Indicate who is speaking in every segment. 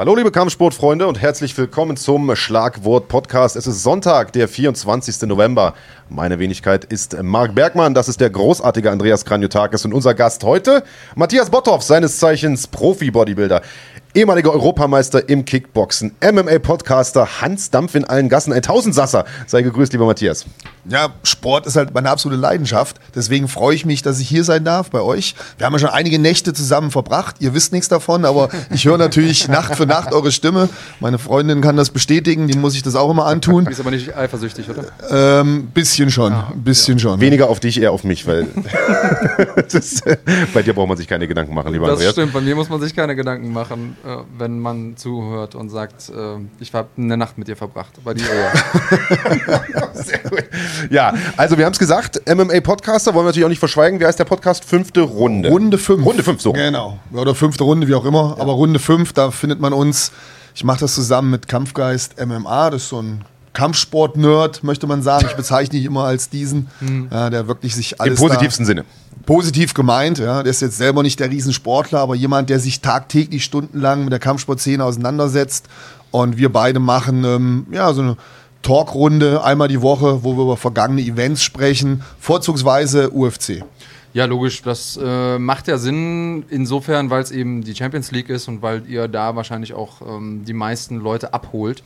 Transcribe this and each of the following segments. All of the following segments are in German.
Speaker 1: Hallo liebe Kampfsportfreunde und herzlich willkommen zum Schlagwort Podcast. Es ist Sonntag, der 24. November. Meine Wenigkeit ist Marc Bergmann, das ist der großartige Andreas Kranjotakis und unser Gast heute Matthias Botthoff, seines Zeichens Profi-Bodybuilder ehemaliger Europameister im Kickboxen, MMA-Podcaster, Hans Dampf in allen Gassen, ein Tausendsasser. Sei gegrüßt, lieber Matthias.
Speaker 2: Ja, Sport ist halt meine absolute Leidenschaft. Deswegen freue ich mich, dass ich hier sein darf bei euch. Wir haben ja schon einige Nächte zusammen verbracht. Ihr wisst nichts davon, aber ich höre natürlich Nacht für Nacht eure Stimme. Meine Freundin kann das bestätigen, die muss ich das auch immer antun.
Speaker 3: Du bist aber nicht eifersüchtig, oder?
Speaker 2: Ähm, bisschen schon, ah, bisschen ja. schon.
Speaker 1: Weniger auf dich, eher auf mich, weil das, bei dir braucht man sich keine Gedanken machen, lieber
Speaker 3: das
Speaker 1: Andreas.
Speaker 3: Das stimmt, bei mir muss man sich keine Gedanken machen. Äh, wenn man zuhört und sagt, äh, ich habe eine Nacht mit dir verbracht. Bei dir
Speaker 1: ja. Sehr gut. Ja, also wir haben es gesagt, MMA-Podcaster, wollen wir natürlich auch nicht verschweigen. Wie heißt der Podcast? Fünfte Runde.
Speaker 2: Runde 5.
Speaker 1: Runde 5, so.
Speaker 2: Genau. Oder fünfte Runde, wie auch immer. Ja. Aber Runde 5, da findet man uns. Ich mache das zusammen mit Kampfgeist MMA. Das ist so ein Kampfsport-Nerd, möchte man sagen. Ich bezeichne ihn immer als diesen, mhm. ja, der wirklich sich alles.
Speaker 1: Im positivsten Sinne
Speaker 2: positiv gemeint, ja, der ist jetzt selber nicht der Riesensportler, aber jemand, der sich tagtäglich stundenlang mit der Kampfsportszene auseinandersetzt. Und wir beide machen ähm, ja, so eine Talkrunde einmal die Woche, wo wir über vergangene Events sprechen, vorzugsweise UFC.
Speaker 3: Ja, logisch. Das äh, macht ja Sinn insofern, weil es eben die Champions League ist und weil ihr da wahrscheinlich auch ähm, die meisten Leute abholt.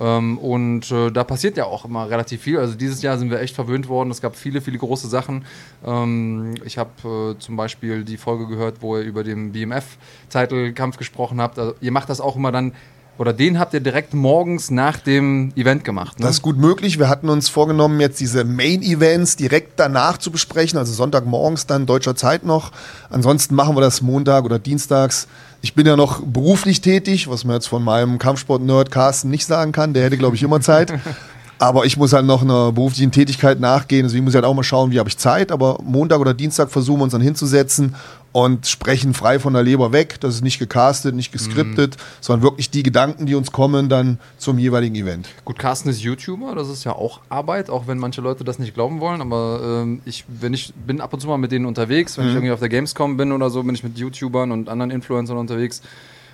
Speaker 3: Ähm, und äh, da passiert ja auch immer relativ viel. Also dieses Jahr sind wir echt verwöhnt worden. Es gab viele, viele große Sachen. Ähm, ich habe äh, zum Beispiel die Folge gehört, wo ihr über den BMF-Titelkampf gesprochen habt. Also, ihr macht das auch immer dann oder den habt ihr direkt morgens nach dem Event gemacht.
Speaker 2: Ne? Das ist gut möglich. Wir hatten uns vorgenommen, jetzt diese Main-Events direkt danach zu besprechen, also Sonntagmorgens dann deutscher Zeit noch. Ansonsten machen wir das Montag oder Dienstags ich bin ja noch beruflich tätig, was man jetzt von meinem Kampfsport-Nerd Carsten nicht sagen kann. Der hätte, glaube ich, immer Zeit. Aber ich muss halt noch einer beruflichen Tätigkeit nachgehen. Muss ich halt auch mal schauen, wie habe ich Zeit. Aber Montag oder Dienstag versuchen wir uns dann hinzusetzen und sprechen frei von der Leber weg. Das ist nicht gecastet, nicht geskriptet, mhm. sondern wirklich die Gedanken, die uns kommen, dann zum jeweiligen Event.
Speaker 3: Gut, Carsten ist YouTuber, das ist ja auch Arbeit, auch wenn manche Leute das nicht glauben wollen. Aber ähm, ich, wenn ich bin ab und zu mal mit denen unterwegs, wenn mhm. ich irgendwie auf der Gamescom bin oder so, bin ich mit YouTubern und anderen Influencern unterwegs.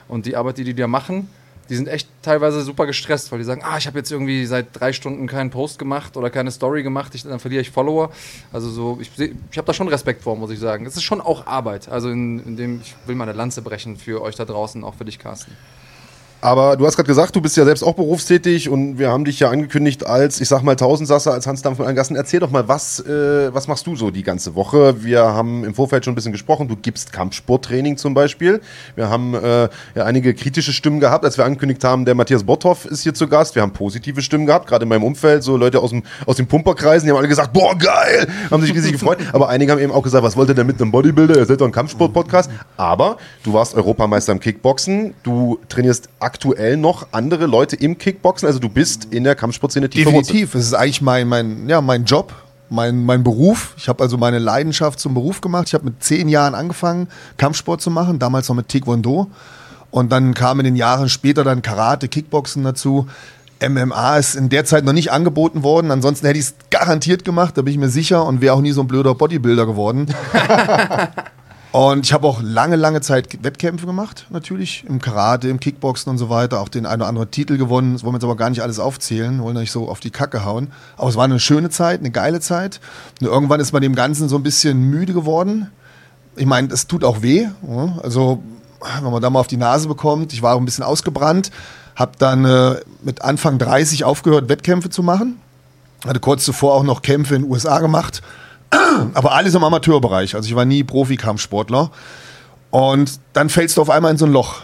Speaker 3: Und die Arbeit, die die da machen, die sind echt teilweise super gestresst, weil die sagen, ah, ich habe jetzt irgendwie seit drei Stunden keinen Post gemacht oder keine Story gemacht, ich, dann verliere ich Follower. Also so, ich, ich habe da schon Respekt vor, muss ich sagen. Es ist schon auch Arbeit. Also in, in dem, ich will mal eine Lanze brechen für euch da draußen, auch für dich, Carsten.
Speaker 1: Aber du hast gerade gesagt, du bist ja selbst auch berufstätig und wir haben dich ja angekündigt als, ich sag mal, Tausendsasser, als Hans Dampf von allen Gassen. Erzähl doch mal, was, äh, was machst du so die ganze Woche? Wir haben im Vorfeld schon ein bisschen gesprochen. Du gibst Kampfsporttraining zum Beispiel. Wir haben äh, ja einige kritische Stimmen gehabt, als wir angekündigt haben, der Matthias Botthoff ist hier zu Gast. Wir haben positive Stimmen gehabt, gerade in meinem Umfeld, so Leute aus dem, aus den Pumperkreisen, die haben alle gesagt, boah, geil, haben sich riesig gefreut. Aber einige haben eben auch gesagt, was wollt ihr denn mit einem Bodybuilder? Ihr seid doch ein Kampfsport-Podcast. Aber du warst Europameister im Kickboxen, du trainierst aktuell noch andere Leute im Kickboxen? Also du bist in der Kampfsportszene
Speaker 2: tief Definitiv. Es ist eigentlich mein, mein, ja, mein Job, mein, mein Beruf. Ich habe also meine Leidenschaft zum Beruf gemacht. Ich habe mit zehn Jahren angefangen, Kampfsport zu machen, damals noch mit Taekwondo. Und dann kam in den Jahren später dann Karate, Kickboxen dazu. MMA ist in der Zeit noch nicht angeboten worden. Ansonsten hätte ich es garantiert gemacht, da bin ich mir sicher und wäre auch nie so ein blöder Bodybuilder geworden. Und ich habe auch lange, lange Zeit Wettkämpfe gemacht, natürlich, im Karate, im Kickboxen und so weiter, auch den einen oder anderen Titel gewonnen. Das wollen wir jetzt aber gar nicht alles aufzählen, wollen nicht so auf die Kacke hauen. Aber es war eine schöne Zeit, eine geile Zeit. Und irgendwann ist man dem Ganzen so ein bisschen müde geworden. Ich meine, es tut auch weh. Also, wenn man da mal auf die Nase bekommt, ich war auch ein bisschen ausgebrannt, habe dann äh, mit Anfang 30 aufgehört, Wettkämpfe zu machen. Hatte kurz zuvor auch noch Kämpfe in den USA gemacht aber alles im Amateurbereich. Also ich war nie Profikampfsportler. Und dann fällst du auf einmal in so ein Loch.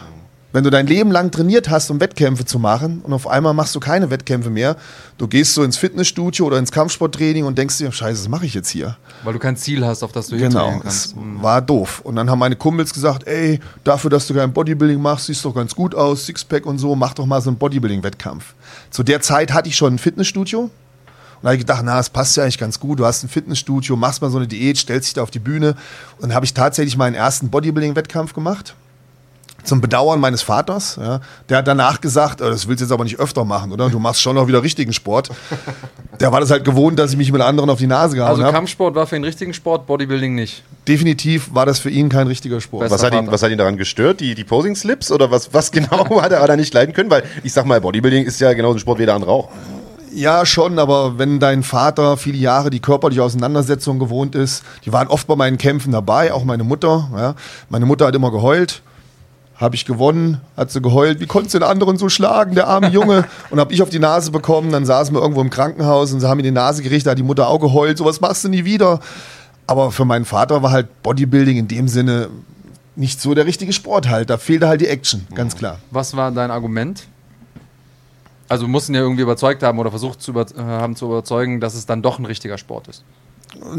Speaker 2: Wenn du dein Leben lang trainiert hast, um Wettkämpfe zu machen und auf einmal machst du keine Wettkämpfe mehr, du gehst so ins Fitnessstudio oder ins Kampfsporttraining und denkst dir, scheiße, was mache ich jetzt hier?
Speaker 3: Weil du kein Ziel hast, auf das du
Speaker 2: genau, trainieren kannst. Genau, war doof. Und dann haben meine Kumpels gesagt, ey, dafür, dass du kein Bodybuilding machst, siehst doch ganz gut aus, Sixpack und so, mach doch mal so einen Bodybuilding-Wettkampf. Zu der Zeit hatte ich schon ein Fitnessstudio, und da habe ich gedacht, na, das passt ja eigentlich ganz gut. Du hast ein Fitnessstudio, machst mal so eine Diät, stellst dich da auf die Bühne. Und dann habe ich tatsächlich meinen ersten Bodybuilding-Wettkampf gemacht. zum Bedauern meines Vaters. Ja, der hat danach gesagt, äh, das willst du jetzt aber nicht öfter machen, oder? Du machst schon noch wieder richtigen Sport. Der war das halt gewohnt, dass ich mich mit anderen auf die Nase gehauen
Speaker 3: Also
Speaker 2: habe.
Speaker 3: Kampfsport war für ihn richtigen Sport, Bodybuilding nicht.
Speaker 2: Definitiv war das für ihn kein richtiger Sport.
Speaker 1: Was hat, ihn, was hat ihn daran gestört? Die, die Posing-Slips oder was, was genau hat er, hat er nicht leiden können? Weil ich sag mal, Bodybuilding ist ja genauso ein Sport wie der andere auch.
Speaker 2: Ja, schon, aber wenn dein Vater viele Jahre die körperliche Auseinandersetzung gewohnt ist, die waren oft bei meinen Kämpfen dabei, auch meine Mutter. Ja. Meine Mutter hat immer geheult. Habe ich gewonnen, hat sie geheult. Wie konntest du den anderen so schlagen, der arme Junge? Und habe ich auf die Nase bekommen. Dann saßen wir irgendwo im Krankenhaus und sie haben mir die Nase gerichtet, hat die Mutter auch geheult. So was machst du nie wieder. Aber für meinen Vater war halt Bodybuilding in dem Sinne nicht so der richtige Sport halt. Da fehlte halt die Action, ganz klar.
Speaker 3: Was war dein Argument? Also mussten ja irgendwie überzeugt haben oder versucht zu über, äh, haben zu überzeugen, dass es dann doch ein richtiger Sport ist.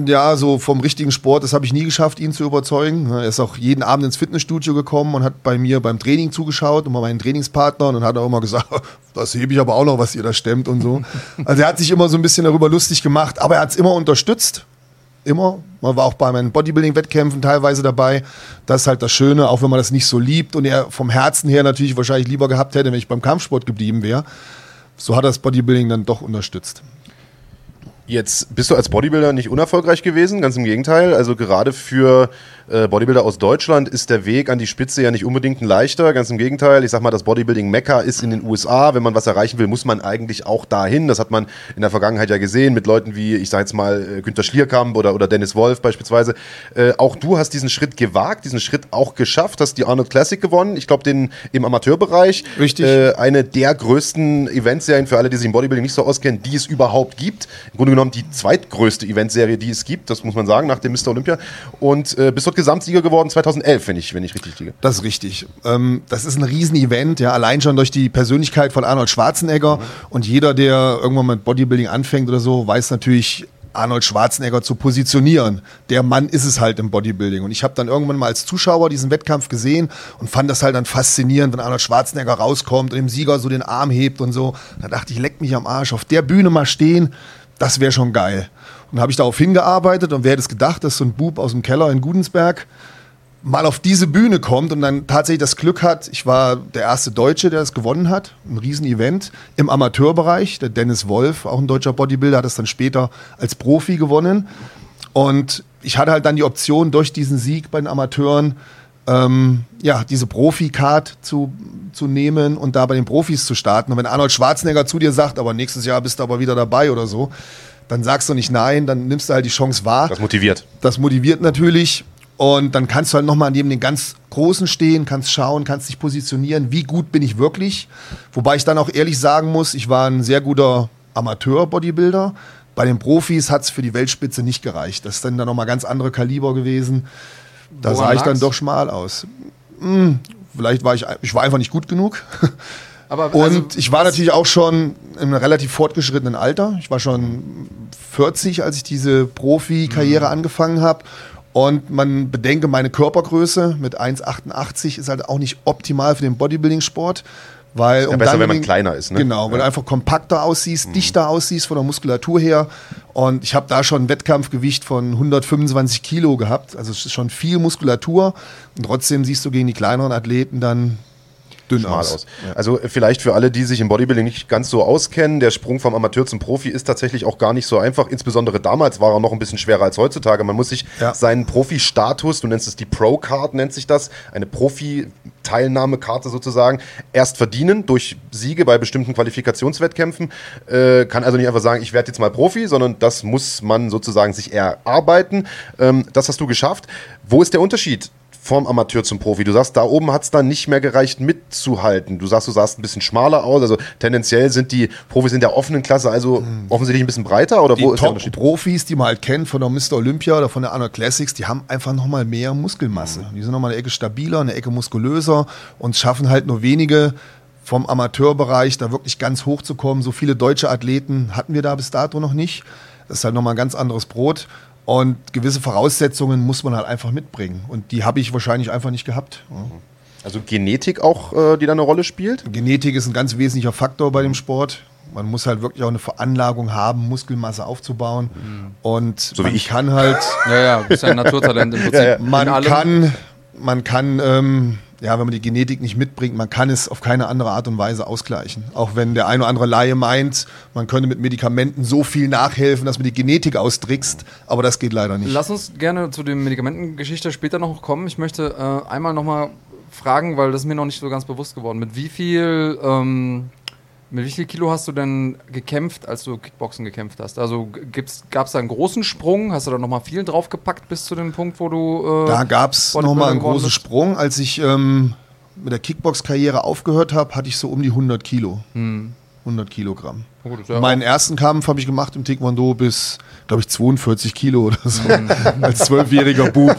Speaker 2: Ja, so vom richtigen Sport, das habe ich nie geschafft, ihn zu überzeugen. Er ist auch jeden Abend ins Fitnessstudio gekommen und hat bei mir beim Training zugeschaut und bei meinen Trainingspartnern und hat auch immer gesagt, das hebe ich aber auch noch, was ihr da stemmt und so. Also er hat sich immer so ein bisschen darüber lustig gemacht, aber er hat es immer unterstützt. Immer. Man war auch bei meinen Bodybuilding-Wettkämpfen teilweise dabei. Das ist halt das Schöne, auch wenn man das nicht so liebt und er vom Herzen her natürlich wahrscheinlich lieber gehabt hätte, wenn ich beim Kampfsport geblieben wäre. So hat das Bodybuilding dann doch unterstützt.
Speaker 1: Jetzt bist du als Bodybuilder nicht unerfolgreich gewesen, ganz im Gegenteil. Also gerade für äh, Bodybuilder aus Deutschland ist der Weg an die Spitze ja nicht unbedingt ein leichter. Ganz im Gegenteil. Ich sag mal, das Bodybuilding Mekka ist in den USA. Wenn man was erreichen will, muss man eigentlich auch dahin. Das hat man in der Vergangenheit ja gesehen mit Leuten wie, ich sag jetzt mal, äh, Günter Schlierkamp oder, oder Dennis Wolf beispielsweise. Äh, auch du hast diesen Schritt gewagt, diesen Schritt auch geschafft, hast die Arnold Classic gewonnen. Ich glaube, den im Amateurbereich.
Speaker 2: Richtig.
Speaker 1: Äh, eine der größten Eventserien für alle, die sich im Bodybuilding nicht so auskennen, die es überhaupt gibt. Im Grunde genommen die zweitgrößte Eventserie, die es gibt, das muss man sagen, nach dem Mr. Olympia. Und äh, bist dort Gesamtsieger geworden 2011, wenn ich, wenn ich richtig liege.
Speaker 2: Das ist richtig. Ähm, das ist ein Riesenevent, ja, allein schon durch die Persönlichkeit von Arnold Schwarzenegger. Und jeder, der irgendwann mit Bodybuilding anfängt oder so, weiß natürlich, Arnold Schwarzenegger zu positionieren. Der Mann ist es halt im Bodybuilding. Und ich habe dann irgendwann mal als Zuschauer diesen Wettkampf gesehen und fand das halt dann faszinierend, wenn Arnold Schwarzenegger rauskommt und dem Sieger so den Arm hebt und so. Da dachte ich, leck mich am Arsch, auf der Bühne mal stehen, das wäre schon geil. Und habe ich darauf hingearbeitet und wer hätte es gedacht, dass so ein Bub aus dem Keller in Gudensberg mal auf diese Bühne kommt und dann tatsächlich das Glück hat, ich war der erste Deutsche, der das gewonnen hat, ein Riesen-Event im Amateurbereich. Der Dennis Wolf, auch ein deutscher Bodybuilder, hat es dann später als Profi gewonnen. Und ich hatte halt dann die Option, durch diesen Sieg bei den Amateuren, ähm, ja, diese Profi-Card zu, zu nehmen und da bei den Profis zu starten. Und wenn Arnold Schwarzenegger zu dir sagt, aber nächstes Jahr bist du aber wieder dabei oder so, dann sagst du nicht nein, dann nimmst du halt die Chance wahr.
Speaker 1: Das motiviert.
Speaker 2: Das motiviert natürlich. Und dann kannst du halt nochmal neben den ganz Großen stehen, kannst schauen, kannst dich positionieren, wie gut bin ich wirklich. Wobei ich dann auch ehrlich sagen muss, ich war ein sehr guter Amateur-Bodybuilder. Bei den Profis hat es für die Weltspitze nicht gereicht. Das ist dann, dann nochmal ganz andere Kaliber gewesen. Da
Speaker 3: Woran
Speaker 2: sah ich dann
Speaker 3: lag's?
Speaker 2: doch schmal aus. Hm, vielleicht war ich, ich war einfach nicht gut genug.
Speaker 3: Aber
Speaker 2: Und
Speaker 3: also,
Speaker 2: ich war natürlich auch schon einem relativ fortgeschrittenen Alter. Ich war schon 40, als ich diese Profi-Karriere
Speaker 1: Mhm.
Speaker 2: angefangen habe. Und man bedenke, meine Körpergröße mit 1,88 ist halt auch nicht optimal für den Bodybuilding-Sport. Weil, um
Speaker 1: besser,
Speaker 2: dann
Speaker 1: wenn man kleiner ist, ne?
Speaker 2: Genau, weil
Speaker 1: Ja. Mhm.
Speaker 2: du einfach kompakter aussiehst, dichter aussiehst von der Muskulatur her. Und ich habe da schon ein Wettkampfgewicht von 125 Kilo gehabt. Also es ist schon viel Muskulatur. Und trotzdem siehst du gegen die kleineren Athleten dann dünn aus.
Speaker 1: aus. Also äh, vielleicht für alle, die sich im Bodybuilding nicht ganz so auskennen, der Sprung vom Amateur zum Profi ist tatsächlich auch gar nicht so einfach. Insbesondere damals war er noch ein bisschen schwerer als heutzutage. Man muss sich
Speaker 2: Ja.
Speaker 1: seinen Profi-Status, du nennst es die Pro-Card, nennt sich das, eine Profi-Teilnahmekarte sozusagen, erst verdienen durch Siege bei bestimmten Qualifikationswettkämpfen. Äh, kann also nicht einfach sagen, ich werde jetzt mal Profi, sondern das muss man sozusagen sich erarbeiten. Ähm, das hast du geschafft. Wo ist der Unterschied? Vom Amateur zum Profi. Du sagst, da oben hat es dann nicht mehr gereicht mitzuhalten. Du sagst, du sahst ein bisschen schmaler aus. Also tendenziell sind die Profis in der offenen Klasse also offensichtlich ein bisschen breiter oder
Speaker 2: Die
Speaker 1: wo ist der Unterschied?
Speaker 2: Top-Profis, die man halt kennt von der Mr. Olympia oder von der Arnold Classics, die haben einfach nochmal mehr Muskelmasse.
Speaker 1: Mhm.
Speaker 2: Die sind nochmal eine Ecke stabiler, eine Ecke muskulöser und schaffen halt nur wenige vom Amateurbereich da wirklich ganz hoch zu kommen. So viele deutsche Athleten hatten wir da bis dato noch nicht. Das ist halt nochmal ein ganz anderes Brot. Und gewisse Voraussetzungen muss man halt einfach mitbringen. Und die habe ich wahrscheinlich einfach nicht gehabt.
Speaker 1: Also Genetik auch, äh, die da eine Rolle spielt?
Speaker 2: Genetik ist ein ganz wesentlicher Faktor bei dem Sport. Man muss halt wirklich auch eine Veranlagung haben, Muskelmasse aufzubauen. Und
Speaker 1: wie
Speaker 2: man
Speaker 1: ich.
Speaker 2: kann halt,
Speaker 3: ja, ja, bist ja ein Naturtalent im Prinzip.
Speaker 1: Ja, ja.
Speaker 2: man kann, man kann ähm, ja, wenn man die Genetik nicht mitbringt, man kann es auf keine andere Art und Weise ausgleichen. Auch wenn der ein oder andere Laie meint, man könne mit Medikamenten so viel nachhelfen, dass man die Genetik austrickst, aber das geht leider nicht.
Speaker 3: Lass uns gerne zu der Medikamentengeschichte später noch kommen. Ich möchte äh, einmal nochmal fragen, weil das ist mir noch nicht so ganz bewusst geworden. Mit wie viel, ähm, mit wie viel Kilo hast du denn gekämpft, als du Kickboxen gekämpft hast? Also gab es da einen großen Sprung? Hast du da nochmal viel draufgepackt bis zu dem Punkt, wo du.
Speaker 2: Äh, da gab es nochmal einen großen bist? Sprung. Als ich ähm, mit der Kickbox-Karriere aufgehört habe, hatte ich so um die 100 Kilo. Hm. 100 Kilogramm. Gut, ja Meinen ersten Kampf habe ich gemacht im Taekwondo bis, glaube ich, 42 Kilo oder so, als zwölfjähriger Bub.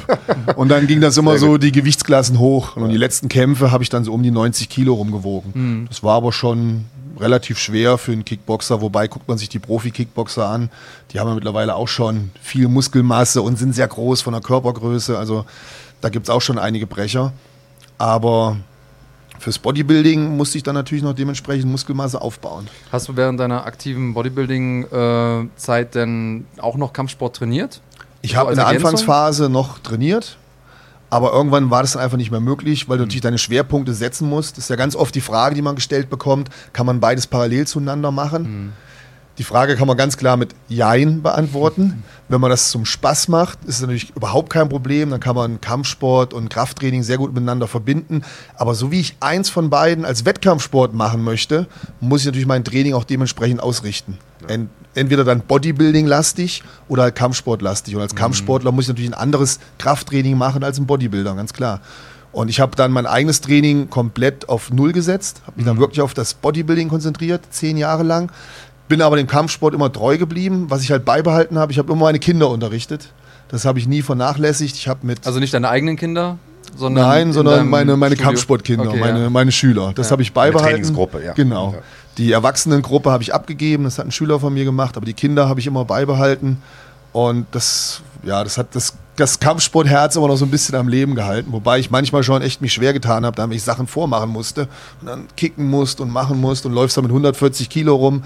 Speaker 2: Und dann ging das immer so die Gewichtsklassen hoch. Und die letzten Kämpfe habe ich dann so um die 90 Kilo rumgewogen. Mhm. Das war aber schon relativ schwer für einen Kickboxer, wobei guckt man sich die Profi-Kickboxer an, die haben ja mittlerweile auch schon viel Muskelmasse und sind sehr groß von der Körpergröße. Also da gibt es auch schon einige Brecher. Aber fürs Bodybuilding musste ich dann natürlich noch dementsprechend Muskelmasse aufbauen.
Speaker 3: Hast du während deiner aktiven Bodybuilding-Zeit denn auch noch Kampfsport trainiert?
Speaker 2: Ich habe in der Anfangsphase noch trainiert, aber irgendwann war das dann einfach nicht mehr möglich, weil du mhm. natürlich deine Schwerpunkte setzen musst. Das ist ja ganz oft die Frage, die man gestellt bekommt, kann man beides parallel zueinander machen? Mhm. Die Frage kann man ganz klar mit Jein beantworten. Wenn man das zum Spaß macht, ist es natürlich überhaupt kein Problem. Dann kann man Kampfsport und Krafttraining sehr gut miteinander verbinden. Aber so wie ich eins von beiden als Wettkampfsport machen möchte, muss ich natürlich mein Training auch dementsprechend ausrichten. Entweder dann Bodybuilding-lastig oder halt Kampfsport-lastig. Und als mhm. Kampfsportler muss ich natürlich ein anderes Krafttraining machen als ein Bodybuilder, ganz klar. Und ich habe dann mein eigenes Training komplett auf Null gesetzt, habe mich dann mhm. wirklich auf das Bodybuilding konzentriert, zehn Jahre lang bin aber dem Kampfsport immer treu geblieben. Was ich halt beibehalten habe, ich habe immer meine Kinder unterrichtet. Das habe ich nie vernachlässigt. Ich habe mit
Speaker 3: also nicht deine eigenen Kinder, sondern
Speaker 2: nein, sondern meine meine Kampfsportkinder, okay, meine ja. meine Schüler. Das ja. habe ich beibehalten. Eine
Speaker 1: Trainingsgruppe, ja.
Speaker 2: Genau. Ja. Die Erwachsenengruppe habe ich abgegeben. Das hat ein Schüler von mir gemacht, aber die Kinder habe ich immer beibehalten. Und das, ja, das hat das, das Kampfsportherz immer noch so ein bisschen am Leben gehalten. Wobei ich manchmal schon echt mich schwer getan habe, da ich Sachen vormachen musste und dann kicken musste und machen musste und läufst da mit 140 Kilo rum.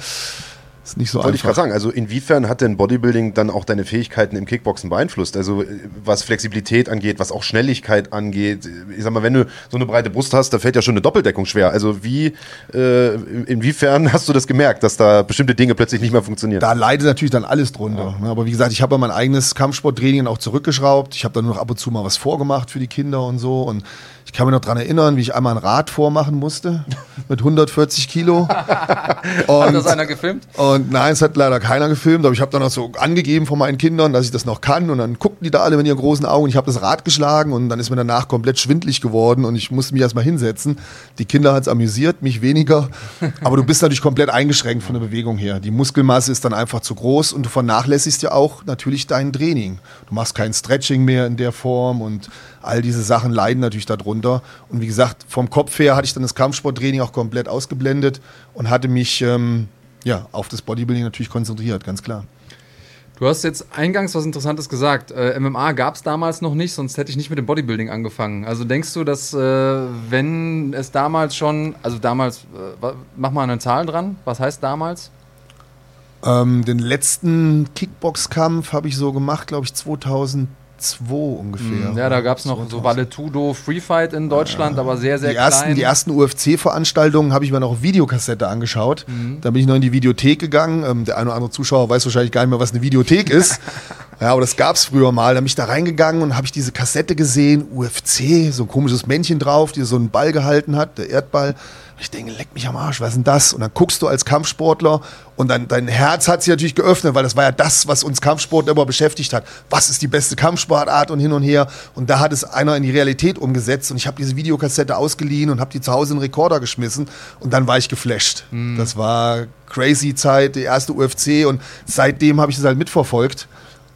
Speaker 2: Ist nicht so
Speaker 1: Wollte ich gerade sagen, also inwiefern hat denn Bodybuilding dann auch deine Fähigkeiten im Kickboxen beeinflusst? Also was Flexibilität angeht, was auch Schnelligkeit angeht. Ich sag mal, wenn du so eine breite Brust hast, da fällt ja schon eine Doppeldeckung schwer. Also wie, äh, inwiefern hast du das gemerkt, dass da bestimmte Dinge plötzlich nicht mehr funktionieren?
Speaker 2: Da leidet natürlich dann alles drunter. Ja. Ne? Aber wie gesagt, ich habe ja mein eigenes Kampfsporttraining auch zurückgeschraubt. Ich habe dann nur noch ab und zu mal was vorgemacht für die Kinder und so und ich kann mich noch daran erinnern, wie ich einmal ein Rad vormachen musste mit 140 Kilo. Und,
Speaker 3: hat das einer gefilmt?
Speaker 2: Und nein, es hat leider keiner gefilmt, aber ich habe dann auch so angegeben von meinen Kindern, dass ich das noch kann. Und dann guckten die da alle mit ihren großen Augen. Ich habe das Rad geschlagen und dann ist mir danach komplett schwindlig geworden und ich musste mich erstmal hinsetzen. Die Kinder hat es amüsiert, mich weniger. Aber du bist natürlich komplett eingeschränkt von der Bewegung her. Die Muskelmasse ist dann einfach zu groß und du vernachlässigst ja auch natürlich dein Training. Du machst kein Stretching mehr in der Form und all diese Sachen leiden natürlich darunter. Und wie gesagt, vom Kopf her hatte ich dann das Kampfsporttraining auch komplett ausgeblendet und hatte mich ähm, ja, auf das Bodybuilding natürlich konzentriert, ganz klar.
Speaker 3: Du hast jetzt eingangs was Interessantes gesagt. Äh, MMA gab es damals noch nicht, sonst hätte ich nicht mit dem Bodybuilding angefangen. Also denkst du, dass äh, wenn es damals schon, also damals, äh, mach mal eine Zahl dran, was heißt damals?
Speaker 2: Ähm, den letzten Kickbox-Kampf habe ich so gemacht, glaube ich, 2000. 2 ungefähr.
Speaker 3: Ja, da gab es noch so Valetudo Free Fight in Deutschland, ja. aber sehr, sehr
Speaker 2: die ersten,
Speaker 3: klein.
Speaker 2: Die ersten UFC-Veranstaltungen habe ich mir noch auf Videokassette angeschaut. Mhm. Da bin ich noch in die Videothek gegangen. Ähm, der eine oder andere Zuschauer weiß wahrscheinlich gar nicht mehr, was eine Videothek ist. Ja, aber das gab es früher mal. Da bin ich da reingegangen und habe ich diese Kassette gesehen, UFC, so ein komisches Männchen drauf, die so einen Ball gehalten hat, der Erdball. Ich denke, leck mich am Arsch, was ist denn das? Und dann guckst du als Kampfsportler und dann dein Herz hat sich natürlich geöffnet, weil das war ja das, was uns Kampfsportler immer beschäftigt hat. Was ist die beste Kampfsportart und hin und her? Und da hat es einer in die Realität umgesetzt und ich habe diese Videokassette ausgeliehen und habe die zu Hause in den Rekorder geschmissen und dann war ich geflasht. Mhm. Das war crazy Zeit, die erste UFC und seitdem habe ich das halt mitverfolgt.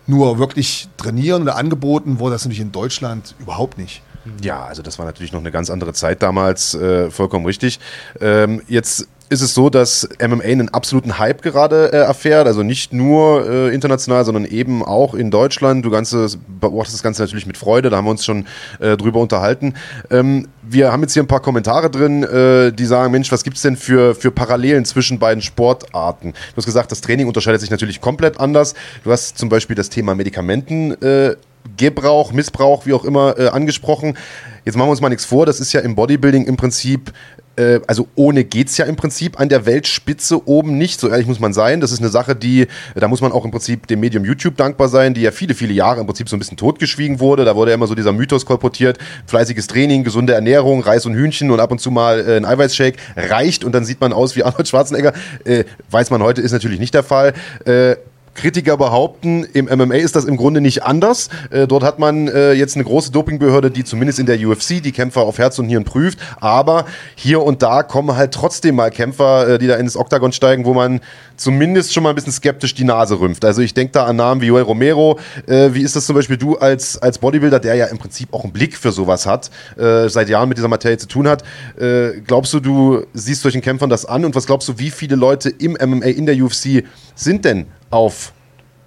Speaker 2: Nur wirklich trainieren oder angeboten wurde das natürlich in Deutschland überhaupt nicht.
Speaker 1: Ja, also das war natürlich noch eine ganz andere Zeit damals, äh, vollkommen richtig. Ähm, jetzt ist es so, dass MMA einen absoluten Hype gerade äh, erfährt, also nicht nur äh, international, sondern eben auch in Deutschland. Du ganze, beobachtest das Ganze natürlich mit Freude, da haben wir uns schon äh, drüber unterhalten. Ähm, wir haben jetzt hier ein paar Kommentare drin, äh, die sagen, Mensch, was gibt es denn für, für Parallelen zwischen beiden Sportarten? Du hast gesagt, das Training unterscheidet sich natürlich komplett anders. Du hast zum Beispiel das Thema Medikamenten äh, Gebrauch, Missbrauch, wie auch immer, äh, angesprochen. Jetzt machen wir uns mal nichts vor, das ist ja im Bodybuilding im Prinzip äh, also ohne geht es ja im Prinzip an der Weltspitze oben nicht. So ehrlich muss man sein. Das ist eine Sache, die, da muss man auch im Prinzip dem Medium YouTube dankbar sein, die ja viele, viele Jahre im Prinzip so ein bisschen totgeschwiegen wurde. Da wurde ja immer so dieser Mythos kolportiert, fleißiges Training, gesunde Ernährung, Reis und Hühnchen und ab und zu mal äh, ein Eiweißshake reicht und dann sieht man aus wie Arnold Schwarzenegger. Äh, weiß man heute, ist natürlich nicht der Fall. Äh, Kritiker behaupten, im MMA ist das im Grunde nicht anders. Äh, dort hat man äh, jetzt eine große Dopingbehörde, die zumindest in der UFC die Kämpfer auf Herz und Hirn prüft. Aber hier und da kommen halt trotzdem mal Kämpfer, äh, die da ins Oktagon steigen, wo man zumindest schon mal ein bisschen skeptisch die Nase rümpft. Also ich denke da an Namen wie Joel Romero. Äh, wie ist das zum Beispiel du als, als Bodybuilder, der ja im Prinzip auch einen Blick für sowas hat, äh, seit Jahren mit dieser Materie zu tun hat? Äh, glaubst du, du siehst solchen Kämpfern das an? Und was glaubst du, wie viele Leute im MMA, in der UFC sind denn auf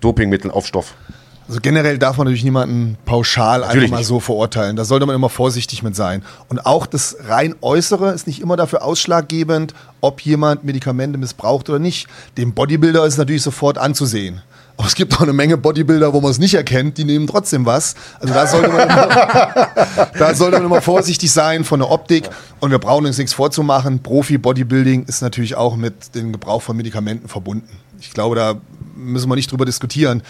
Speaker 1: Dopingmittel, auf Stoff?
Speaker 2: Also generell darf man natürlich niemanden pauschal
Speaker 1: Natürlich
Speaker 2: einfach mal
Speaker 1: nicht.
Speaker 2: so verurteilen. Da sollte man immer vorsichtig mit sein. Und auch das rein Äußere ist nicht immer dafür ausschlaggebend, ob jemand Medikamente missbraucht oder nicht. Dem Bodybuilder ist es natürlich sofort anzusehen. Aber es gibt auch eine Menge Bodybuilder, wo man es nicht erkennt, die nehmen trotzdem was. Also da sollte man immer, da sollte man immer vorsichtig sein von der Optik. Und wir brauchen uns nichts vorzumachen. Profi-Bodybuilding ist natürlich auch mit dem Gebrauch von Medikamenten verbunden. Ich glaube, da müssen wir nicht drüber diskutieren.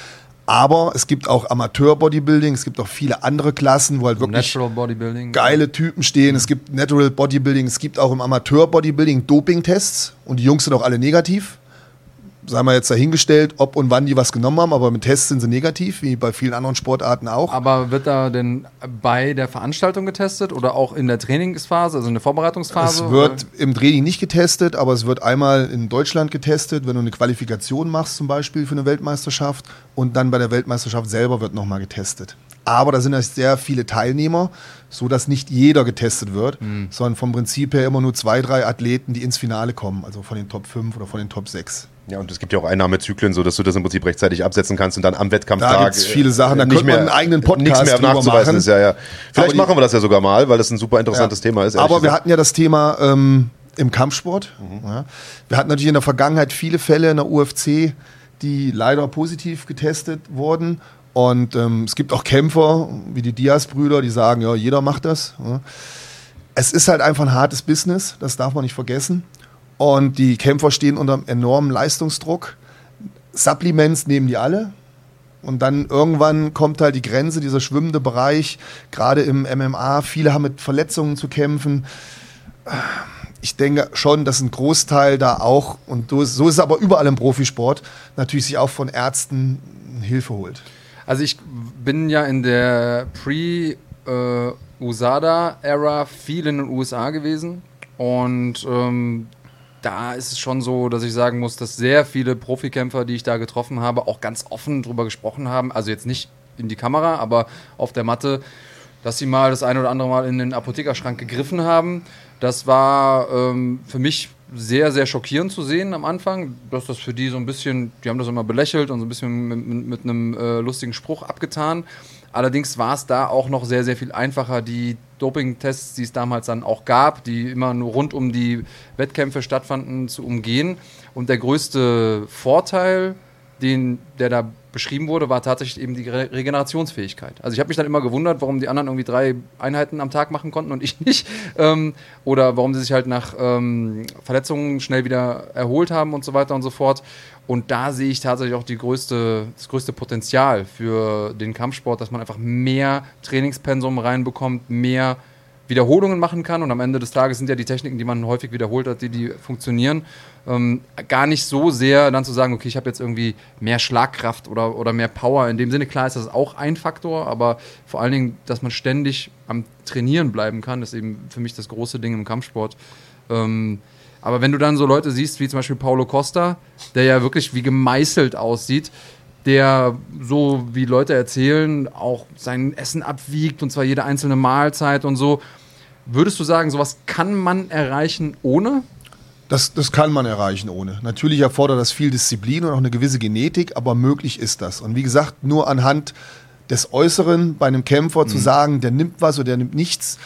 Speaker 2: Aber es gibt auch Amateur-Bodybuilding, es gibt auch viele andere Klassen, wo halt wirklich geile Typen stehen. Es gibt Natural Bodybuilding, es gibt auch im Amateur-Bodybuilding Doping-Tests und die Jungs sind auch alle negativ. Sei mal jetzt dahingestellt, ob und wann die was genommen haben, aber mit Tests sind sie negativ, wie bei vielen anderen Sportarten auch.
Speaker 3: Aber wird da denn bei der Veranstaltung getestet oder auch in der Trainingsphase, also in der Vorbereitungsphase?
Speaker 2: Es wird im Training nicht getestet, aber es wird einmal in Deutschland getestet, wenn du eine Qualifikation machst, zum Beispiel für eine Weltmeisterschaft. Und dann bei der Weltmeisterschaft selber wird nochmal getestet. Aber da sind ja sehr viele Teilnehmer, sodass nicht jeder getestet wird, sondern vom Prinzip her immer nur zwei, drei Athleten, die ins Finale kommen, also von den Top 5 oder von den Top 6.
Speaker 1: Ja, und es gibt ja auch Einnahmezyklen, so dass du das im Prinzip rechtzeitig absetzen kannst und dann am Wettkampftag.
Speaker 2: Da gibt's viele Sachen, da
Speaker 1: nicht
Speaker 2: man einen eigenen Podcast
Speaker 1: nichts mehr nachzuweisen ist. Ja, ja. Vielleicht
Speaker 2: die-
Speaker 1: machen wir das ja sogar mal, weil das ein super interessantes Thema ist.
Speaker 2: Aber wir hatten ja das Thema ähm, im Kampfsport. Ja. Wir hatten natürlich in der Vergangenheit viele Fälle in der UFC, die leider positiv getestet wurden. Und ähm, es gibt auch Kämpfer, wie die Diaz-Brüder, die sagen, ja, jeder macht das. Ja. Es ist halt einfach ein hartes Business, das darf man nicht vergessen. Und die Kämpfer stehen unter einem enormen Leistungsdruck. Supplements nehmen die alle. Und dann irgendwann kommt halt die Grenze, dieser schwimmende Bereich, gerade im MMA. Viele haben mit Verletzungen zu kämpfen. Ich denke schon, dass ein Großteil da auch, und so ist es aber überall im Profisport, natürlich sich auch von Ärzten Hilfe holt.
Speaker 3: Also ich bin ja in der Pre-USADA-Ära viel in den USA gewesen und ähm, da ist es schon so, dass ich sagen muss, dass sehr viele Profikämpfer, die ich da getroffen habe, auch ganz offen drüber gesprochen haben. Also jetzt nicht in die Kamera, aber auf der Matte, dass sie mal das eine oder andere Mal in den Apothekerschrank gegriffen haben. Das war ähm, für mich sehr, sehr schockierend zu sehen am Anfang, dass das für die so ein bisschen, die haben das immer belächelt und so ein bisschen mit, mit, mit einem äh, lustigen Spruch abgetan. Allerdings war es da auch noch sehr, sehr viel einfacher, die Doping-Tests, die es damals dann auch gab, die immer nur rund um die Wettkämpfe stattfanden, zu umgehen. Und der größte Vorteil, den, der da beschrieben wurde, war tatsächlich eben die Re Regenerationsfähigkeit. Also ich habe mich dann immer gewundert, warum die anderen irgendwie drei Einheiten am Tag machen konnten und ich nicht. Ähm, oder warum sie sich halt nach ähm, Verletzungen schnell wieder erholt haben und so weiter und so fort. Und da sehe ich tatsächlich auch größte, das größte Potenzial für den Kampfsport, dass man einfach mehr Trainingspensum reinbekommt, mehr Wiederholungen machen kann. Und am Ende des Tages sind ja die Techniken, die man häufig wiederholt hat, die, die funktionieren. Ähm, gar nicht so sehr dann zu sagen, okay, ich habe jetzt irgendwie mehr Schlagkraft oder, oder mehr Power. In dem Sinne, klar ist das auch ein Faktor, aber vor allen Dingen, dass man ständig am Trainieren bleiben kann, ist eben für mich das große Ding im Kampfsport. Ähm, aber wenn du dann so Leute siehst, wie zum Beispiel Paulo Costa, der ja wirklich wie gemeißelt aussieht, der so wie Leute erzählen, auch sein Essen abwiegt und zwar jede einzelne Mahlzeit und so. Würdest du sagen, sowas kann man erreichen ohne?
Speaker 2: Das, das kann man erreichen ohne. Natürlich erfordert das viel Disziplin und auch eine gewisse Genetik, aber möglich ist das. Und wie gesagt, nur anhand des Äußeren bei einem Kämpfer zu sagen, der nimmt was oder der nimmt nichts,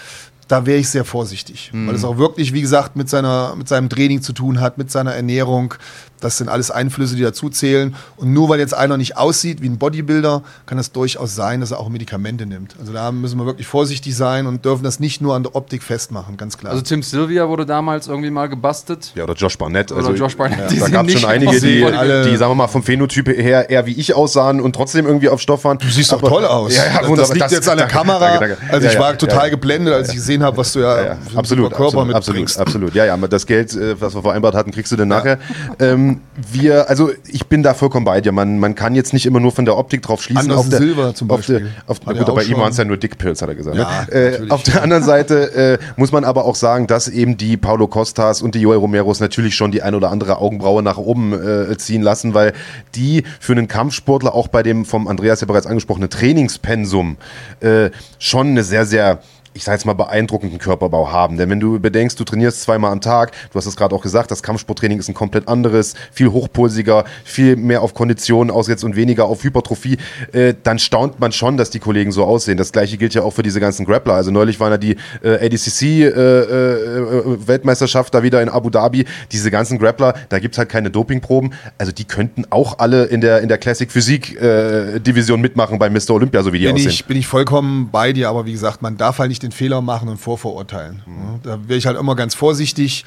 Speaker 2: da wäre ich sehr vorsichtig. Weil es auch wirklich, wie gesagt, mit, seiner, mit seinem Training zu tun hat, mit seiner Ernährung. Das sind alles Einflüsse, die dazu zählen. Und nur weil jetzt einer nicht aussieht wie ein Bodybuilder, kann es durchaus sein, dass er auch Medikamente nimmt. Also da müssen wir wirklich vorsichtig sein und dürfen das nicht nur an der Optik festmachen, ganz klar.
Speaker 3: Also Tim Sylvia wurde damals irgendwie mal gebastelt.
Speaker 1: Ja, oder Josh Barnett.
Speaker 3: Oder
Speaker 1: Also,
Speaker 3: Josh Barnett,
Speaker 1: Ja,
Speaker 3: die
Speaker 1: da gab es schon einige, die, die, sagen wir mal, vom Phänotyp her eher wie ich aussahen und trotzdem irgendwie auf Stoff waren.
Speaker 2: Du siehst doch toll aus.
Speaker 1: Ja, ja,
Speaker 2: das, liegt
Speaker 1: Das-
Speaker 2: jetzt an der
Speaker 1: danke,
Speaker 2: Kamera.
Speaker 1: danke, danke.
Speaker 2: Also
Speaker 1: Ja,
Speaker 2: ich
Speaker 1: ja,
Speaker 2: war
Speaker 1: ja,
Speaker 2: total
Speaker 1: ja.
Speaker 2: geblendet, als ich gesehen habe, was du ja,
Speaker 1: Ja, ja, absolut,
Speaker 2: Körper
Speaker 1: absolut, absolut,
Speaker 2: mitbringst.
Speaker 1: absolut. Ja, ja, aber das Geld, äh, was wir vereinbart hatten, kriegst du dann nachher. Ähm, wir, also ich bin da vollkommen bei dir. Man, man kann jetzt nicht immer nur von der Optik drauf schließen.
Speaker 2: Anderson
Speaker 1: auf der,
Speaker 2: Silva zum
Speaker 1: auf der,
Speaker 2: Beispiel.
Speaker 1: auf,
Speaker 2: Hat
Speaker 1: gut, bei ihm waren es ja nur Dickpills, hat er gesagt.
Speaker 2: Ja,
Speaker 1: ne? äh, auf der anderen Seite äh, muss man aber auch sagen, dass eben die Paulo Costas und die Joel Romeros natürlich schon die ein oder andere Augenbraue nach oben äh, ziehen lassen, weil die für einen Kampfsportler auch bei dem vom Andreas ja bereits angesprochenen Trainingspensum äh, schon eine sehr, sehr ich sage jetzt mal, beeindruckenden Körperbau haben. Denn wenn du bedenkst, du trainierst zweimal am Tag, du hast es gerade auch gesagt, das Kampfsporttraining ist ein komplett anderes, viel hochpulsiger, viel mehr auf Konditionen ausgesetzt und weniger auf Hypertrophie, äh, dann staunt man schon, dass die Kollegen so aussehen. Das gleiche gilt ja auch für diese ganzen Grappler. Also neulich waren ja die äh, ADCC-Weltmeisterschaft da wieder in Abu Dhabi. Diese ganzen Grappler, da gibt's halt keine Dopingproben. Also die könnten auch alle in der, in der Classic Physik-Division mitmachen bei Mr. Olympia, so wie die
Speaker 2: bin
Speaker 1: aussehen.
Speaker 2: ich, bin ich vollkommen bei dir, aber wie gesagt, man darf halt nicht den Fehler machen und vorverurteilen.
Speaker 1: Mhm.
Speaker 2: Da wäre ich halt immer ganz vorsichtig.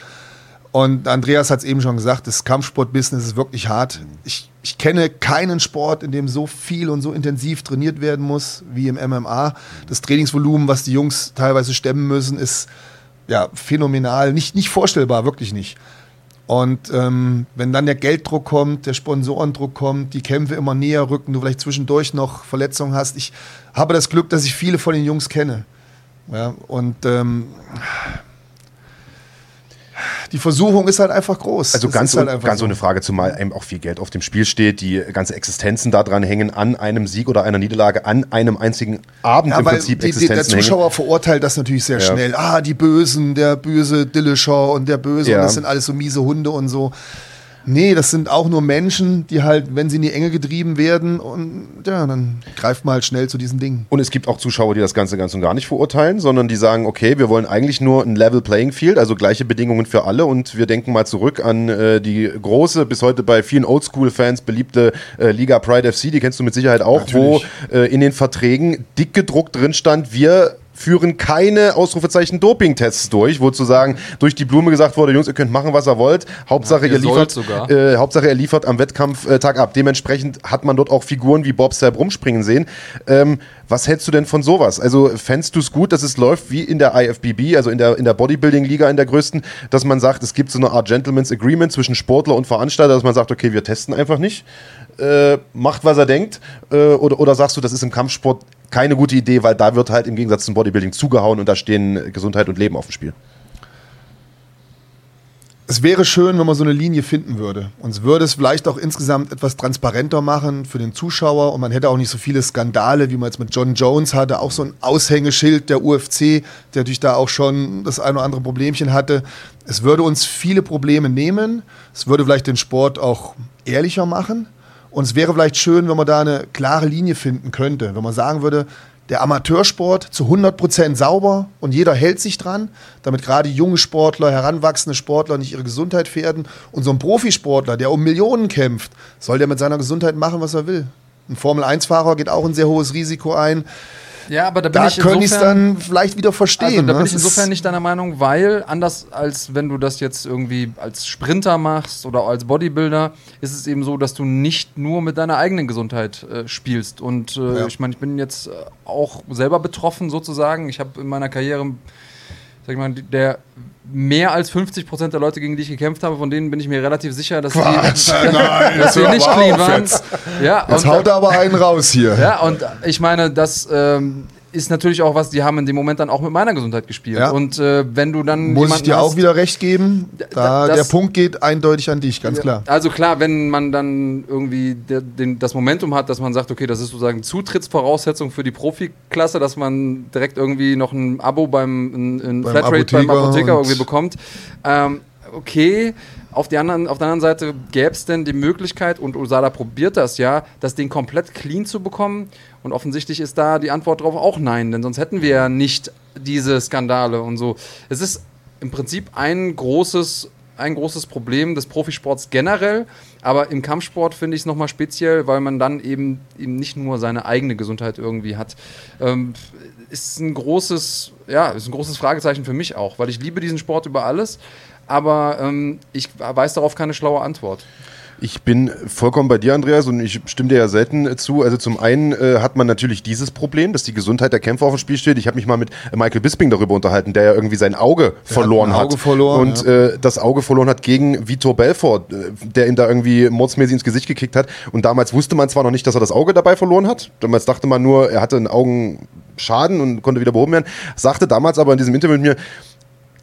Speaker 2: Und Andreas hat es eben schon gesagt, das Kampfsportbusiness ist wirklich hart. Ich, ich kenne keinen Sport, in dem so viel und so intensiv trainiert werden muss wie im MMA. Das Trainingsvolumen, was die Jungs teilweise stemmen müssen, ist ja phänomenal. Nicht, nicht vorstellbar, wirklich nicht. Und ähm, wenn dann der Gelddruck kommt, der Sponsorendruck kommt, die Kämpfe immer näher rücken, du vielleicht zwischendurch noch Verletzungen hast. Ich habe das Glück, dass ich viele von den Jungs kenne. Ja, und ähm, die Versuchung ist halt einfach groß.
Speaker 1: Also
Speaker 2: Das
Speaker 1: ganz,
Speaker 2: halt
Speaker 1: ganz
Speaker 2: so.
Speaker 1: ohne Frage, zumal eben auch viel Geld auf dem Spiel steht, die ganze Existenzen daran hängen, an einem Sieg oder einer Niederlage, an einem einzigen Abend
Speaker 2: Ja,
Speaker 1: im Prinzip
Speaker 2: die, die, der
Speaker 1: Existenzen hängen.
Speaker 2: Zuschauer verurteilt das natürlich sehr
Speaker 1: Ja.
Speaker 2: schnell. Ah, die Bösen, der böse Dillashaw und der Böse
Speaker 1: Ja.
Speaker 2: und das sind alles so miese Hunde und so. Nee, das sind auch nur Menschen, die halt, wenn sie in die Enge getrieben werden und ja, dann greift man halt schnell zu diesen Dingen.
Speaker 1: Und es gibt auch Zuschauer, die das Ganze ganz und gar nicht verurteilen, sondern die sagen, okay, wir wollen eigentlich nur ein Level Playing Field, also gleiche Bedingungen für alle und wir denken mal zurück an äh, die große, bis heute bei vielen Oldschool-Fans beliebte äh, Liga Pride FC, die kennst du mit Sicherheit auch,
Speaker 2: Natürlich.
Speaker 1: wo äh, in den Verträgen dick gedruckt drin stand, wir führen keine Ausrufezeichen Doping-Tests durch, wo zu sagen, durch die Blume gesagt wurde, Jungs, ihr könnt machen, was ihr wollt. Hauptsache,
Speaker 3: Ja,
Speaker 1: ihr,
Speaker 3: ihr
Speaker 1: liefert,
Speaker 3: sogar.
Speaker 1: äh, Hauptsache, er liefert am Wettkampftag ab. Dementsprechend hat man dort auch Figuren wie Bob Sapp rumspringen sehen. Ähm, was hältst du denn von sowas? Also fändest du es gut, dass es läuft wie in der IFBB, also in der, in der Bodybuilding-Liga, in der größten, dass man sagt, es gibt so eine Art Gentleman's Agreement zwischen Sportler und Veranstalter, dass man sagt, okay, wir testen einfach nicht, äh, macht, was er denkt, äh, oder, oder sagst du, das ist im Kampfsport keine gute Idee, weil da wird halt im Gegensatz zum Bodybuilding zugehauen und da stehen Gesundheit und Leben auf dem Spiel.
Speaker 2: Es wäre schön, wenn man so eine Linie finden würde. Und es würde es vielleicht auch insgesamt etwas transparenter machen für den Zuschauer und man hätte auch nicht so viele Skandale, wie man jetzt mit John Jones hatte, auch so ein Aushängeschild der UFC, der natürlich da auch schon das ein oder andere Problemchen hatte. Es würde uns viele Probleme nehmen. Es würde vielleicht den Sport auch ehrlicher machen. Und es wäre vielleicht schön, wenn man da eine klare Linie finden könnte. Wenn man sagen würde, der Amateursport zu 100% sauber und jeder hält sich dran, damit gerade junge Sportler, heranwachsende Sportler nicht ihre Gesundheit gefährden. Und so ein Profisportler, der um Millionen kämpft, soll der mit seiner Gesundheit machen, was er will. Ein Formel-1-Fahrer geht auch ein sehr hohes Risiko ein.
Speaker 3: Ja, aber da bin
Speaker 2: Da
Speaker 3: ich
Speaker 2: könnte ich es
Speaker 3: insofern-
Speaker 2: dann vielleicht wieder verstehen.
Speaker 3: Also da
Speaker 2: ne?
Speaker 3: bin ich insofern nicht deiner Meinung, weil anders als wenn du das jetzt irgendwie als Sprinter machst oder als Bodybuilder, ist es eben so, dass du nicht nur mit deiner eigenen Gesundheit äh, spielst. Und äh,
Speaker 2: Ja.
Speaker 3: ich meine, ich bin jetzt äh, auch selber betroffen sozusagen. Ich habe in meiner Karriere, sag ich mal, der mehr als 50 Prozent der Leute, gegen die ich gekämpft habe, von denen bin ich mir relativ sicher, dass
Speaker 2: Quatsch,
Speaker 3: die,
Speaker 2: nein,
Speaker 3: dass die nicht clean waren.
Speaker 2: jetzt.
Speaker 3: Ja,
Speaker 2: Jetzt
Speaker 3: und-
Speaker 2: haut er aber einen raus hier.
Speaker 3: ja, und ich meine, das ähm, ist natürlich auch was, die haben in dem Moment dann auch mit meiner Gesundheit gespielt.
Speaker 2: Ja.
Speaker 3: Und äh, wenn du dann
Speaker 2: Muss ich dir
Speaker 3: hast,
Speaker 2: auch wieder recht geben. Da,
Speaker 3: das-
Speaker 2: der Punkt geht eindeutig an dich, ganz klar.
Speaker 3: Also klar, wenn man dann irgendwie der, den, das Momentum hat, dass man sagt, okay, das ist sozusagen Zutrittsvoraussetzung für die Profiklasse, dass man direkt irgendwie noch ein Abo beim ein, ein
Speaker 2: Beim
Speaker 3: Flatrate beim
Speaker 2: Apotheker
Speaker 3: Apotheker
Speaker 2: und-
Speaker 3: irgendwie bekommt. Ähm, okay. Auf, die anderen, auf der anderen Seite gäbe es denn die Möglichkeit, und Usada probiert das ja, das Ding komplett clean zu bekommen. Und offensichtlich ist da die Antwort darauf auch nein, denn sonst hätten wir ja nicht diese Skandale und so. Es ist im Prinzip ein großes ein großes Problem des Profisports generell, aber im Kampfsport finde ich es nochmal speziell, weil man dann eben, eben nicht nur seine eigene Gesundheit irgendwie hat. Ähm, ist ein großes, ja, ist ein großes Fragezeichen für mich auch, weil ich liebe diesen Sport über alles, aber ähm, ich weiß darauf keine schlaue Antwort.
Speaker 1: Ich bin vollkommen bei dir, Andreas, und ich stimme dir ja selten äh, zu. Also zum einen äh, hat man natürlich dieses Problem, dass die Gesundheit der Kämpfer auf dem Spiel steht. Ich habe mich mal mit Michael Bisping darüber unterhalten, der ja irgendwie sein Auge der verloren hat.
Speaker 2: Auge verloren,
Speaker 1: und ja. äh, das Auge verloren hat gegen Vitor Belfort, äh, der ihm da irgendwie mordsmäßig ins Gesicht gekickt hat. Und damals wusste man zwar noch nicht, dass er das Auge dabei verloren hat. Damals dachte man nur, er hatte einen Augenschaden und konnte wieder behoben werden. Sagte damals aber in diesem Interview mit mir,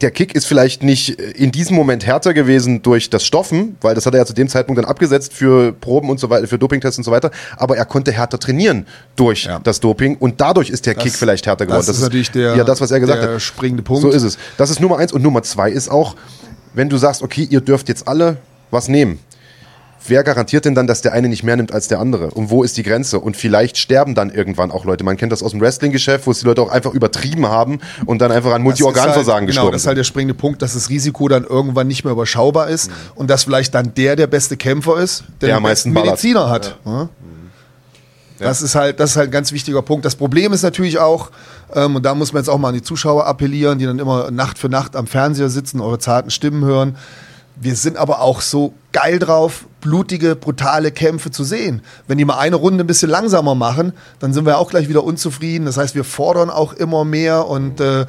Speaker 1: der Kick ist vielleicht nicht in diesem Moment härter gewesen durch das Stoffen, weil das hat er ja zu dem Zeitpunkt dann abgesetzt für Proben und so weiter, für Dopingtests und so weiter, aber er konnte härter trainieren durch ja. das Doping und dadurch ist der das, Kick vielleicht härter geworden.
Speaker 2: Das, das ist natürlich der,
Speaker 1: ja, das, was er gesagt
Speaker 2: der
Speaker 1: hat.
Speaker 2: springende Punkt.
Speaker 1: So ist es. Das ist Nummer eins und Nummer zwei ist auch, wenn du sagst, okay, ihr dürft jetzt alle was nehmen wer garantiert denn dann, dass der eine nicht mehr nimmt als der andere? Und wo ist die Grenze? Und vielleicht sterben dann irgendwann auch Leute. Man kennt das aus dem Wrestling-Geschäft, wo es die Leute auch einfach übertrieben haben und dann einfach an Multiorganversagen
Speaker 2: halt,
Speaker 1: gestorben
Speaker 2: Genau, das ist halt der springende Punkt, dass das Risiko dann irgendwann nicht mehr überschaubar ist mhm. und dass vielleicht dann der der beste Kämpfer ist, der, der
Speaker 1: den besten
Speaker 2: Mediziner hat. Ja. Das, ist halt, das ist halt ein ganz wichtiger Punkt. Das Problem ist natürlich auch, ähm, und da muss man jetzt auch mal an die Zuschauer appellieren, die dann immer Nacht für Nacht am Fernseher sitzen, eure zarten Stimmen hören. Wir sind aber auch so geil drauf, blutige, brutale Kämpfe zu sehen. Wenn die mal eine Runde ein bisschen langsamer machen, dann sind wir auch gleich wieder unzufrieden. Das heißt, wir fordern auch immer mehr und äh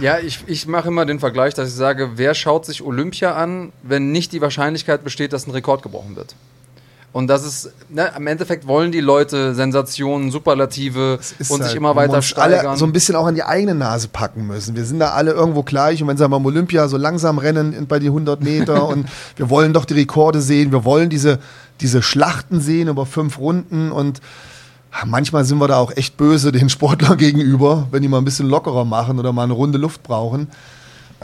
Speaker 3: ja, ich, ich mache immer den Vergleich, dass ich sage, wer schaut sich Olympia an, wenn nicht die Wahrscheinlichkeit besteht, dass ein Rekord gebrochen wird? Und das ist, ne, im Endeffekt wollen die Leute Sensationen, Superlative und halt, sich immer weiter steigern.
Speaker 2: alle so ein bisschen auch an die eigene Nase packen müssen. Wir sind da alle irgendwo gleich und wenn sie beim Olympia so langsam rennen bei die 100 Meter und wir wollen doch die Rekorde sehen, wir wollen diese, diese Schlachten sehen über fünf Runden und manchmal sind wir da auch echt böse den Sportlern gegenüber, wenn die mal ein bisschen lockerer machen oder mal eine Runde Luft brauchen.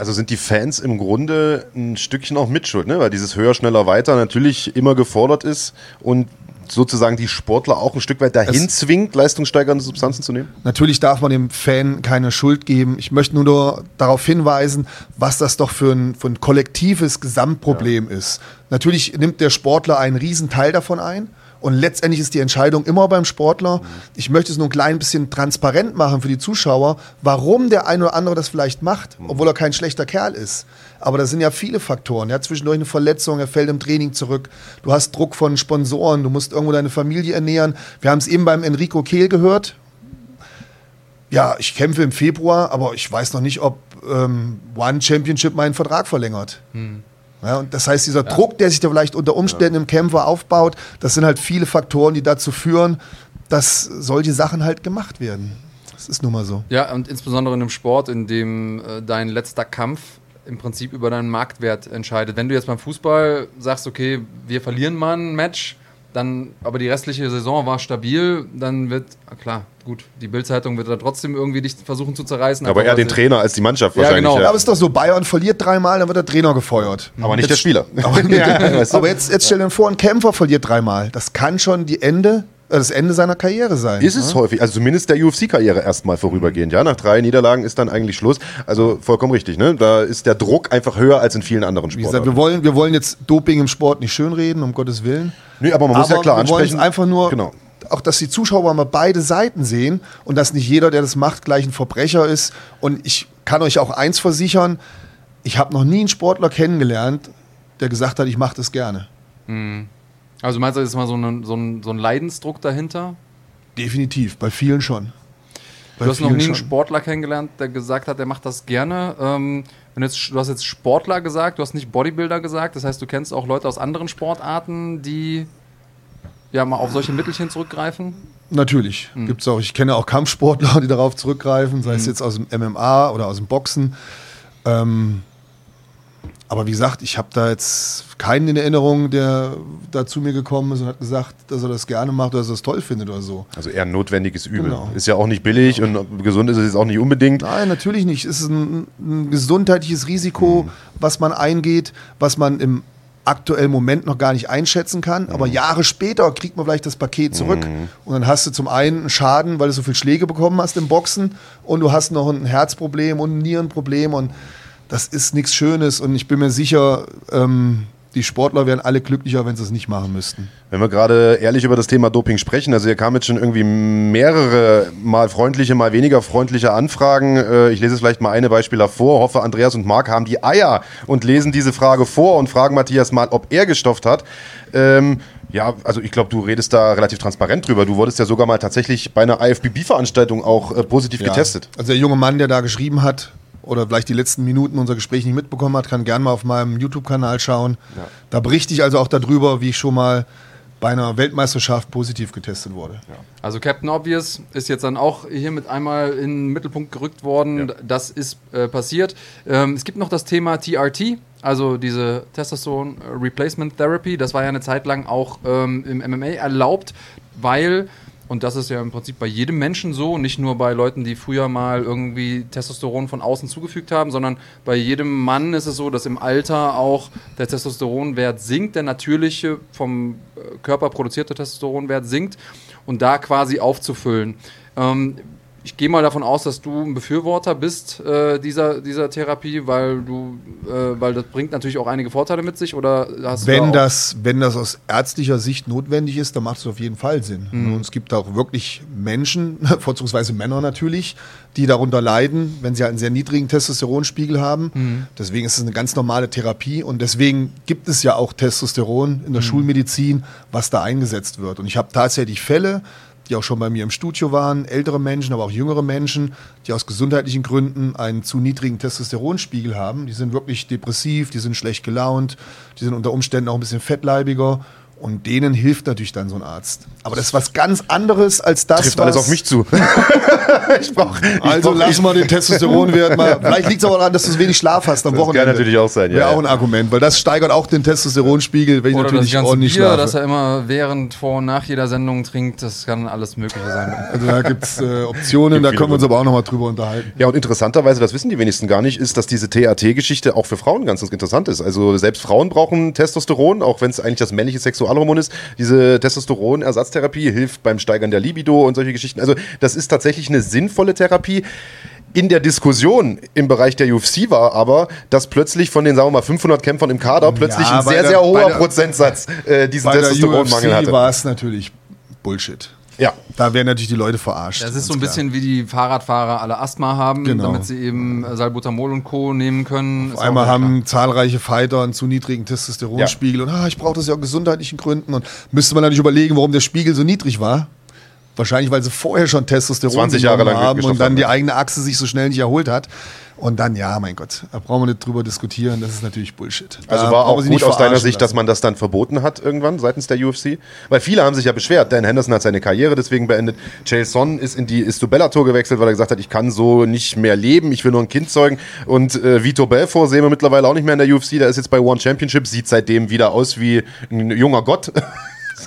Speaker 1: Also sind die Fans im Grunde ein Stückchen auch mitschuld, ne? weil dieses höher, schneller, weiter natürlich immer gefordert ist und sozusagen die Sportler auch ein Stück weit dahin es zwingt, leistungssteigernde Substanzen zu nehmen?
Speaker 2: Natürlich darf man dem Fan keine Schuld geben. Ich möchte nur, nur darauf hinweisen, was das doch für ein, für ein kollektives Gesamtproblem ja. ist. Natürlich nimmt der Sportler einen Riesenteil davon ein. Und letztendlich ist die Entscheidung immer beim Sportler. Ich möchte es nur ein klein bisschen transparent machen für die Zuschauer, warum der eine oder andere das vielleicht macht, obwohl er kein schlechter Kerl ist. Aber da sind ja viele Faktoren. Er hat zwischendurch eine Verletzung, er fällt im Training zurück. Du hast Druck von Sponsoren, du musst irgendwo deine Familie ernähren. Wir haben es eben beim Enrico Kehl gehört. Ja, ich kämpfe im Februar, aber ich weiß noch nicht, ob ähm, One Championship meinen Vertrag verlängert. Hm. Ja, und das heißt, dieser ja. Druck, der sich da vielleicht unter Umständen ja. im Kämpfer aufbaut, das sind halt viele Faktoren, die dazu führen, dass solche Sachen halt gemacht werden. Das ist nun mal so.
Speaker 3: Ja, und insbesondere in einem Sport, in dem äh, dein letzter Kampf im Prinzip über deinen Marktwert entscheidet. Wenn du jetzt beim Fußball sagst, okay, wir verlieren mal ein Match, dann, aber die restliche Saison war stabil, dann wird, klar, gut, die Bildzeitung wird da trotzdem irgendwie dich versuchen zu zerreißen.
Speaker 1: Aber eher den Trainer als die Mannschaft ja, wahrscheinlich.
Speaker 2: Genau. Ja. Aber es ist doch so, Bayern verliert dreimal, dann wird der Trainer gefeuert.
Speaker 1: Aber nicht jetzt, der Spieler.
Speaker 2: Aber, ja, aber jetzt, jetzt stell dir vor, ein Kämpfer verliert dreimal. Das kann schon die Ende das Ende seiner Karriere sein.
Speaker 1: Ist es ja? häufig, also zumindest der UFC-Karriere erstmal vorübergehend. Ja, nach drei Niederlagen ist dann eigentlich Schluss. Also vollkommen richtig, ne? Da ist der Druck einfach höher als in vielen anderen Sportarten.
Speaker 2: Wie gesagt, wir wollen, wir wollen jetzt Doping im Sport nicht schönreden, um Gottes Willen.
Speaker 1: Nee, aber man muss aber ja klar wir ansprechen.
Speaker 2: einfach nur,
Speaker 1: genau.
Speaker 2: auch dass die Zuschauer mal beide Seiten sehen und dass nicht jeder, der das macht, gleich ein Verbrecher ist. Und ich kann euch auch eins versichern, ich habe noch nie einen Sportler kennengelernt, der gesagt hat, ich mache das gerne.
Speaker 3: Mhm. Also meinst du, ist mal so ein, so, ein, so ein Leidensdruck dahinter?
Speaker 2: Definitiv, bei vielen schon.
Speaker 3: Bei du hast noch nie einen Sportler kennengelernt, der gesagt hat, der macht das gerne. Ähm, wenn jetzt, du hast jetzt Sportler gesagt, du hast nicht Bodybuilder gesagt. Das heißt, du kennst auch Leute aus anderen Sportarten, die ja mal auf solche Mittelchen zurückgreifen?
Speaker 2: Natürlich. Mhm. Gibt es auch. Ich kenne auch Kampfsportler, die darauf zurückgreifen, sei es mhm. jetzt aus dem MMA oder aus dem Boxen. Ähm, aber wie gesagt, ich habe da jetzt keinen in Erinnerung, der da zu mir gekommen ist und hat gesagt, dass er das gerne macht oder dass er das toll findet oder so.
Speaker 1: Also eher ein notwendiges Übel. Genau. Ist ja auch nicht billig genau. und gesund ist es jetzt auch nicht unbedingt.
Speaker 2: Nein, natürlich nicht. Es ist ein, ein gesundheitliches Risiko, mhm. was man eingeht, was man im aktuellen Moment noch gar nicht einschätzen kann. Aber mhm. Jahre später kriegt man vielleicht das Paket zurück. Mhm. Und dann hast du zum einen einen Schaden, weil du so viel Schläge bekommen hast im Boxen und du hast noch ein Herzproblem und ein Nierenproblem und das ist nichts Schönes und ich bin mir sicher, ähm, die Sportler wären alle glücklicher, wenn sie es nicht machen müssten.
Speaker 1: Wenn wir gerade ehrlich über das Thema Doping sprechen, also hier kamen jetzt schon irgendwie mehrere mal freundliche, mal weniger freundliche Anfragen. Äh, ich lese vielleicht mal eine Beispiel vor. Hoffe, Andreas und Marc haben die Eier und lesen diese Frage vor und fragen Matthias mal, ob er gestofft hat. Ähm, ja, also ich glaube, du redest da relativ transparent drüber. Du wurdest ja sogar mal tatsächlich bei einer IFBB-Veranstaltung auch äh, positiv
Speaker 2: Ja.
Speaker 1: getestet.
Speaker 2: Also der junge Mann, der da geschrieben hat oder vielleicht die letzten Minuten unser Gespräch nicht mitbekommen hat, kann gerne mal auf meinem YouTube-Kanal schauen. Da berichte ich also auch darüber, wie ich schon mal bei einer Weltmeisterschaft positiv getestet wurde.
Speaker 3: Also Captain Obvious ist jetzt dann auch hier mit einmal in den Mittelpunkt gerückt worden.
Speaker 1: Ja.
Speaker 3: Das ist äh, passiert. Ähm, es gibt noch das Thema TRT, also diese Testosteron Replacement Therapy. Das war ja eine Zeit lang auch ähm, im MMA erlaubt, weil und das ist ja im Prinzip bei jedem Menschen so, nicht nur bei Leuten, die früher mal irgendwie Testosteron von außen zugefügt haben, sondern bei jedem Mann ist es so, dass im Alter auch der Testosteronwert sinkt, der natürliche vom äh, Körper produzierte Testosteronwert sinkt und da quasi aufzufüllen. Ähm, ich gehe mal davon aus, dass du ein Befürworter bist äh, dieser, dieser Therapie, weil du, äh, weil das bringt natürlich auch einige Vorteile mit sich, oder hast da
Speaker 2: Wenn
Speaker 3: auch-
Speaker 2: das, wenn das aus ärztlicher Sicht notwendig ist, dann macht es auf jeden Fall Sinn.
Speaker 3: Mhm.
Speaker 2: Und es gibt auch wirklich Menschen, vorzugsweise Männer natürlich, die darunter leiden, wenn sie halt einen sehr niedrigen Testosteronspiegel haben.
Speaker 3: Mhm.
Speaker 2: Deswegen ist es eine ganz normale Therapie und deswegen gibt es ja auch Testosteron in der Schulmedizin, was da eingesetzt wird. Und ich habe tatsächlich Fälle, die auch schon bei mir im Studio waren, ältere Menschen, aber auch jüngere Menschen, die aus gesundheitlichen Gründen einen zu niedrigen Testosteronspiegel haben. Die sind wirklich depressiv, die sind schlecht gelaunt, die sind unter Umständen auch ein bisschen fettleibiger. Und denen hilft natürlich dann so ein Arzt. Aber das ist was ganz anderes als das,
Speaker 1: Trifft
Speaker 2: was...
Speaker 1: alles auf mich zu. ich brauch, ich
Speaker 2: Also
Speaker 1: brauch-
Speaker 2: lass mal den Testosteronwert mal. Vielleicht liegt es aber daran, dass du wenig Schlaf hast am
Speaker 1: Das kann
Speaker 2: Wochenende.
Speaker 1: natürlich auch sein, ja,
Speaker 2: Wäre
Speaker 1: ja.
Speaker 2: auch ein Argument, weil das steigert auch den Testosteronspiegel, wenn ich
Speaker 3: Oder das
Speaker 2: natürlich
Speaker 3: ganze
Speaker 2: ordentlich
Speaker 3: Bier, das
Speaker 2: schlafe.
Speaker 3: er immer während, vor und nach jeder Sendung trinkt, das kann alles Mögliche sein.
Speaker 2: Also da gibt es äh, Optionen,
Speaker 1: Gibt
Speaker 2: da können wir uns aber auch nochmal drüber unterhalten.
Speaker 1: Ja, und interessanterweise, das wissen die wenigsten gar nicht, ist, dass diese TAT-Geschichte auch für Frauen ganz interessant ist. Also selbst Frauen brauchen Testosteron, auch wenn es eigentlich das männliche Sexualhormon ist. Diese Testosteron-Ersatztherapie hilft beim Steigern der Libido und solche Geschichten. Also das ist tatsächlich eine sinnvolle Therapie. In der Diskussion im Bereich der UFC war aber, dass plötzlich von den, sagen wir mal, 500 Kämpfern im Kader plötzlich
Speaker 2: Ja,
Speaker 1: ein sehr,
Speaker 2: der-
Speaker 1: sehr hoher
Speaker 2: der-
Speaker 1: Prozentsatz äh, diesen Testosteronmangel
Speaker 2: UFC
Speaker 1: hatte.
Speaker 2: war es natürlich Bullshit.
Speaker 1: Ja.
Speaker 2: Da werden natürlich die Leute verarscht.
Speaker 3: Das ist so ein
Speaker 2: klar.
Speaker 3: bisschen wie die Fahrradfahrer alle Asthma haben,
Speaker 2: Genau.
Speaker 3: damit sie eben äh, Salbutamol und Co. nehmen können. Ist
Speaker 2: Auf einmal
Speaker 3: auch sehr
Speaker 2: haben zahlreiche Fighter einen zu niedrigen Testosteronspiegel und ah, ich brauche das ja aus gesundheitlichen Gründen. Und müsste man natürlich überlegen, warum der Spiegel so niedrig war. Wahrscheinlich, weil sie vorher schon Testosteron
Speaker 1: 20 Jahre lang
Speaker 2: haben und dann
Speaker 1: haben,
Speaker 2: die
Speaker 1: ja.
Speaker 2: eigene Achse sich so schnell nicht erholt hat. Und dann, ja, mein Gott, da brauchen wir nicht drüber diskutieren. Das ist natürlich Bullshit.
Speaker 1: Also
Speaker 2: Da
Speaker 1: war
Speaker 2: brauchen
Speaker 1: auch gut
Speaker 2: nicht
Speaker 1: aus deiner Sicht, dass
Speaker 2: lassen.
Speaker 1: man das dann verboten hat irgendwann seitens der UFC? Weil viele haben sich ja beschwert. Dan Henderson hat seine Karriere deswegen beendet. Chael Son ist in die ist zu Bellator gewechselt, weil er gesagt hat, ich kann so nicht mehr leben, ich will nur ein Kind zeugen. Und äh, Vitor Belfort sehen wir mittlerweile auch nicht mehr in der UFC. Der ist jetzt bei One Championship, sieht seitdem wieder aus wie ein junger Gott.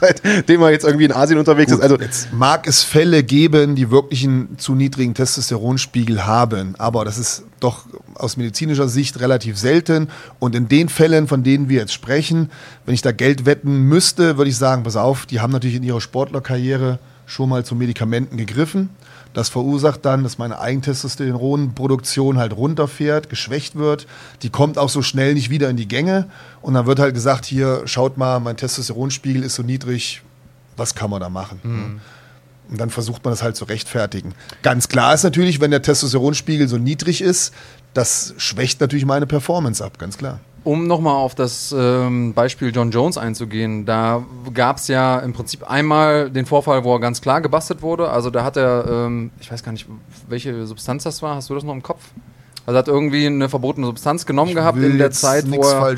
Speaker 1: Seitdem er jetzt irgendwie in Asien unterwegs ist. Also
Speaker 2: Jetzt mag es Fälle geben, die wirklich einen zu niedrigen Testosteronspiegel haben, aber das ist doch aus medizinischer Sicht relativ selten. Und in den Fällen, von denen wir jetzt sprechen, wenn ich da Geld wetten müsste, würde ich sagen, pass auf, die haben natürlich in ihrer Sportlerkarriere schon mal zu Medikamenten gegriffen. Das verursacht dann, dass meine Eigentestosteronproduktion halt runterfährt, geschwächt wird. Die kommt auch so schnell nicht wieder in die Gänge. Und dann wird halt gesagt, hier, schaut mal, mein Testosteronspiegel ist so niedrig, was kann man da machen? Und dann versucht man das halt zu rechtfertigen. Ganz klar ist natürlich, wenn der Testosteronspiegel so niedrig ist, das schwächt natürlich meine Performance ab, ganz klar.
Speaker 3: Um nochmal auf das ähm, Beispiel John Jones einzugehen, da gab es ja im Prinzip einmal den Vorfall, wo er ganz klar gebastelt wurde. Also da hat er, ähm, ich weiß gar nicht, welche Substanz das war, hast du das noch im Kopf? Also er hat irgendwie eine verbotene Substanz genommen gehabt
Speaker 2: will
Speaker 3: in der Zeit, wo er,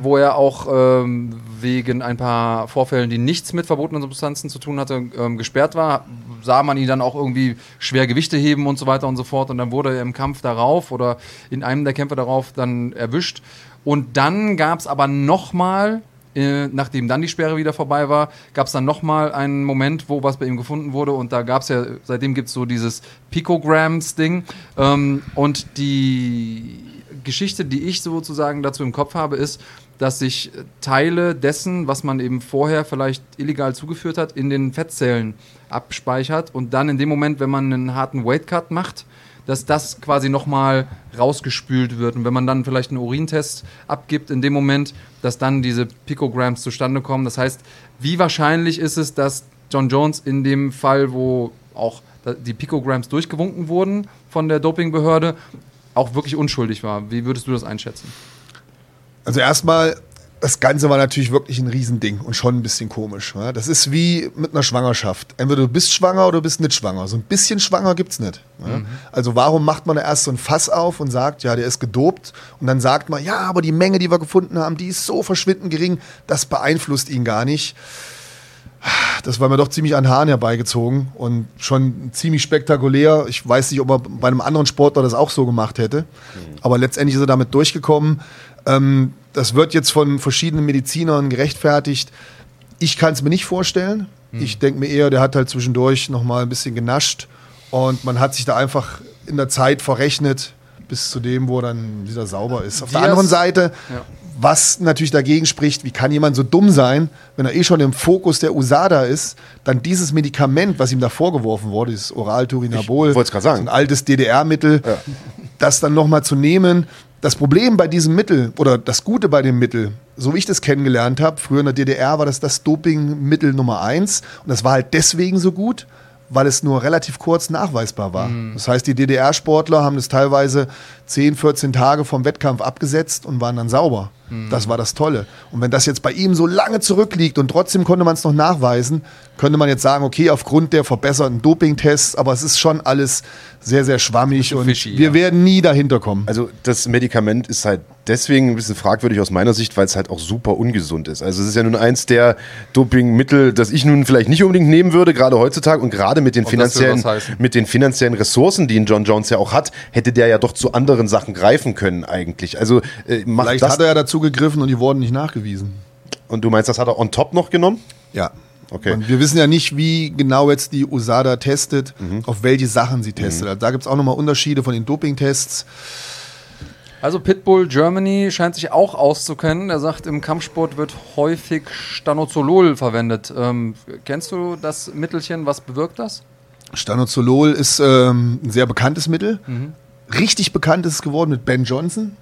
Speaker 3: wo er auch ähm, wegen ein paar Vorfällen, die nichts mit verbotenen Substanzen zu tun hatte, ähm, gesperrt war. Sah man ihn dann auch irgendwie schwer Gewichte heben und so weiter und so fort. Und dann wurde er im Kampf darauf oder in einem der Kämpfe darauf dann erwischt. Und dann gab es aber nochmal, äh, nachdem dann die Sperre wieder vorbei war, gab es dann nochmal einen Moment, wo was bei ihm gefunden wurde. Und da gab es ja, seitdem gibt es so dieses Picograms-Ding. Ähm, und die Geschichte, die ich sozusagen dazu im Kopf habe, ist, dass sich Teile dessen, was man eben vorher vielleicht illegal zugeführt hat, in den Fettzellen abspeichert und dann in dem Moment, wenn man einen harten Weight Cut macht, dass das quasi nochmal rausgespült wird. Und wenn man dann vielleicht einen Urintest abgibt, in dem Moment, dass dann diese Picograms zustande kommen. Das heißt, wie wahrscheinlich ist es, dass John Jones in dem Fall, wo auch die Picograms durchgewunken wurden von der Dopingbehörde, auch wirklich unschuldig war? Wie würdest du das einschätzen?
Speaker 2: Also erstmal das Ganze war natürlich wirklich ein Riesending und schon ein bisschen komisch. Ja? Das ist wie mit einer Schwangerschaft. Entweder du bist schwanger oder du bist nicht schwanger. So ein bisschen schwanger gibt es nicht. Ja? Mhm. Also warum macht man da erst so ein Fass auf und sagt, ja, der ist gedopt und dann sagt man, ja, aber die Menge, die wir gefunden haben, die ist so verschwindend gering, das beeinflusst ihn gar nicht. Das war mir doch ziemlich an Haaren herbeigezogen und schon ziemlich spektakulär. Ich weiß nicht, ob er bei einem anderen Sportler das auch so gemacht hätte. Mhm. Aber letztendlich ist er damit durchgekommen. Ähm, das wird jetzt von verschiedenen Medizinern gerechtfertigt. Ich kann es mir nicht vorstellen. Hm. Ich denke mir eher, der hat halt zwischendurch noch mal ein bisschen genascht und man hat sich da einfach in der Zeit verrechnet bis zu dem, wo dann wieder sauber ist. Auf Diaz, der anderen Seite, ja. Was natürlich dagegen spricht, wie kann jemand so dumm sein, wenn er eh schon im Fokus der USADA ist, dann dieses Medikament, was ihm da vorgeworfen wurde, dieses Oral-Turinabol,
Speaker 1: ein
Speaker 2: altes DDR-Mittel, ja. das dann noch mal zu nehmen, das Problem bei diesem Mittel oder das Gute bei dem Mittel, so wie ich das kennengelernt habe, früher in der DDR war das das Dopingmittel Nummer eins und das war halt deswegen so gut, weil es nur relativ kurz nachweisbar war. Mhm. Das heißt, die DDR-Sportler haben das teilweise 10, 14 Tage vom Wettkampf abgesetzt und waren dann sauber. Mhm. Das war das Tolle. Und wenn das jetzt bei ihm so lange zurückliegt und trotzdem konnte man es noch nachweisen, könnte man jetzt sagen, okay, aufgrund der verbesserten Dopingtests, aber es ist schon alles sehr, sehr schwammig und fishy, wir ja. werden nie dahinter kommen.
Speaker 1: Also das Medikament ist halt deswegen ein bisschen fragwürdig aus meiner Sicht, weil es halt auch super ungesund ist. Also es ist ja nun eins der Dopingmittel, das ich nun vielleicht nicht unbedingt nehmen würde, gerade heutzutage und gerade mit den finanziellen, mit den finanziellen Ressourcen, die ein John Jones ja auch hat, hätte der ja doch zu anderen Sachen greifen können eigentlich. Also
Speaker 2: äh, vielleicht hat er ja dazu gegriffen und die wurden nicht nachgewiesen.
Speaker 1: Und du meinst, das hat er on top noch genommen?
Speaker 2: Ja. Okay. Und wir wissen ja nicht, wie genau jetzt die USADA testet, mhm. auf welche Sachen sie testet. Mhm. Also da gibt es auch nochmal Unterschiede von den Dopingtests.
Speaker 3: Also Pitbull Germany scheint sich auch auszukennen. Er sagt, im Kampfsport wird häufig Stanozolol verwendet. Ähm, kennst du das Mittelchen? Was bewirkt das?
Speaker 2: Stanozolol ist ähm, ein sehr bekanntes Mittel. Mhm. Richtig bekannt ist es geworden mit Ben Johnson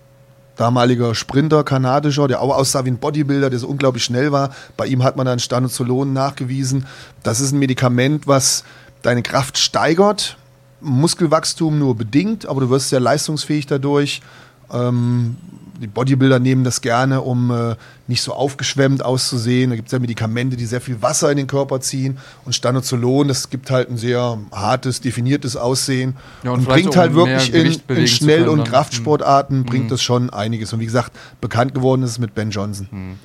Speaker 2: damaliger Sprinter, kanadischer, der auch aussah wie ein Bodybuilder, der so unglaublich schnell war. Bei ihm hat man dann Stanozolon nachgewiesen. Das ist ein Medikament, was deine Kraft steigert, Muskelwachstum nur bedingt, aber du wirst sehr leistungsfähig dadurch. Ähm, die Bodybuilder nehmen das gerne, um äh, nicht so aufgeschwemmt auszusehen. Da gibt es ja Medikamente, die sehr viel Wasser in den Körper ziehen. Und Stanozolon, das gibt halt ein sehr hartes, definiertes Aussehen. Ja, und, und bringt halt wirklich in, in Schnell- und Kraftsportarten, mhm. bringt das schon einiges. Und wie gesagt, bekannt geworden ist es mit Ben Johnson. Mhm.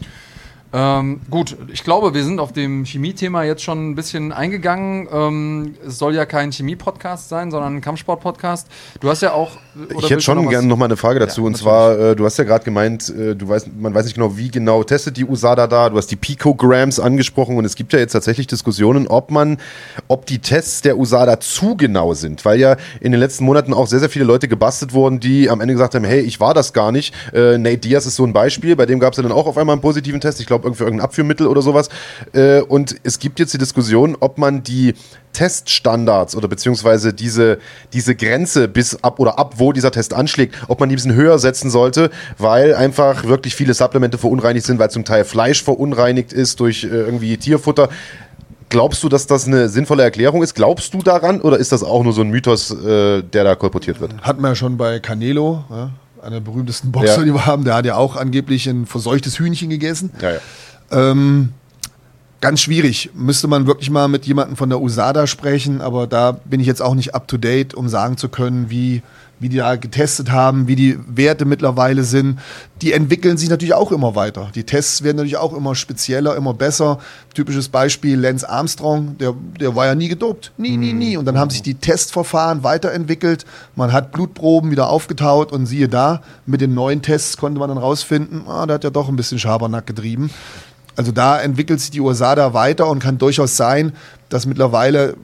Speaker 3: Ähm, gut, ich glaube, wir sind auf dem Chemie-Thema jetzt schon ein bisschen eingegangen. Ähm, es soll ja kein Chemie-Podcast sein, sondern ein Kampfsport-Podcast. Du hast ja auch.
Speaker 1: Ich hätte schon noch gerne noch mal eine Frage dazu. Ja, und natürlich. zwar, äh, du hast ja gerade gemeint, äh, du weißt, man weiß nicht genau, wie genau testet die USADA da. Du hast die Picograms angesprochen und es gibt ja jetzt tatsächlich Diskussionen, ob man, ob die Tests der USADA zu genau sind, weil ja in den letzten Monaten auch sehr, sehr viele Leute gebastelt wurden, die am Ende gesagt haben, hey, ich war das gar nicht. Äh, Nate Diaz ist so ein Beispiel, bei dem gab es ja dann auch auf einmal einen positiven Test. Ich glaube, glaube, irgendwie irgendein Abführmittel oder sowas. Äh, und es gibt jetzt die Diskussion, ob man die Teststandards oder beziehungsweise diese, diese Grenze bis ab oder ab, wo dieser Test anschlägt, ob man die ein bisschen höher setzen sollte, weil einfach wirklich viele Supplemente verunreinigt sind, weil zum Teil Fleisch verunreinigt ist durch äh, irgendwie Tierfutter. Glaubst du, dass das eine sinnvolle Erklärung ist? Glaubst du daran oder ist das auch nur so ein Mythos, äh, der da kolportiert wird?
Speaker 2: Hatten wir ja schon bei Canelo, ja? einer der berühmtesten Boxer, ja. die wir haben, der hat ja auch angeblich ein verseuchtes Hühnchen gegessen. Ja, ja. Ähm, ganz schwierig. Müsste man wirklich mal mit jemandem von der USADA sprechen, aber da bin ich jetzt auch nicht up to date, um sagen zu können, wie wie die da getestet haben, wie die Werte mittlerweile sind, die entwickeln sich natürlich auch immer weiter. Die Tests werden natürlich auch immer spezieller, immer besser. Typisches Beispiel Lance Armstrong, der, der war ja nie gedopt. Nie, nie, nie. Und dann haben sich die Testverfahren weiterentwickelt. Man hat Blutproben wieder aufgetaut und siehe da, mit den neuen Tests konnte man dann rausfinden, ah, der hat ja doch ein bisschen Schabernack getrieben. Also da entwickelt sich die USADA weiter und kann durchaus sein, dass mittlerweile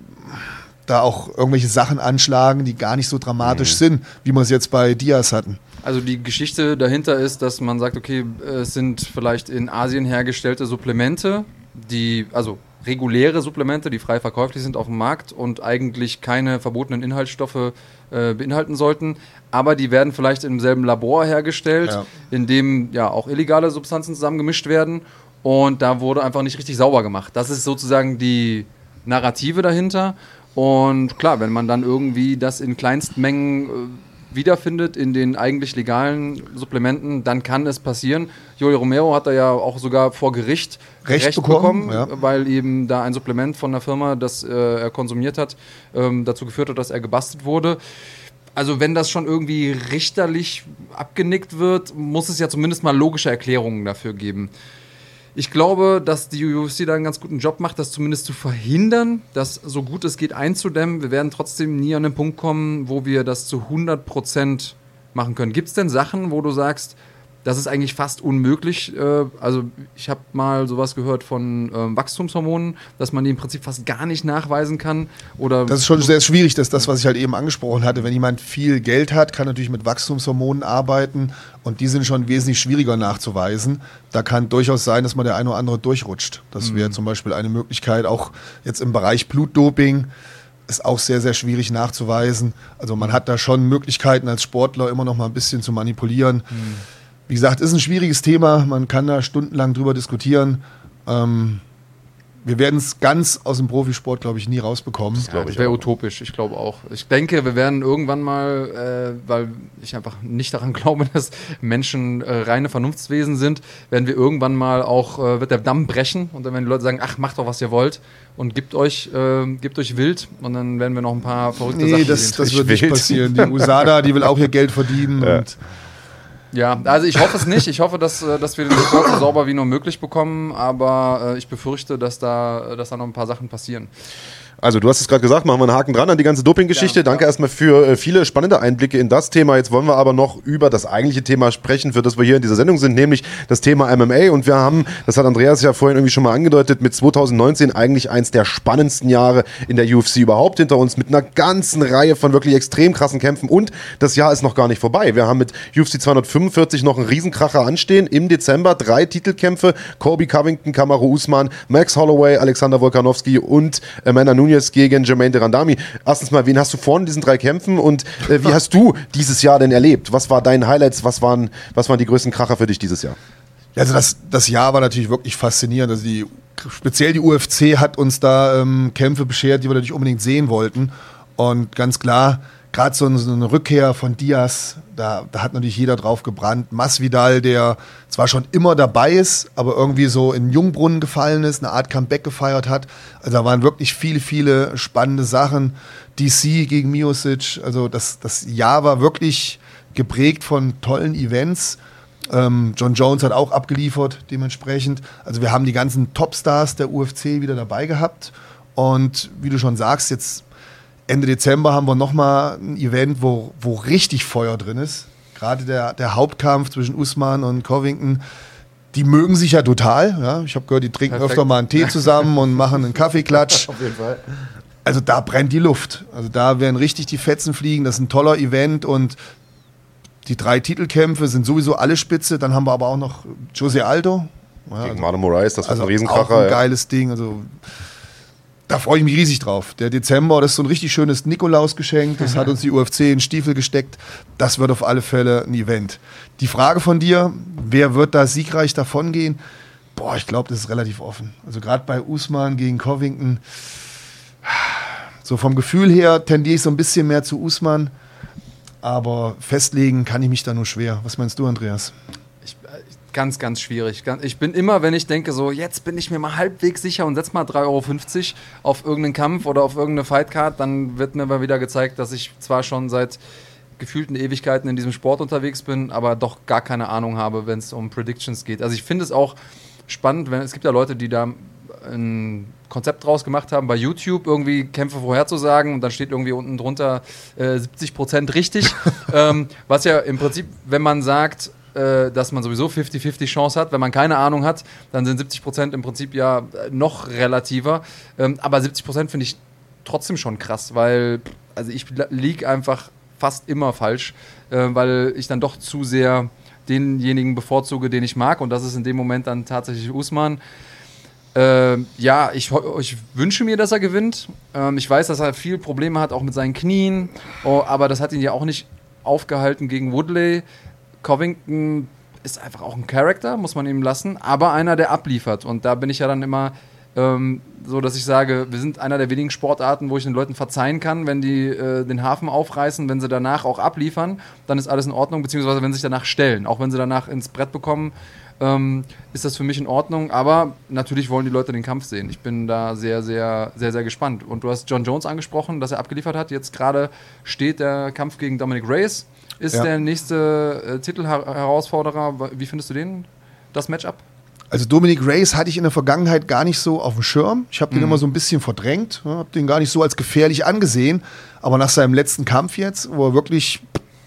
Speaker 2: da auch irgendwelche Sachen anschlagen, die gar nicht so dramatisch mhm. sind, wie wir es jetzt bei Diaz hatten.
Speaker 3: Also die Geschichte dahinter ist, dass man sagt, okay, es sind vielleicht in Asien hergestellte Supplemente, die, also reguläre Supplemente, die frei verkäuflich sind auf dem Markt und eigentlich keine verbotenen Inhaltsstoffe äh, beinhalten sollten. Aber die werden vielleicht im selben Labor hergestellt,
Speaker 2: Ja.
Speaker 3: in dem ja auch illegale Substanzen zusammengemischt werden. Und da wurde einfach nicht richtig sauber gemacht. Das ist sozusagen die Narrative dahinter. Und klar, wenn man dann irgendwie das in Kleinstmengen äh, wiederfindet in den eigentlich legalen Supplementen, dann kann es passieren. Joey Romero hat da ja auch sogar vor Gericht
Speaker 2: Recht bekommen, ja.
Speaker 3: weil eben da ein Supplement von der Firma, das äh, er konsumiert hat, ähm, dazu geführt hat, dass er gebastelt wurde. Also wenn das schon irgendwie richterlich abgenickt wird, muss es ja zumindest mal logische Erklärungen dafür geben. Ich glaube, dass die UFC da einen ganz guten Job macht, das zumindest zu verhindern, das so gut es geht einzudämmen. Wir werden trotzdem nie an den Punkt kommen, wo wir das zu 100% machen können. Gibt es denn Sachen, wo du sagst, das ist eigentlich fast unmöglich? Äh, also ich habe mal sowas gehört von ähm, Wachstumshormonen, dass man die im Prinzip fast gar nicht nachweisen kann. Oder
Speaker 2: Das ist schon sehr schwierig, das ist das, was ich halt eben angesprochen hatte. Wenn jemand viel Geld hat, kann natürlich mit Wachstumshormonen arbeiten und die sind schon wesentlich schwieriger nachzuweisen. Da kann durchaus sein, dass man der eine oder andere durchrutscht. Das wäre zum Beispiel eine Möglichkeit, auch jetzt im Bereich Blutdoping ist auch sehr, sehr schwierig nachzuweisen. Also man hat da schon Möglichkeiten als Sportler immer noch mal ein bisschen zu manipulieren. Wie gesagt, ist ein schwieriges Thema. Man kann da stundenlang drüber diskutieren. Ähm, wir werden es ganz aus dem Profisport, glaube ich, nie rausbekommen.
Speaker 3: Ja,
Speaker 1: glaub
Speaker 3: das wäre utopisch, ich glaube auch. Ich denke, wir werden irgendwann mal, äh, weil ich einfach nicht daran glaube, dass Menschen äh, reine Vernunftswesen sind, werden wir irgendwann mal auch, äh, wird der Damm brechen und dann werden die Leute sagen, ach, macht doch, was ihr wollt und gebt euch, äh, gebt euch wild und dann werden wir noch ein paar verrückte
Speaker 2: Nee,
Speaker 3: Sachen
Speaker 2: das,
Speaker 3: sehen.
Speaker 2: das
Speaker 1: Ich
Speaker 2: wird nicht passieren. Die USADA, die will auch ihr Geld verdienen.
Speaker 1: Ja.
Speaker 2: Und
Speaker 3: Ja, also ich hoffe es nicht. Ich hoffe, dass, äh, dass wir den Sport so sauber wie nur möglich bekommen, aber äh, ich befürchte, dass da, dass da noch ein paar Sachen passieren.
Speaker 1: Also, du hast es gerade gesagt, machen wir einen Haken dran an die ganze Doping-Geschichte.
Speaker 3: Ja,
Speaker 1: Danke
Speaker 3: ja.
Speaker 1: erstmal für äh, viele spannende Einblicke in das Thema. Jetzt wollen wir aber noch über das eigentliche Thema sprechen, für das wir hier in dieser Sendung sind, nämlich das Thema MMA. Und wir haben, das hat Andreas ja vorhin irgendwie schon mal angedeutet, mit 2019 eigentlich eins der spannendsten Jahre in der UFC überhaupt hinter uns, mit einer ganzen Reihe von wirklich extrem krassen Kämpfen. Und das Jahr ist noch gar nicht vorbei. Wir haben mit UFC 245 noch einen Riesenkracher anstehen. Im Dezember drei Titelkämpfe. Kobe Covington, Kamaru Usman, Max Holloway, Alexander Volkanovski und Amanda Nunes gegen Jermaine de Randami. Erstens mal, wen hast du vor in diesen drei Kämpfen und äh, wie hast du dieses Jahr denn erlebt? Was war dein Highlights? Was waren, was waren die größten Kracher für dich dieses Jahr?
Speaker 2: also das, das Jahr war natürlich wirklich faszinierend. Also die, speziell die UFC hat uns da ähm, Kämpfe beschert, die wir natürlich unbedingt sehen wollten. Und ganz klar, gerade so, eine Rückkehr von Diaz, da, da hat natürlich jeder drauf gebrannt. Masvidal, der zwar schon immer dabei ist, aber irgendwie so in Jungbrunnen gefallen ist, eine Art Comeback gefeiert hat. Also da waren wirklich viele, viele spannende Sachen. DC gegen Miosic, also das, das Jahr war wirklich geprägt von tollen Events. Ähm, John Jones hat auch abgeliefert, dementsprechend. Also wir haben die ganzen Topstars der UFC wieder dabei gehabt. Und wie du schon sagst, jetzt Ende Dezember haben wir nochmal ein Event, wo, wo richtig Feuer drin ist. Gerade der, der Hauptkampf zwischen Usman und Covington. Die mögen sich ja total. Ja? Ich habe gehört, die trinken
Speaker 3: Perfekt.
Speaker 2: öfter mal einen Tee zusammen und machen einen Kaffeeklatsch.
Speaker 3: Auf jeden Fall.
Speaker 2: Also da brennt die Luft. Also da werden richtig die Fetzen fliegen. Das ist ein toller Event und die drei Titelkämpfe sind sowieso alle spitze. Dann haben wir aber auch noch Jose Aldo. Ja,
Speaker 1: Gegen Marlon Moraes, das war
Speaker 2: also
Speaker 1: ein
Speaker 2: auch
Speaker 1: Riesenkracher.
Speaker 2: ein
Speaker 1: ja.
Speaker 2: geiles Ding. Also da freue ich mich riesig drauf. Der Dezember, das ist so ein richtig schönes Nikolausgeschenk. Das hat uns die UFC in Stiefel gesteckt. Das wird auf alle Fälle ein Event. Die Frage von dir, wer wird da siegreich davongehen? Boah, ich glaube, das ist relativ offen. Also gerade bei Usman gegen Covington. So vom Gefühl her tendiere ich so ein bisschen mehr zu Usman. Aber festlegen kann ich mich da nur schwer. Was meinst du, Andreas?
Speaker 3: Ich, äh, ganz, ganz schwierig. Ich bin immer, wenn ich denke, so, jetzt bin ich mir mal halbwegs sicher und setz mal 3,50 Euro auf irgendeinen Kampf oder auf irgendeine Fightcard, dann wird mir mal wieder gezeigt, dass ich zwar schon seit gefühlten Ewigkeiten in diesem Sport unterwegs bin, aber doch gar keine Ahnung habe, wenn es um Predictions geht. Also ich finde es auch spannend, wenn es gibt ja Leute, die da ein Konzept draus gemacht haben, bei YouTube irgendwie Kämpfe vorherzusagen und dann steht irgendwie unten drunter äh, 70% richtig. ähm, was ja im Prinzip, wenn man sagt, äh, dass man sowieso 50-50 Chance hat, wenn man keine Ahnung hat, dann sind 70% im Prinzip ja äh, noch relativer. Ähm, aber 70% finde ich trotzdem schon krass, weil also ich liege einfach fast immer falsch, äh, weil ich dann doch zu sehr denjenigen bevorzuge, den ich mag und das ist in dem Moment dann tatsächlich Usman. Ähm, ja, ich, ich, wünsche mir, dass er gewinnt. Ähm, ich weiß, dass er viel Probleme hat, auch mit seinen Knien. Oh, aber das hat ihn ja auch nicht aufgehalten gegen Woodley. Covington ist einfach auch ein Charakter, muss man ihm lassen, aber einer, der abliefert. Und da bin ich ja dann immer ähm, so, dass ich sage, wir sind einer der wenigen Sportarten, wo ich den Leuten verzeihen kann, wenn die äh, den Hafen aufreißen, wenn sie danach auch abliefern, dann ist alles in Ordnung, beziehungsweise wenn sie sich danach stellen. Auch wenn sie danach ins Brett bekommen, ähm, ist das für mich in Ordnung. Aber natürlich wollen die Leute den Kampf sehen. Ich bin da sehr, sehr, sehr, sehr gespannt. Und du hast John Jones angesprochen, dass er abgeliefert hat. Jetzt gerade steht der Kampf gegen Dominic Reyes ist ja. der nächste äh, Titelherausforderer. Wie findest du den, das Matchup?
Speaker 2: Also Dominic Reyes hatte ich in der Vergangenheit gar nicht so auf dem Schirm. Ich habe mhm. den immer so ein bisschen verdrängt, ja, habe den gar nicht so als gefährlich angesehen. Aber nach seinem letzten Kampf jetzt, wo er wirklich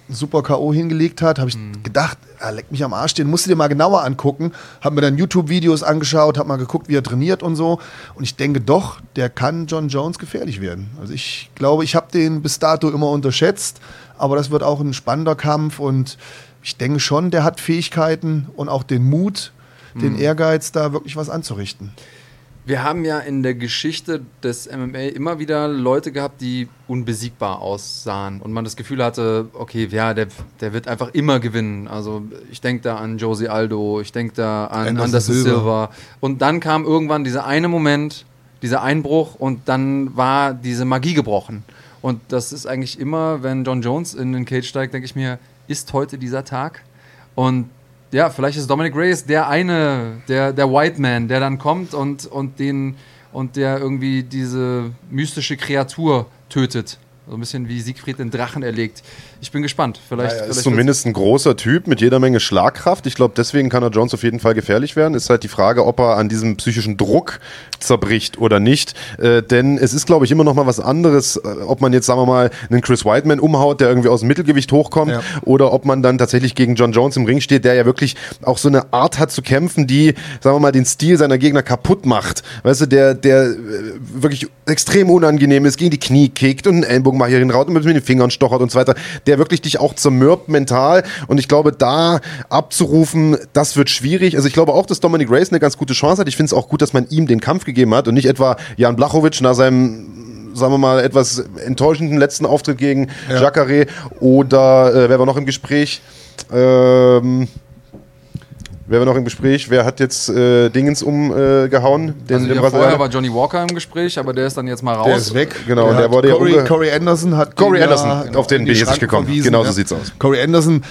Speaker 2: super K.O. hingelegt hat, habe ich mhm. gedacht, er leckt mich am Arsch, den musst du dir mal genauer angucken. Habe mir dann YouTube-Videos angeschaut, habe mal geguckt, wie er trainiert und so. Und ich denke doch, der kann John Jones gefährlich werden. Also ich glaube, ich habe den bis dato immer unterschätzt, aber das wird auch ein spannender Kampf und ich denke schon, der hat Fähigkeiten und auch den Mut, den mhm. Ehrgeiz, da wirklich was anzurichten.
Speaker 3: Wir haben ja in der Geschichte des MMA immer wieder Leute gehabt, die unbesiegbar aussahen und man das Gefühl hatte, okay, ja, der, der wird einfach immer gewinnen. Also ich denke da an Josie Aldo, ich denke da an Anderson, Anderson Silva. Silva. Und dann kam irgendwann dieser eine Moment, dieser Einbruch und dann war diese Magie gebrochen. Und das ist eigentlich immer, wenn John Jones in den Cage steigt, denke ich mir, ist heute dieser Tag? Und ja, vielleicht ist Dominic Reyes der eine, der, der White Man, der dann kommt und, und den und der irgendwie diese mystische Kreatur tötet. So ein bisschen wie Siegfried den Drachen erlegt. Ich bin gespannt. Vielleicht,
Speaker 1: ja, er
Speaker 3: ist
Speaker 1: zumindest ein großer Typ mit jeder Menge Schlagkraft. Ich glaube, deswegen kann er Jones auf jeden Fall gefährlich werden. Ist halt die Frage, ob er an diesem psychischen Druck zerbricht oder nicht. Äh, denn es ist, glaube ich, immer noch mal was anderes, äh, ob man jetzt, sagen wir mal, einen Chris Whiteman umhaut, der irgendwie aus dem Mittelgewicht hochkommt, ja. oder ob man dann tatsächlich gegen John Jones im Ring steht, der ja wirklich auch so eine Art hat zu kämpfen, die, sagen wir mal, den Stil seiner Gegner kaputt macht. Weißt du, der, der äh, wirklich extrem unangenehm ist, gegen die Knie kickt und einen Ellenbogen mal hier hinraut und mit den Fingern stochert und so weiter, der wirklich dich auch zermürbt mental. Und ich glaube, da abzurufen, das wird schwierig. Also ich glaube auch, dass Dominic Reyes eine ganz gute Chance hat. Ich finde es auch gut, dass man ihm den Kampf gegeben hat und nicht etwa Jan Blachowicz nach seinem sagen wir mal, etwas enttäuschenden letzten Auftritt gegen ja. Jacare oder äh, wer war noch im Gespräch? Ähm, Wer war noch im Gespräch? Wer hat jetzt äh, Dingens umgehauen?
Speaker 3: Äh, also ja, vorher war Johnny Walker im Gespräch, aber der ist dann jetzt mal raus.
Speaker 2: Der ist weg.
Speaker 1: Genau,
Speaker 2: der,
Speaker 1: der wurde
Speaker 2: Corey, ja Corey Anderson hat
Speaker 1: Corey Anderson, genau, auf den bin ich jetzt nicht gekommen. Verwiesen,
Speaker 2: genau so sieht's aus. Corey Anderson,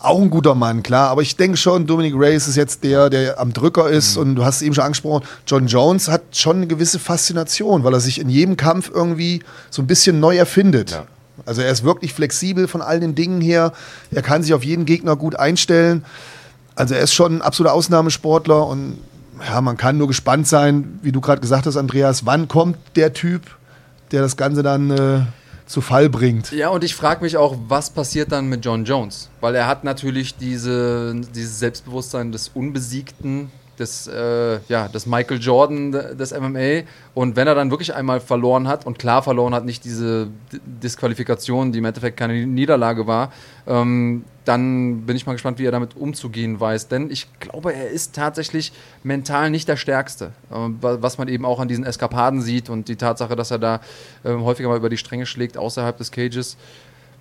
Speaker 2: auch ein guter Mann, klar, aber ich denke schon, Dominic Reyes ist jetzt der, der am Drücker ist mhm. und du hast es eben schon angesprochen, John Jones hat schon eine gewisse Faszination, weil er sich in jedem Kampf irgendwie so ein bisschen neu erfindet. Ja. Also er ist wirklich flexibel von all den Dingen her, er kann sich auf jeden Gegner gut einstellen. Also er ist schon ein absoluter Ausnahmesportler und ja, man kann nur gespannt sein, wie du gerade gesagt hast, Andreas, wann kommt der Typ, der das Ganze dann äh, zu Fall bringt.
Speaker 3: Ja, und ich frage mich auch, was passiert dann mit John Jones? Weil er hat natürlich diese, dieses Selbstbewusstsein des Unbesiegten, des, äh, ja, des Michael Jordan des MMA. Und wenn er dann wirklich einmal verloren hat, und klar verloren hat, nicht diese Disqualifikation, die im Endeffekt keine Niederlage war, ähm, dann bin ich mal gespannt, wie er damit umzugehen weiß. Denn ich glaube, er ist tatsächlich mental nicht der Stärkste. Äh, was man eben auch an diesen Eskapaden sieht und die Tatsache, dass er da äh, häufiger mal über die Stränge schlägt außerhalb des Cages.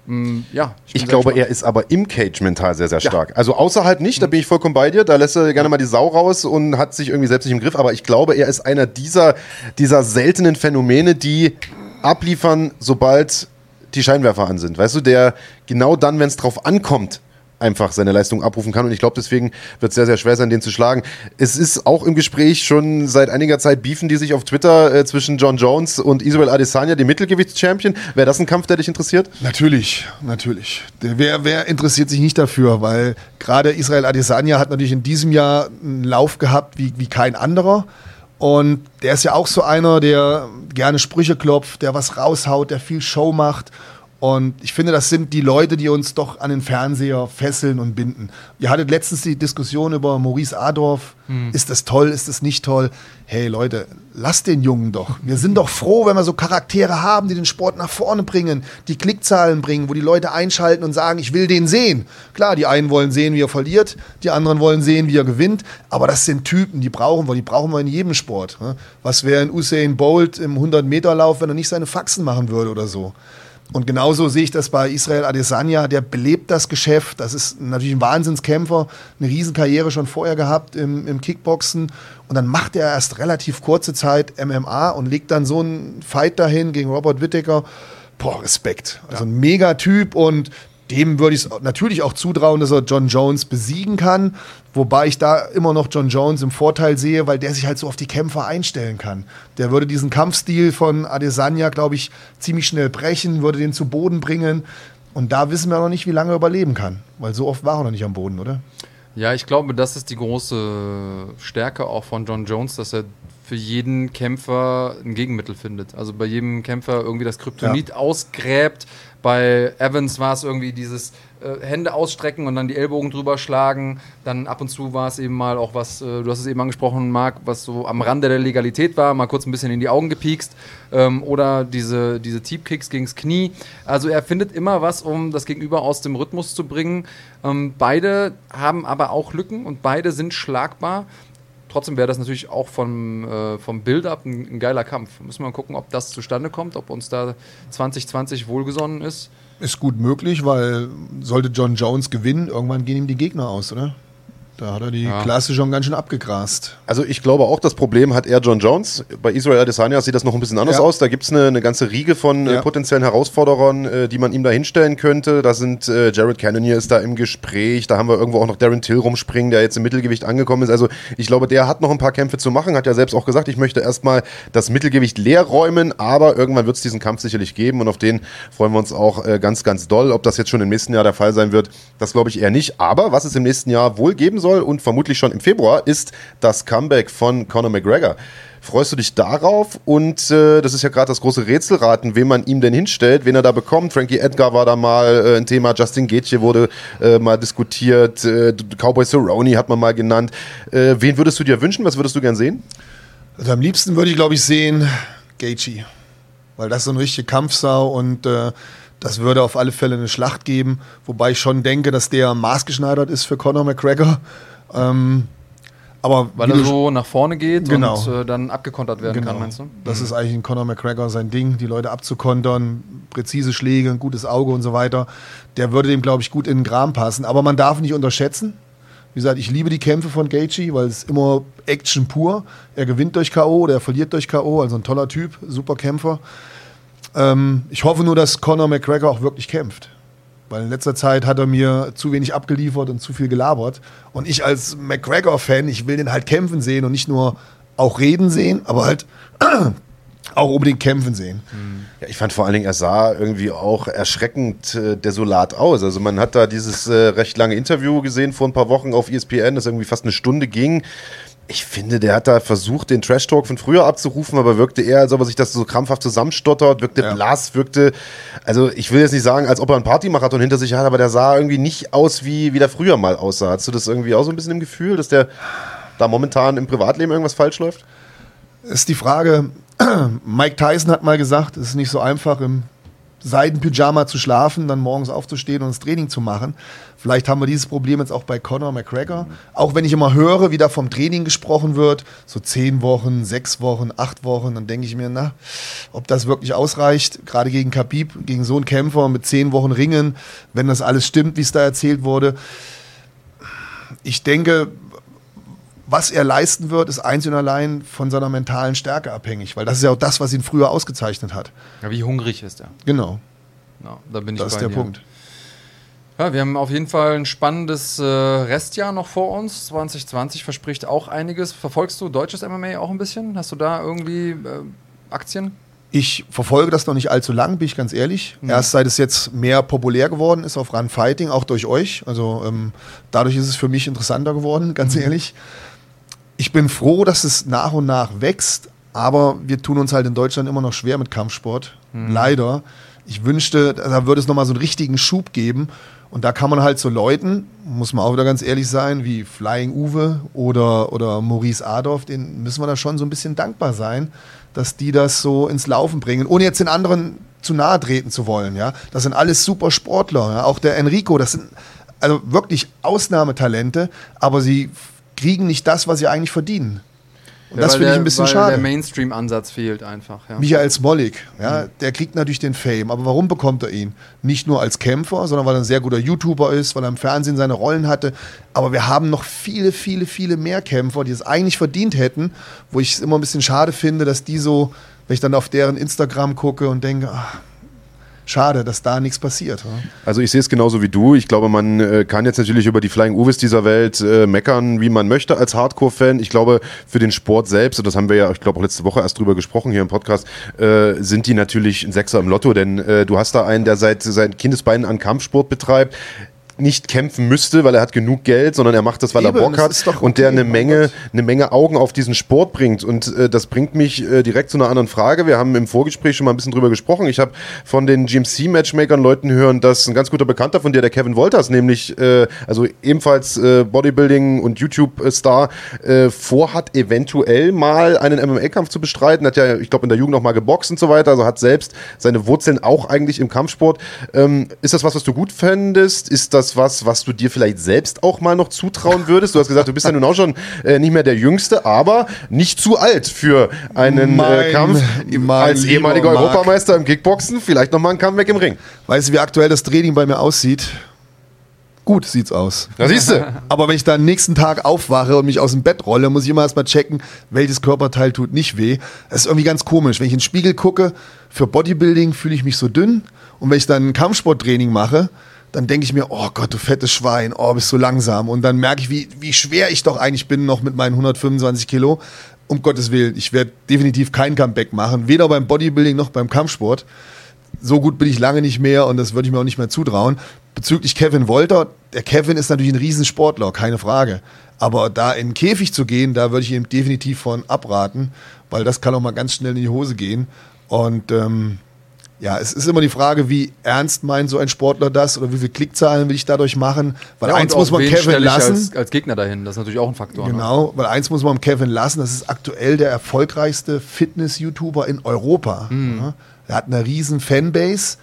Speaker 1: Mm, ja, ich, ich glaube, gespannt. er ist aber im Cage mental sehr, sehr stark. Ja. Also außerhalb nicht, da bin ich vollkommen bei dir. Da lässt er gerne mal die Sau raus und hat sich irgendwie selbst nicht im Griff. Aber ich glaube, er ist einer dieser, dieser seltenen Phänomene, die abliefern, sobald die Scheinwerfer an sind. Weißt du, der genau dann, wenn es drauf ankommt, einfach seine Leistung abrufen kann. Und ich glaube, deswegen wird es sehr, sehr schwer sein, den zu schlagen. Es ist auch im Gespräch schon seit einiger Zeit beefen die sich auf Twitter äh, zwischen John Jones und Israel Adesanya, dem Mittelgewichtschampion. Wäre das ein Kampf, der dich interessiert?
Speaker 2: Natürlich, natürlich. Wer, wer interessiert sich nicht dafür? Weil gerade Israel Adesanya hat natürlich in diesem Jahr einen Lauf gehabt wie, wie kein anderer. Und der ist ja auch so einer, der gerne Sprüche klopft, der was raushaut, der viel Show macht Und ich finde, das sind die Leute, die uns doch an den Fernseher fesseln und binden. Ihr hattet letztens die Diskussion über Maurice Adorf. Hm. Ist das toll, ist das nicht toll? Hey Leute, lasst den Jungen doch. Wir sind doch froh, wenn wir so Charaktere haben, die den Sport nach vorne bringen, die Klickzahlen bringen, wo die Leute einschalten und sagen, ich will den sehen. Klar, die einen wollen sehen, wie er verliert, die anderen wollen sehen, wie er gewinnt. Aber das sind Typen, die brauchen wir, die brauchen wir in jedem Sport. Ne? Was wäre ein Usain Bolt im 100-Meter-Lauf, wenn er nicht seine Faxen machen würde oder so? Und genauso sehe ich das bei Israel Adesanya, der belebt das Geschäft. Das ist natürlich ein Wahnsinnskämpfer, eine Riesenkarriere schon vorher gehabt im, im Kickboxen. Und dann macht er erst relativ kurze Zeit MMA und legt dann so einen Fight dahin gegen Robert Whittaker. Boah, Respekt. Also ein Megatyp und dem würde ich es natürlich auch zutrauen, dass er John Jones besiegen kann. Wobei ich da immer noch John Jones im Vorteil sehe, weil der sich halt so auf die Kämpfer einstellen kann. Der würde diesen Kampfstil von Adesanya, glaube ich, ziemlich schnell brechen, würde den zu Boden bringen. Und da wissen wir noch nicht, wie lange er überleben kann. Weil so oft war er noch nicht am Boden, oder?
Speaker 3: Ja, ich glaube, das ist die große Stärke auch von John Jones, dass er für jeden Kämpfer ein Gegenmittel findet. Also bei jedem Kämpfer irgendwie das Kryptonit ja. ausgräbt, bei Evans war es irgendwie dieses äh, Hände ausstrecken und dann die Ellbogen drüber schlagen. Dann ab und zu war es eben mal auch was, äh, du hast es eben angesprochen, Marc, was so am Rande der Legalität war, mal kurz ein bisschen in die Augen gepiekst. Ähm, oder diese, diese Teep-Kicks gegens Knie. Also er findet immer was, um das Gegenüber aus dem Rhythmus zu bringen. Ähm, beide haben aber auch Lücken und beide sind schlagbar trotzdem wäre das natürlich auch vom, äh, vom Build-up ein, ein, geiler Kampf. Müssen wir mal gucken, ob das zustande kommt, ob uns da 2020 wohlgesonnen ist.
Speaker 2: Ist gut möglich, weil sollte John Jones gewinnen, irgendwann gehen ihm die Gegner aus, oder? Da hat er die ja. Klasse schon ganz schön abgegrast.
Speaker 1: Also ich glaube auch, das Problem hat er John Jones. Bei Israel Adesanya sieht das noch ein bisschen anders ja. aus. Da gibt es eine, eine, ganze Riege von äh, ja. äh, potenziellen Herausforderern, äh, die man ihm da hinstellen könnte. Da sind äh, Jared Cannonier ist da im Gespräch. Da haben wir irgendwo auch noch Darren Till rumspringen, der jetzt im Mittelgewicht angekommen ist. Also ich glaube, der hat noch ein paar Kämpfe zu machen. Hat ja selbst auch gesagt, ich möchte erstmal das Mittelgewicht leer räumen. Aber irgendwann wird es diesen Kampf sicherlich geben. Und auf den freuen wir uns auch äh, ganz, ganz doll. Ob das jetzt schon im nächsten Jahr der Fall sein wird, das glaube ich eher nicht. Aber was es im nächsten Jahr wohl geben soll, soll und vermutlich schon im Februar, ist das Comeback von Conor McGregor. Freust du dich darauf? Und äh, das ist ja gerade das große Rätselraten, wen man ihm denn hinstellt, wen er da bekommt. Frankie Edgar war da mal äh, ein Thema, Justin Gaethje wurde äh, mal diskutiert, äh, Cowboy Cerrone hat man mal genannt. Äh, wen würdest du dir wünschen? Was würdest du gern sehen?
Speaker 2: Also am liebsten würde ich, glaube ich, sehen Gaethje, weil das so eine richtige Kampfsau und äh, das würde auf alle Fälle eine Schlacht geben, wobei ich schon denke, dass der maßgeschneidert ist für Conor McGregor. Ähm, aber
Speaker 3: Weil er so nach vorne geht genau. und äh, dann abgekontert werden genau. kann, meinst du?
Speaker 2: Das mhm. ist eigentlich ein Conor McGregor sein Ding, die Leute abzukontern, präzise Schläge, ein gutes Auge und so weiter. Der würde dem, glaube ich, gut in den Kram passen. Aber man darf nicht unterschätzen. Wie gesagt, ich liebe die Kämpfe von Gaethje, weil es immer Action pur. Er gewinnt durch K.O. oder er verliert durch K.O. Also ein toller Typ, super Kämpfer. Ähm, ich hoffe nur, dass Conor McGregor auch wirklich kämpft. Weil in letzter Zeit hat er mir zu wenig abgeliefert und zu viel gelabert. Und ich als McGregor-Fan, ich will den halt kämpfen sehen und nicht nur auch reden sehen, aber halt auch unbedingt kämpfen sehen.
Speaker 1: Ja, ich fand vor allen Dingen, er sah irgendwie auch erschreckend äh, desolat aus. Also man hat da dieses äh, recht lange Interview gesehen vor ein paar Wochen auf ESPN, das irgendwie fast eine Stunde ging ich finde, der hat da versucht, den Trash-Talk von früher abzurufen, aber wirkte eher, als ob er sich das so krampfhaft zusammenstottert, wirkte ja. blass, wirkte, also ich will jetzt nicht sagen, als ob er einen Partymarathon hinter sich hat, aber der sah irgendwie nicht aus, wie, wie der früher mal aussah. Hast du das irgendwie auch so ein bisschen im Gefühl, dass der da momentan im Privatleben irgendwas falsch läuft?
Speaker 2: Ist die Frage, Mike Tyson hat mal gesagt, es ist nicht so einfach im Seidenpyjama zu schlafen, dann morgens aufzustehen und das Training zu machen. Vielleicht haben wir dieses Problem jetzt auch bei Conor McGregor. Auch wenn ich immer höre, wie da vom Training gesprochen wird, so zehn Wochen, sechs Wochen, acht Wochen, dann denke ich mir, na, ob das wirklich ausreicht, gerade gegen Khabib, gegen so einen Kämpfer mit zehn Wochen Ringen, wenn das alles stimmt, wie es da erzählt wurde. Ich denke, was er leisten wird, ist einzig und allein von seiner mentalen Stärke abhängig, weil das ist ja auch das, was ihn früher ausgezeichnet hat.
Speaker 3: Ja, wie hungrig ist er?
Speaker 2: Genau.
Speaker 3: Ja, da bin ich
Speaker 2: das ist der dir. Punkt.
Speaker 3: Ja, wir haben auf jeden Fall ein spannendes äh, Restjahr noch vor uns. 2020 verspricht auch einiges. Verfolgst du deutsches MMA auch ein bisschen? Hast du da irgendwie äh, Aktien?
Speaker 2: Ich verfolge das noch nicht allzu lang, bin ich ganz ehrlich. Mhm. Erst seit es jetzt mehr populär geworden ist auf Run Fighting, auch durch euch. Also ähm, dadurch ist es für mich interessanter geworden, ganz mhm. ehrlich ich bin froh, dass es nach und nach wächst, aber wir tun uns halt in Deutschland immer noch schwer mit Kampfsport. Mhm. Leider. Ich wünschte, da würde es nochmal so einen richtigen Schub geben. Und da kann man halt so Leuten, muss man auch wieder ganz ehrlich sein, wie Flying Uwe oder, oder Maurice Adolf, denen müssen wir da schon so ein bisschen dankbar sein, dass die das so ins Laufen bringen, ohne jetzt den anderen zu nahe treten zu wollen. Ja? Das sind alles super Sportler. Ja? Auch der Enrico, das sind also wirklich Ausnahmetalente, aber sie kriegen nicht das, was sie eigentlich verdienen. Und
Speaker 3: Ja,
Speaker 2: das finde ich ein bisschen
Speaker 3: weil
Speaker 2: schade.
Speaker 3: Der Mainstream-Ansatz fehlt einfach. Ja.
Speaker 2: Michael Smolik, ja, der kriegt natürlich den Fame. Aber warum bekommt er ihn? Nicht nur als Kämpfer, sondern weil er ein sehr guter YouTuber ist, weil er im Fernsehen seine Rollen hatte. Aber wir haben noch viele, viele, viele mehr Kämpfer, die es eigentlich verdient hätten, wo ich es immer ein bisschen schade finde, dass die so, wenn ich dann auf deren Instagram gucke und denke, ach, schade, dass da nichts passiert. Ja.
Speaker 1: Also ich sehe es genauso wie du. Ich glaube, man äh, kann jetzt natürlich über die Flying Uwes dieser Welt äh, meckern, wie man möchte als Hardcore-Fan. Ich glaube, für den Sport selbst, und das haben wir ja, ich glaube, auch letzte Woche erst drüber gesprochen hier im Podcast, äh, sind die natürlich ein Sechser im Lotto, denn äh, du hast da einen, der seit seinen Kindesbeinen an Kampfsport betreibt nicht kämpfen müsste, weil er hat genug Geld, sondern er macht das, weil
Speaker 2: Eben,
Speaker 1: er Bock hat
Speaker 2: doch
Speaker 1: und der
Speaker 2: okay,
Speaker 1: eine Menge, eine Menge Augen auf diesen Sport bringt. Und äh, das bringt mich äh, direkt zu einer anderen Frage. Wir haben im Vorgespräch schon mal ein bisschen drüber gesprochen. Ich habe von den GMC-Matchmakern Leuten hören, dass ein ganz guter Bekannter von dir, der Kevin Wolters, nämlich äh, also ebenfalls äh, Bodybuilding und YouTube-Star, äh, vorhat, eventuell mal einen MMA-Kampf zu bestreiten. Hat ja, ich glaube, in der Jugend auch mal geboxt und so weiter. Also hat selbst seine Wurzeln auch eigentlich im Kampfsport. Ähm, ist das was, was du gut fändest? Ist das was, was du dir vielleicht selbst auch mal noch zutrauen würdest? Du hast gesagt, du bist ja nun auch schon äh, nicht mehr der Jüngste, aber nicht zu alt für einen äh,
Speaker 2: Mein-
Speaker 1: Kampf.
Speaker 2: mein
Speaker 1: Als ehemaliger
Speaker 2: Marc.
Speaker 1: Europameister im Kickboxen, vielleicht nochmal ein Comeback im Ring.
Speaker 2: Weißt du, wie aktuell das Training bei mir aussieht? Gut sieht's aus.
Speaker 1: Da siehst du.
Speaker 2: Aber wenn ich dann am nächsten Tag aufwache und mich aus dem Bett rolle, muss ich immer erstmal checken, welches Körperteil tut nicht weh. Das ist irgendwie ganz komisch. Wenn ich in den Spiegel gucke, für Bodybuilding fühle ich mich so dünn. Und wenn ich dann ein Kampfsporttraining mache, dann denke ich mir, oh Gott, du fettes Schwein, oh, bist so langsam. Und dann merke ich, wie, wie schwer ich doch eigentlich bin, noch mit meinen 125 Kilo. Um Gottes Willen, ich werde definitiv kein Comeback machen, weder beim Bodybuilding noch beim Kampfsport so gut bin ich lange nicht mehr und das würde ich mir auch nicht mehr zutrauen. Bezüglich Kevin Wolter, der Kevin ist natürlich ein Riesensportler, keine Frage. Aber da in den Käfig zu gehen, da würde ich ihm definitiv von abraten, weil das kann auch mal ganz schnell in die Hose gehen. Und ähm, ja, es ist immer die Frage, wie ernst meint so ein Sportler das oder wie viele Klickzahlen will ich dadurch machen. Weil
Speaker 3: Ja,
Speaker 2: eins muss man Kevin lassen.
Speaker 3: Als, als Gegner dahin, das ist natürlich auch ein Faktor. Ne?
Speaker 2: Genau, weil eins muss man Kevin lassen, das ist aktuell der erfolgreichste Fitness-YouTuber in Europa. Ja, er hat eine riesen Fanbase,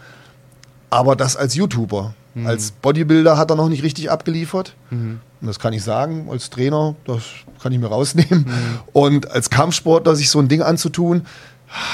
Speaker 2: aber das als YouTuber. Als Bodybuilder hat er noch nicht richtig abgeliefert. Und das kann ich sagen, als Trainer, das kann ich mir rausnehmen. Und als Kampfsportler sich so ein Ding anzutun,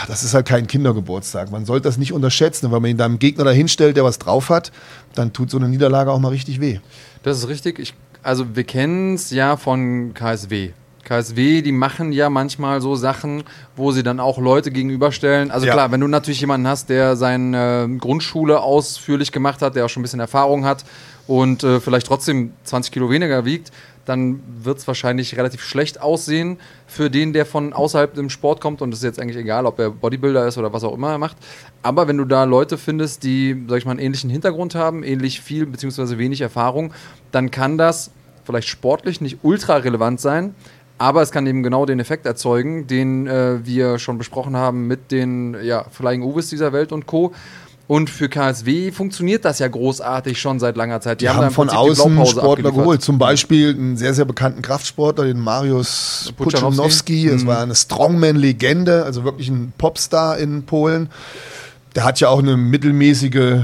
Speaker 2: das ist halt kein Kindergeburtstag. Man sollte das nicht unterschätzen. Und wenn man ihn einem Gegner dahin stellt, der was drauf hat, dann tut so eine Niederlage auch mal richtig weh.
Speaker 3: Das ist richtig. Ich, also wir kennen es ja von KSW. KSW, die machen ja manchmal so Sachen, wo sie dann auch Leute gegenüberstellen. Also
Speaker 2: Ja.
Speaker 3: klar, wenn du natürlich jemanden hast, der seine äh, Grundschule ausführlich gemacht hat, der auch schon ein bisschen Erfahrung hat und äh, vielleicht trotzdem 20 Kilo weniger wiegt, dann wird es wahrscheinlich relativ schlecht aussehen für den, der von außerhalb dem Sport kommt. Und es ist jetzt eigentlich egal, ob er Bodybuilder ist oder was auch immer er macht. Aber wenn du da Leute findest, die, sag ich mal, einen ähnlichen Hintergrund haben, ähnlich viel bzw. wenig Erfahrung, dann kann das vielleicht sportlich nicht ultra relevant sein. Aber es kann eben genau den Effekt erzeugen, den äh, wir schon besprochen haben mit den ja, Flying Uwes dieser Welt und Co. Und für KSW funktioniert das ja großartig schon seit langer Zeit.
Speaker 2: Die, haben,
Speaker 3: da im
Speaker 2: von
Speaker 3: die
Speaker 2: außen Sportler
Speaker 3: abgeliefert.
Speaker 2: geholt. Zum Beispiel einen sehr, sehr bekannten Kraftsportler, den Mariusz
Speaker 3: Puchanowski.
Speaker 2: Puchanowski. Das war eine Strongman-Legende, also wirklich ein Popstar in Polen. Der hat ja auch eine mittelmäßige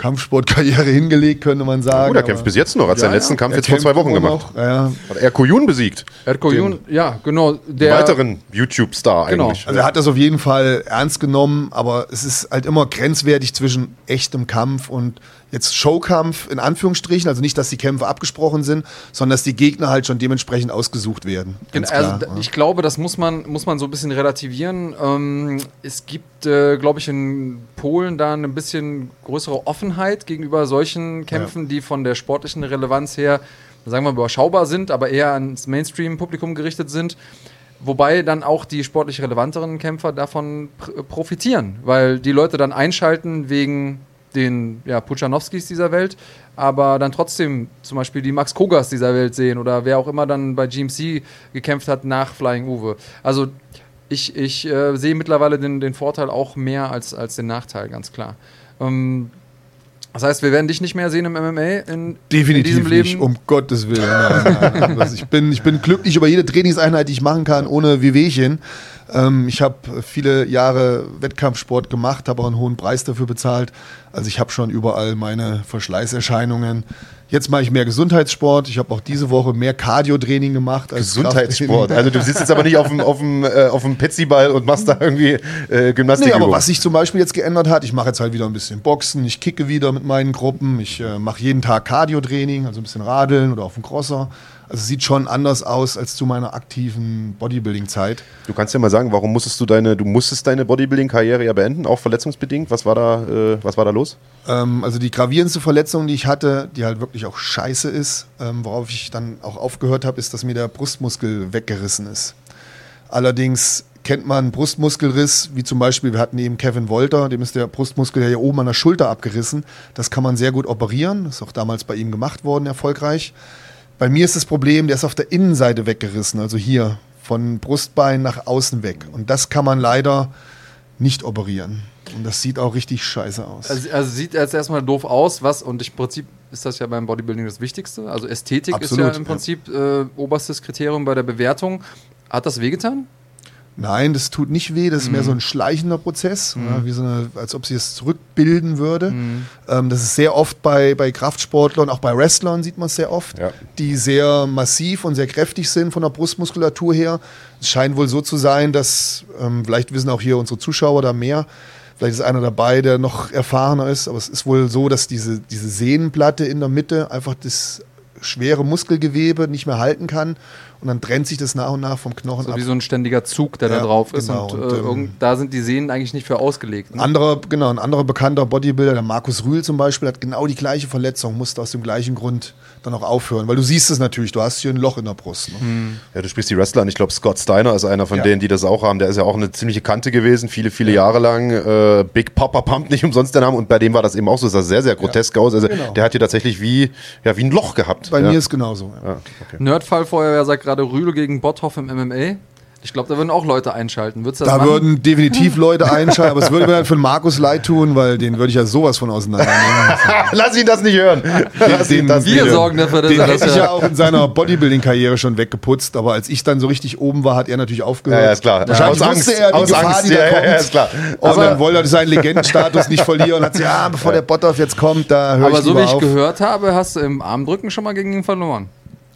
Speaker 2: Kampfsportkarriere hingelegt, könnte man sagen.
Speaker 1: Gut, er kämpft bis jetzt noch. Hat seinen
Speaker 2: Ja,
Speaker 1: letzten
Speaker 2: ja.
Speaker 1: Kampf jetzt vor zwei Wochen gemacht.
Speaker 2: noch. Ja.
Speaker 1: Hat er Koyun besiegt.
Speaker 3: Erko Jun, ja, genau.
Speaker 1: Den
Speaker 3: Der,
Speaker 1: weiteren YouTube-Star
Speaker 3: Genau.
Speaker 1: eigentlich.
Speaker 2: Also er hat das auf jeden Fall ernst genommen, aber es ist halt immer grenzwertig zwischen echtem Kampf und jetzt Showkampf in Anführungsstrichen. Also nicht, dass die Kämpfe abgesprochen sind, sondern dass die Gegner halt schon dementsprechend ausgesucht werden. Ganz
Speaker 3: also,
Speaker 2: klar, ja.
Speaker 3: ich glaube, das muss man, muss man so ein bisschen relativieren. Ähm, es gibt, äh, glaube ich, in Polen da eine bisschen größere Offenheit gegenüber solchen Kämpfen, die von der sportlichen Relevanz her, sagen wir mal, überschaubar sind, aber eher ans Mainstream-Publikum gerichtet sind. Wobei dann auch die sportlich relevanteren Kämpfer davon pr profitieren, weil die Leute dann einschalten wegen den ja, Puchanowskis dieser Welt, aber dann trotzdem zum Beispiel die Max Kogas dieser Welt sehen oder wer auch immer dann bei GMC gekämpft hat nach Flying Uwe. Also ich, ich äh, sehe mittlerweile den, den Vorteil auch mehr als, als den Nachteil, ganz klar. Ähm, das heißt, wir werden dich nicht mehr sehen im MMA in,
Speaker 2: Definitiv
Speaker 3: in diesem Leben.
Speaker 2: nicht, um Gottes Willen. Nein, nein. Also ich, bin, ich bin glücklich über jede Trainingseinheit, die ich machen kann, ohne Wehwehchen. Ähm, ich habe viele Jahre Wettkampfsport gemacht, habe auch einen hohen Preis dafür bezahlt. Also ich habe schon überall meine Verschleißerscheinungen. Jetzt mache ich mehr Gesundheitssport. Ich habe auch diese Woche mehr Cardio-Training gemacht. Als
Speaker 1: Gesundheitssport. Also du sitzt jetzt aber nicht auf dem, auf dem, äh, auf dem Petsyball und machst da irgendwie äh, Gymnastik.
Speaker 2: Nee, aber was sich zum Beispiel jetzt geändert hat, ich mache jetzt halt wieder ein bisschen Boxen, ich kicke wieder mit meinen Gruppen, ich äh, mache jeden Tag Cardio-Training, also ein bisschen Radeln oder auf dem Crosser. Also es sieht schon anders aus als zu meiner aktiven Bodybuilding-Zeit.
Speaker 1: Du kannst ja mal sagen, warum musstest du deine, du musstest deine Bodybuilding-Karriere ja beenden, auch verletzungsbedingt. Was war da, äh, was war da los?
Speaker 2: Ähm, also die gravierendste Verletzung, die ich hatte, die halt wirklich auch scheiße ist, ähm, worauf ich dann auch aufgehört habe, ist, dass mir der Brustmuskel weggerissen ist. Allerdings kennt man Brustmuskelriss, wie zum Beispiel, wir hatten eben Kevin Wolter, dem ist der Brustmuskel ja hier oben an der Schulter abgerissen. Das kann man sehr gut operieren, das ist auch damals bei ihm gemacht worden, erfolgreich. Bei mir ist das Problem, der ist auf der Innenseite weggerissen, also hier von Brustbein nach außen weg. Und das kann man leider nicht operieren. Und das sieht auch richtig scheiße aus.
Speaker 3: Also, also sieht jetzt erstmal doof aus, was, und im Prinzip ist das ja beim Bodybuilding das Wichtigste. Also Ästhetik
Speaker 2: Absolut,
Speaker 3: ist ja im
Speaker 2: ja.
Speaker 3: Prinzip äh, oberstes Kriterium bei der Bewertung. Hat das wehgetan?
Speaker 2: Nein, das tut nicht weh, das ist
Speaker 3: Mhm.
Speaker 2: mehr so ein schleichender Prozess, ja, wie so eine, als ob sie es zurückbilden würde.
Speaker 3: Mhm.
Speaker 2: Ähm, das ist sehr oft bei, bei Kraftsportlern, auch bei Wrestlern sieht man es sehr oft,
Speaker 1: Ja.
Speaker 2: die sehr massiv und sehr kräftig sind von der Brustmuskulatur her. Es scheint wohl so zu sein, dass, ähm, vielleicht wissen auch hier unsere Zuschauer da mehr, vielleicht ist einer dabei, der noch erfahrener ist, aber es ist wohl so, dass diese, diese Sehnenplatte in der Mitte einfach das schwere Muskelgewebe nicht mehr halten kann und dann trennt sich das nach und nach vom Knochen
Speaker 3: So
Speaker 2: ab.
Speaker 3: wie so ein ständiger Zug, der da
Speaker 2: Ja,
Speaker 3: drauf ist.
Speaker 2: genau.
Speaker 3: Und, äh,
Speaker 2: Und, ähm,
Speaker 3: da sind die Sehnen eigentlich nicht für ausgelegt.
Speaker 2: Ein
Speaker 3: Ne?
Speaker 2: anderer, genau, ein anderer bekannter Bodybuilder, der Markus Rühl zum Beispiel, hat genau die gleiche Verletzung, musste aus dem gleichen Grund dann auch aufhören. Weil du siehst es natürlich, du hast hier ein Loch in der Brust. Ne?
Speaker 1: Ja, du sprichst die Wrestler an. Ich glaube, Scott Steiner ist einer von
Speaker 2: Ja.
Speaker 1: denen, die das auch haben. Der ist ja auch eine ziemliche Kante gewesen, viele, viele Jahre lang. Äh, Big Papa Pump, nicht umsonst der Name. Und bei dem war das eben auch so. Das sah sehr, sehr grotesk aus. Also
Speaker 2: Genau.
Speaker 1: der hat hier tatsächlich wie, ja, wie ein Loch gehabt.
Speaker 2: Bei
Speaker 1: ja.
Speaker 2: mir ist genauso. Ja.
Speaker 1: ja, okay.
Speaker 3: Nerdfallfeuerwehr sagt gerade Rühle gegen Botthoff im MMA. Ich glaube, da würden auch Leute einschalten. Würdest du das
Speaker 2: Da
Speaker 3: machen?
Speaker 2: würden definitiv Leute einschalten, aber es würde mir dann für den Markus leid tun, weil den würde ich ja sowas von auseinandernehmen.
Speaker 1: Lass ihn das nicht hören. Lass ihn
Speaker 2: den-
Speaker 1: das nicht
Speaker 3: Wir
Speaker 1: hören.
Speaker 3: sorgen dafür, dass
Speaker 2: Den
Speaker 3: er das
Speaker 2: hätte ich ja
Speaker 3: ja.
Speaker 2: auch in seiner Bodybuilding-Karriere schon weggeputzt, aber als ich dann so richtig oben war, hat er natürlich aufgehört.
Speaker 1: Ja, ja, ist klar.
Speaker 2: Wahrscheinlich
Speaker 1: Aus
Speaker 2: wusste
Speaker 1: Angst.
Speaker 2: er die
Speaker 1: Aus
Speaker 2: Gefahr,
Speaker 1: Angst.
Speaker 2: die da
Speaker 1: Ja, ja,
Speaker 2: kommt.
Speaker 1: ja, ist klar.
Speaker 2: Und
Speaker 1: Aber-
Speaker 2: dann wollte er seinen Legendenstatus nicht verlieren und hat gesagt, ja, bevor der Bottoff jetzt kommt, da höre ich
Speaker 3: Aber so wie ich
Speaker 2: auf.
Speaker 3: gehört habe, hast du im Armdrücken schon mal gegen ihn verloren.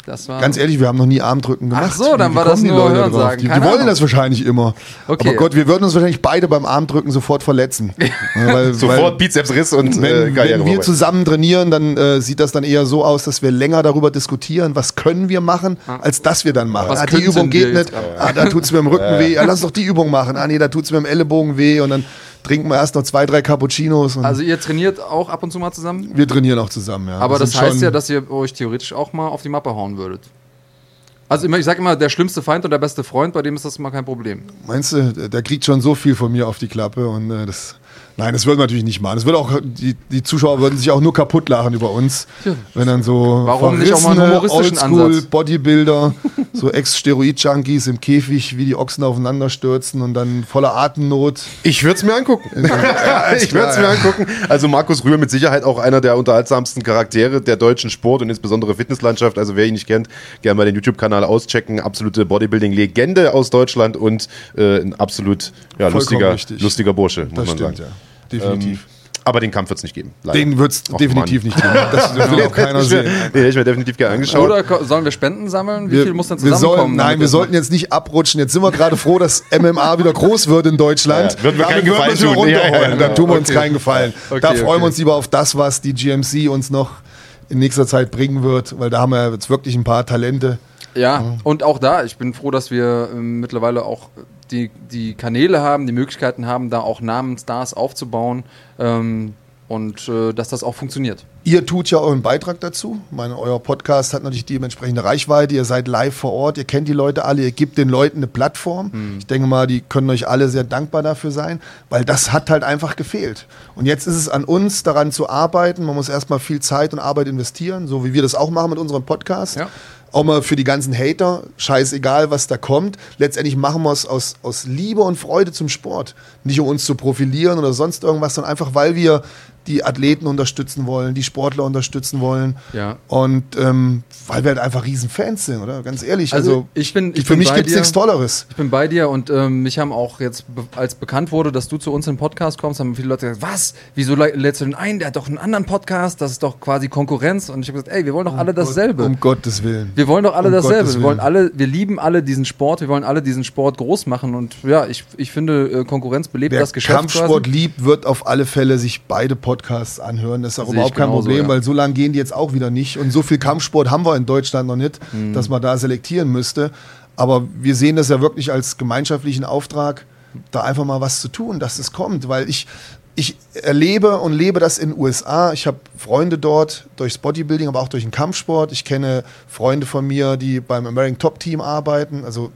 Speaker 3: Das war
Speaker 2: Ganz ehrlich, wir haben noch nie Armdrücken gemacht.
Speaker 3: Ach so, dann
Speaker 2: Wie
Speaker 3: war das
Speaker 2: die
Speaker 3: nur
Speaker 2: Leute
Speaker 3: Hörensagen.
Speaker 2: drauf? Die, die
Speaker 3: Keine
Speaker 2: wollen
Speaker 3: Ahnung.
Speaker 2: das wahrscheinlich immer.
Speaker 3: Okay.
Speaker 2: Aber Gott, wir würden uns wahrscheinlich beide beim Armdrücken sofort verletzen. Weil,
Speaker 1: Sofort
Speaker 2: weil,
Speaker 1: Bizepsriss und äh,
Speaker 2: wenn,
Speaker 1: Karriere
Speaker 2: wenn wir
Speaker 1: vorbei.
Speaker 2: zusammen trainieren, dann äh, sieht das dann eher so aus, dass wir länger darüber diskutieren, was können wir machen, als dass wir dann machen.
Speaker 3: Was
Speaker 2: ah, die Übung geht nicht, ah, da tut es mir im Rücken weh, ah, lass doch die Übung machen, ah nee, da tut es mir im Ellenbogen weh und dann trinken wir erst noch zwei, drei Cappuccinos und
Speaker 3: Also ihr trainiert auch ab und zu mal zusammen?
Speaker 2: wir trainieren auch zusammen. Ja.
Speaker 3: Aber das heißt ja, dass ihr euch theoretisch auch mal auf die Mappe hauen würdet. Also ich sage immer, der schlimmste Feind und der beste Freund, bei dem ist das mal kein Problem.
Speaker 2: Meinst du, der der kriegt schon so viel von mir auf die Klappe und äh, das. Nein, das würden wir natürlich nicht machen. Das würde auch, die, die Zuschauer würden sich auch nur kaputt lachen über uns.
Speaker 3: Ja.
Speaker 2: Wenn dann so
Speaker 3: Warum nicht auch mal einen
Speaker 2: verrissene
Speaker 3: humoristischen
Speaker 2: Oldschool
Speaker 3: Ansatz?
Speaker 2: Bodybuilder, so Ex-Steroid-Junkies im Käfig, wie die Ochsen aufeinander stürzen und dann voller Atemnot.
Speaker 1: Ich würde es mir angucken. ich würde es mir angucken. Also Markus Rühr mit Sicherheit auch einer der unterhaltsamsten Charaktere der deutschen Sport und insbesondere Fitnesslandschaft. Also wer ihn nicht kennt, gerne mal den YouTube-Kanal auschecken. Absolute Bodybuilding-Legende aus Deutschland und äh, ein absolut ja, lustiger,
Speaker 2: richtig.
Speaker 1: lustiger Bursche, muss
Speaker 2: Das
Speaker 1: man
Speaker 2: stimmt,
Speaker 1: sagen.
Speaker 2: ja. Definitiv.
Speaker 1: Aber den Kampf wird es nicht geben. leider.
Speaker 2: Den wird es definitiv
Speaker 1: Mann.
Speaker 2: nicht geben. Das will auch keiner
Speaker 1: Den
Speaker 2: sehen.
Speaker 1: hätte ich mir definitiv gerne angeschaut.
Speaker 3: Oder sollen wir Spenden sammeln? Wie viel muss denn
Speaker 2: wir
Speaker 3: zusammenkommen?
Speaker 2: sollen, nein, wir sollten jetzt nicht abrutschen. Jetzt sind wir gerade froh, dass MMA wieder groß wird in Deutschland.
Speaker 1: Ja, würden wir keinen Gefallen
Speaker 2: wir
Speaker 1: tun. Ja, ja,
Speaker 2: runterholen.
Speaker 1: ja.
Speaker 2: Dann tun wir uns
Speaker 3: Okay.
Speaker 2: keinen Gefallen.
Speaker 3: Okay,
Speaker 2: da freuen
Speaker 3: okay.
Speaker 2: wir uns lieber auf das, was die GMC uns noch in nächster Zeit bringen wird, weil da haben wir jetzt wirklich ein paar Talente.
Speaker 3: Ja, und auch da, ich bin froh, dass wir ähm, mittlerweile auch die, die Kanäle haben, die Möglichkeiten haben, da auch Namen, Stars aufzubauen ähm, und äh, dass das auch funktioniert.
Speaker 2: Ihr tut ja euren Beitrag dazu. Ich meine, euer Podcast hat natürlich die entsprechende Reichweite. Ihr seid live vor Ort, ihr kennt die Leute alle, ihr gebt den Leuten eine Plattform. Ich denke mal, die können euch alle sehr dankbar dafür sein, weil das hat halt einfach gefehlt. Und jetzt ist es an uns, daran zu arbeiten. Man muss erstmal viel Zeit und Arbeit investieren, so wie wir das auch machen mit unserem Podcast.
Speaker 3: Ja.
Speaker 2: Auch mal für die ganzen Hater, scheißegal, was da kommt. Letztendlich machen wir es aus, aus Liebe und Freude zum Sport. Nicht um uns zu profilieren oder sonst irgendwas, sondern einfach, weil wir die Athleten unterstützen wollen, die Sportler unterstützen wollen.
Speaker 3: Ja.
Speaker 2: Und ähm, weil wir halt einfach riesen Fans sind, oder? Ganz ehrlich.
Speaker 3: Also,
Speaker 2: Also,
Speaker 3: ich bin, ich
Speaker 2: für
Speaker 3: bin
Speaker 2: mich gibt es nichts Tolleres.
Speaker 3: Ich bin bei dir und ähm, mich haben auch jetzt, als bekannt wurde, dass du zu uns in den Podcast kommst, haben viele Leute gesagt, was? Wieso lädst du den ein? Der hat doch einen anderen Podcast, das ist doch quasi Konkurrenz. Und ich habe gesagt, ey, wir wollen doch alle dasselbe.
Speaker 2: Um Gottes Willen.
Speaker 3: wir wollen doch alle
Speaker 2: um
Speaker 3: dasselbe. Wir wollen alle, wir lieben alle diesen Sport, wir wollen alle diesen Sport groß machen und ja, ich, ich finde, äh, Konkurrenz belebt
Speaker 2: Wer
Speaker 3: das Geschäft.
Speaker 2: Kampfsport
Speaker 3: quasi.
Speaker 2: liebt, wird auf alle Fälle sich beide Podcasts anhören. Das ist auch
Speaker 3: Sehe
Speaker 2: überhaupt kein Problem,
Speaker 3: ja.
Speaker 2: weil so lange gehen die jetzt auch wieder nicht. Und so viel Kampfsport haben wir in Deutschland noch nicht,
Speaker 3: Mhm.
Speaker 2: dass man da selektieren müsste. Aber wir sehen das ja wirklich als gemeinschaftlichen Auftrag, da einfach mal was zu tun, dass es kommt. Weil ich, ich erlebe und lebe das in den USA. Ich habe Freunde dort durchs Bodybuilding, aber auch durch den Kampfsport. Ich kenne Freunde von mir, die beim American Top Team arbeiten. Also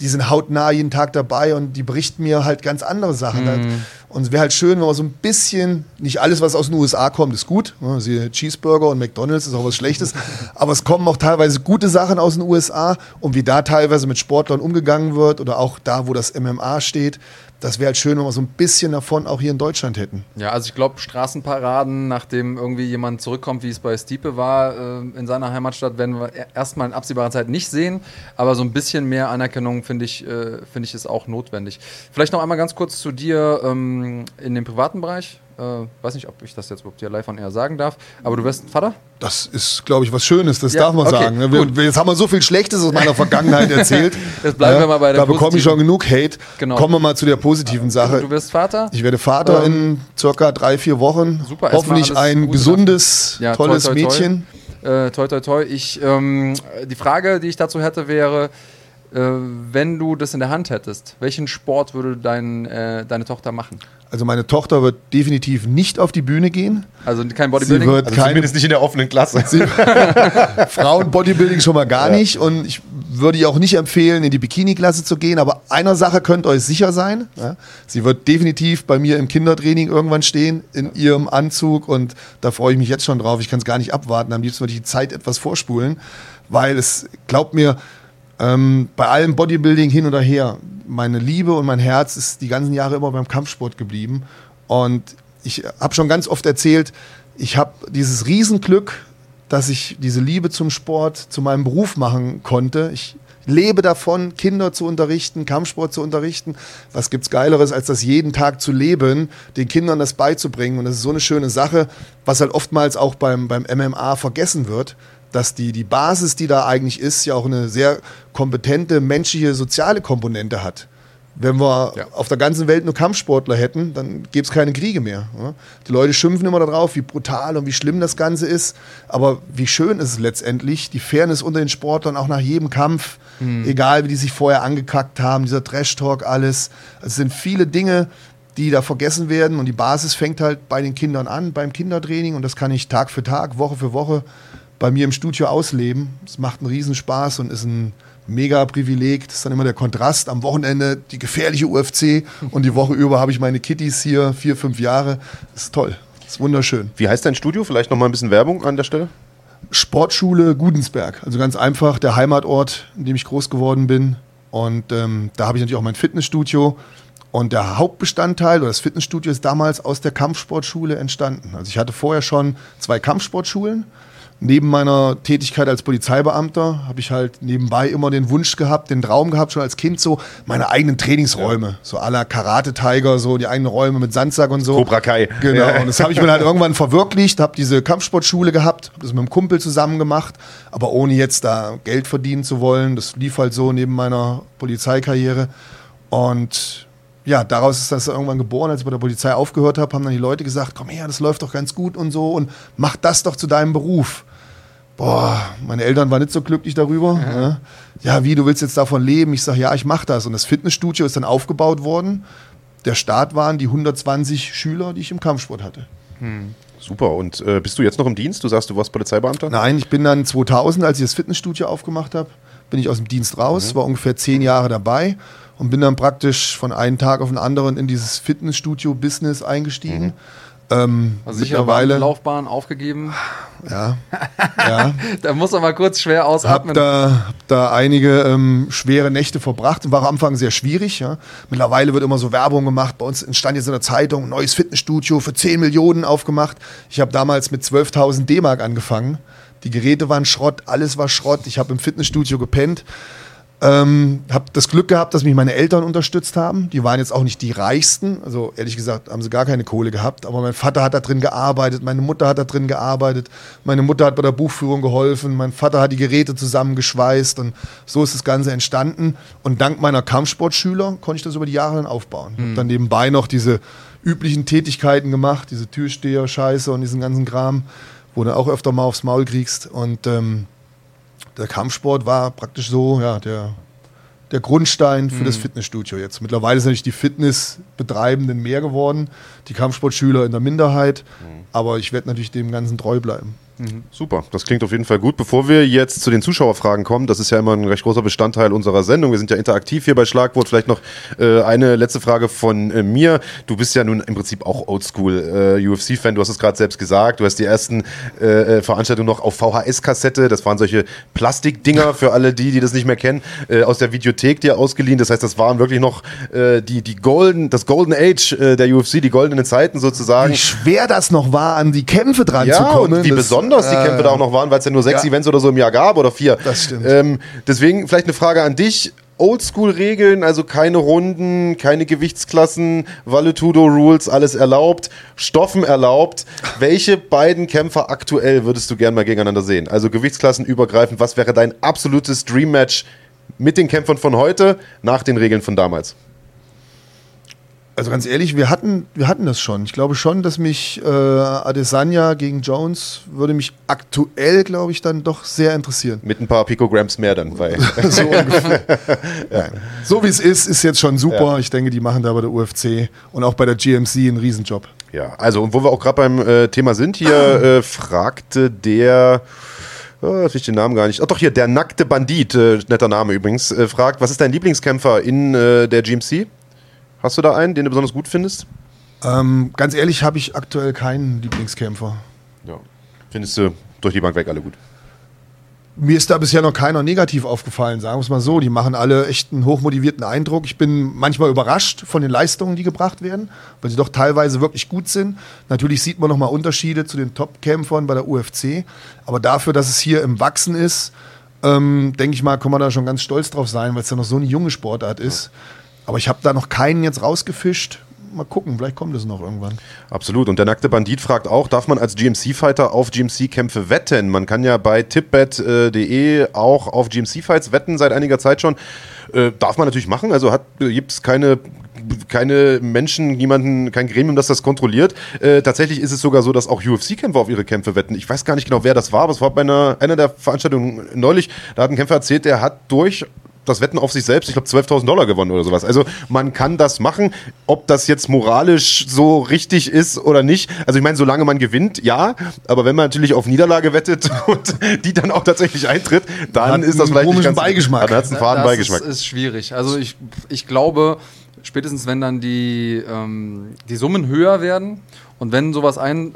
Speaker 2: die sind hautnah jeden Tag dabei und die berichten mir halt ganz andere Sachen. Und es wäre halt schön, wenn man so ein bisschen, nicht alles, was aus den USA kommt, ist gut. Siehe Cheeseburger und McDonalds ist auch was Schlechtes. Aber es kommen auch teilweise gute Sachen aus den USA und wie da teilweise mit Sportlern umgegangen wird oder auch da, wo das MMA steht. Das wäre halt schön, wenn wir so ein bisschen davon auch hier in Deutschland hätten.
Speaker 3: Ja, also ich glaube, Straßenparaden, nachdem irgendwie jemand zurückkommt, wie es bei Stiepe war äh, in seiner Heimatstadt, werden wir e- erstmal in absehbarer Zeit nicht sehen. Aber so ein bisschen mehr Anerkennung finde ich, äh, finde ich ist auch notwendig. Vielleicht noch einmal ganz kurz zu dir ähm, in dem privaten Bereich. Äh, weiß nicht, ob ich das jetzt überhaupt hier live on air sagen darf, aber du wirst Vater?
Speaker 2: Das ist, glaube ich, was Schönes, das
Speaker 3: Ja,
Speaker 2: darf man
Speaker 3: okay,
Speaker 2: sagen. ne? Wir, wir, jetzt haben wir so viel Schlechtes aus meiner Vergangenheit erzählt.
Speaker 3: Jetzt bleiben wir mal bei der
Speaker 2: Da bekomme ich schon genug Hate.
Speaker 3: Genau.
Speaker 2: Kommen wir mal zu der positiven Sache.
Speaker 3: Du wirst Vater?
Speaker 2: Ich werde Vater
Speaker 3: Ähm,
Speaker 2: in circa drei, vier Wochen.
Speaker 3: Super,
Speaker 2: Hoffentlich ein
Speaker 3: Gute
Speaker 2: gesundes,
Speaker 3: Ja,
Speaker 2: tolles
Speaker 3: toi, toi, toi.
Speaker 2: Mädchen.
Speaker 3: Äh, toi, toi, toi. Ich, ähm, die Frage, die ich dazu hätte, wäre, äh, wenn du das in der Hand hättest, welchen Sport würde dein, äh, deine Tochter machen?
Speaker 2: Also meine Tochter wird definitiv nicht auf die Bühne gehen.
Speaker 3: Also kein
Speaker 2: Sie
Speaker 3: Bodybuilding?
Speaker 2: wird
Speaker 1: Also
Speaker 2: keine
Speaker 1: zumindest nicht in der offenen Klasse.
Speaker 2: Frauen-Bodybuilding schon mal gar nicht. Und ich würde ihr auch nicht empfehlen, in die Bikini-Klasse zu gehen. Aber einer Sache könnt ihr euch sicher sein. Ja? Sie wird definitiv bei mir im Kindertraining irgendwann stehen, in ihrem Anzug. Und da freue ich mich jetzt schon drauf. Ich kann es gar nicht abwarten. Am liebsten würde ich die Zeit etwas vorspulen. Weil es, glaubt mir, ähm, bei allem Bodybuilding hin oder her, meine Liebe und mein Herz ist die ganzen Jahre immer beim Kampfsport geblieben. Und ich habe schon ganz oft erzählt, ich habe dieses Riesenglück, dass ich diese Liebe zum Sport zu meinem Beruf machen konnte. Ich lebe davon, Kinder zu unterrichten, Kampfsport zu unterrichten. Was gibt's Geileres, als das jeden Tag zu leben, den Kindern das beizubringen? Und das ist so eine schöne Sache, was halt oftmals auch beim, beim MMA vergessen wird, dass die, die Basis, die da eigentlich ist, ja auch eine sehr kompetente menschliche, soziale Komponente hat. Wenn wir
Speaker 3: Ja.
Speaker 2: auf der ganzen Welt nur Kampfsportler hätten, dann gäbe es keine Kriege mehr. oder? Die Leute schimpfen immer darauf, wie brutal und wie schlimm das Ganze ist. Aber wie schön ist es letztendlich, die Fairness unter den Sportlern, auch nach jedem Kampf, egal wie die sich vorher angekackt haben, dieser Trash-Talk, alles. Es sind viele Dinge, die da vergessen werden und die Basis fängt halt bei den Kindern an, beim Kindertraining und das kann ich Tag für Tag, Woche für Woche bei mir im Studio ausleben. Es macht einen Riesenspaß und ist ein mega Privileg. Das ist dann immer der Kontrast. Am Wochenende die gefährliche UFC und die Woche über habe ich meine Kitties hier, vier, fünf Jahre. Das ist toll. Das ist wunderschön.
Speaker 1: Wie heißt dein Studio? Vielleicht noch mal ein bisschen Werbung an der Stelle.
Speaker 2: Sportschule Gudensberg. Also ganz einfach der Heimatort, in dem ich groß geworden bin. Und ähm, da habe ich natürlich auch mein Fitnessstudio. Und der Hauptbestandteil oder das Fitnessstudio ist damals aus der Kampfsportschule entstanden. Also ich hatte vorher schon zwei Kampfsportschulen. Neben meiner Tätigkeit als Polizeibeamter habe ich halt nebenbei immer den Wunsch gehabt, den Traum gehabt, schon als Kind so meine eigenen Trainingsräume. So à la Karate Tiger, so die eigenen Räume mit Sandsack und so.
Speaker 1: Cobra Kai.
Speaker 2: Genau,
Speaker 1: Ja.
Speaker 2: und das habe ich mir halt irgendwann verwirklicht, habe diese Kampfsportschule gehabt, habe das mit einem Kumpel zusammen gemacht, aber ohne jetzt da Geld verdienen zu wollen. Das lief halt so neben meiner Polizeikarriere. Und ja, daraus ist das irgendwann geboren. Als ich bei der Polizei aufgehört habe, haben dann die Leute gesagt, komm her, das läuft doch ganz gut und so und mach das doch zu deinem Beruf. Boah, meine Eltern waren nicht so glücklich darüber. Ja, ja wie, du willst jetzt davon leben? Ich sage, ja, ich mache das. Und das Fitnessstudio ist dann aufgebaut worden. Der Start waren die 120 Schüler, die ich im Kampfsport hatte.
Speaker 1: Super. Und äh, bist du jetzt noch im Dienst? Du sagst, du warst Polizeibeamter?
Speaker 2: Nein, ich bin dann 2000, als ich das Fitnessstudio aufgemacht habe, bin ich aus dem Dienst raus, war ungefähr zehn Jahre dabei und bin dann praktisch von einem Tag auf den anderen in dieses Fitnessstudio-Business eingestiegen. Ähm,
Speaker 3: Also sicher
Speaker 2: mittlerweile,
Speaker 3: Laufbahn aufgegeben.
Speaker 2: Ja. ja.
Speaker 3: Da muss man mal kurz schwer
Speaker 2: Hab
Speaker 3: ausatmen.
Speaker 2: da, hab da einige ähm, schwere Nächte verbracht. War am Anfang sehr schwierig. Ja. Mittlerweile wird immer so Werbung gemacht. Bei uns entstand jetzt in der Zeitung ein neues Fitnessstudio für 10 Millionen aufgemacht. Ich habe damals mit 12.000 D-Mark angefangen. Die Geräte waren Schrott, alles war Schrott. Ich habe im Fitnessstudio gepennt. Ähm, habe das Glück gehabt, dass mich meine Eltern unterstützt haben. Die waren jetzt auch nicht die reichsten. Also ehrlich gesagt haben sie gar keine Kohle gehabt. Aber mein Vater hat da drin gearbeitet, meine Mutter hat da drin gearbeitet. Meine Mutter hat bei der Buchführung geholfen. Mein Vater hat die Geräte zusammengeschweißt. Und so ist das Ganze entstanden. Und dank meiner Kampfsportschüler konnte ich das über die Jahre dann aufbauen. Ich habe dann nebenbei noch diese üblichen Tätigkeiten gemacht, diese Türsteher, Scheiße und diesen ganzen Kram, wo du auch öfter mal aufs Maul kriegst. Und ähm, der Kampfsport war praktisch so, ja, der, der Grundstein für das Fitnessstudio jetzt. Mittlerweile sind natürlich die Fitnessbetreibenden mehr geworden, die Kampfsportschüler in der Minderheit, aber ich werde natürlich dem Ganzen treu bleiben.
Speaker 1: Super, das klingt auf jeden Fall gut. Bevor wir jetzt zu den Zuschauerfragen kommen, das ist ja immer ein recht großer Bestandteil unserer Sendung. Wir sind ja interaktiv hier bei Schlagwort. Vielleicht noch äh, eine letzte Frage von äh, mir. Du bist ja nun im Prinzip auch Oldschool äh, UFC-Fan. Du hast es gerade selbst gesagt. Du hast die ersten äh, äh, Veranstaltungen noch auf VHS-Kassette. Das waren solche Plastikdinger für alle die, die das nicht mehr kennen, äh, aus der Videothek dir ausgeliehen. Das heißt, das waren wirklich noch die, die Golden, das Golden Age der UFC, die goldenen Zeiten sozusagen.
Speaker 2: Wie schwer das noch war, an die Kämpfe dran
Speaker 1: Ja,
Speaker 2: zu kommen.
Speaker 1: und wie
Speaker 2: das-
Speaker 1: besonders die
Speaker 2: äh,
Speaker 1: Kämpfe da auch noch waren, weil es ja nur sechs. Events oder so im Jahr gab oder vier.
Speaker 2: Das stimmt.
Speaker 1: Ähm, deswegen vielleicht eine Frage an dich. Oldschool-Regeln, also keine Runden, keine Gewichtsklassen, Valetudo-Rules, alles erlaubt, Stoffen erlaubt. Welche beiden Kämpfer aktuell würdest du gern mal gegeneinander sehen? Also Gewichtsklassen übergreifend, was wäre dein absolutes Dream-Match mit den Kämpfern von heute nach den Regeln von damals?
Speaker 2: Also ganz ehrlich, wir hatten, wir hatten das schon. Ich glaube schon, dass mich äh, Adesanya gegen Jones würde mich aktuell, glaube ich, dann doch sehr interessieren.
Speaker 1: Mit ein paar Picograms mehr dann. Weil
Speaker 2: So ungefähr. Nein. So wie es ist, ist jetzt schon super. Ich denke, die machen da bei der UFC und auch bei der GMC einen Riesenjob.
Speaker 1: Ja, also und wo wir auch gerade beim äh, Thema sind, hier äh, fragte der, oh, jetzt ich den Namen gar nicht, ach doch hier, der nackte Bandit, äh, netter Name übrigens, äh, fragt, was ist dein Lieblingskämpfer in äh, der GMC? Hast du da einen, den du besonders gut findest?
Speaker 2: Ähm, ganz ehrlich, habe ich aktuell keinen Lieblingskämpfer.
Speaker 1: Ja. Findest du durch die Bank weg alle gut?
Speaker 2: Mir ist da bisher noch keiner negativ aufgefallen, sagen wir es mal so. Die machen alle echt einen hochmotivierten Eindruck. Ich bin manchmal überrascht von den Leistungen, die gebracht werden, weil sie doch teilweise wirklich gut sind. Natürlich sieht man nochmal Unterschiede zu den Top-Kämpfern bei der UFC. Aber dafür, dass es hier im Wachsen ist, ähm, denke ich mal, kann man da schon ganz stolz drauf sein, weil es ja noch so eine junge Sportart ist. Aber ich habe da noch keinen jetzt rausgefischt. Mal gucken, vielleicht kommt es noch irgendwann.
Speaker 1: Absolut. Und der nackte Bandit fragt auch, darf man als GMC-Fighter auf GMC-Kämpfe wetten? Man kann ja bei tipbet.de auch auf GMC-Fights wetten, seit einiger Zeit schon. Äh, darf man natürlich machen. Also gibt es keine, keine Menschen, niemanden, kein Gremium, das das kontrolliert. Äh, tatsächlich ist es sogar so, dass auch UFC-Kämpfer auf ihre Kämpfe wetten. Ich weiß gar nicht genau, wer das war, aber es war bei einer, einer der Veranstaltungen neulich. Da hat ein Kämpfer erzählt, der hat durch das Wetten auf sich selbst, ich glaube 12.000 Dollar gewonnen oder sowas. Also man kann das machen. Ob das jetzt moralisch so richtig ist oder nicht. Also ich meine, solange man gewinnt, ja. Aber wenn man natürlich auf Niederlage wettet und die dann auch tatsächlich eintritt, dann
Speaker 2: Hat
Speaker 1: ist das vielleicht nicht
Speaker 2: komischen
Speaker 1: ganz,
Speaker 2: Beigeschmack.
Speaker 1: Dann hat es einen faden
Speaker 3: das
Speaker 1: Beigeschmack.
Speaker 3: Ist, ist schwierig. Also ich, ich glaube, spätestens wenn dann die, ähm, die Summen höher werden und wenn sowas ein,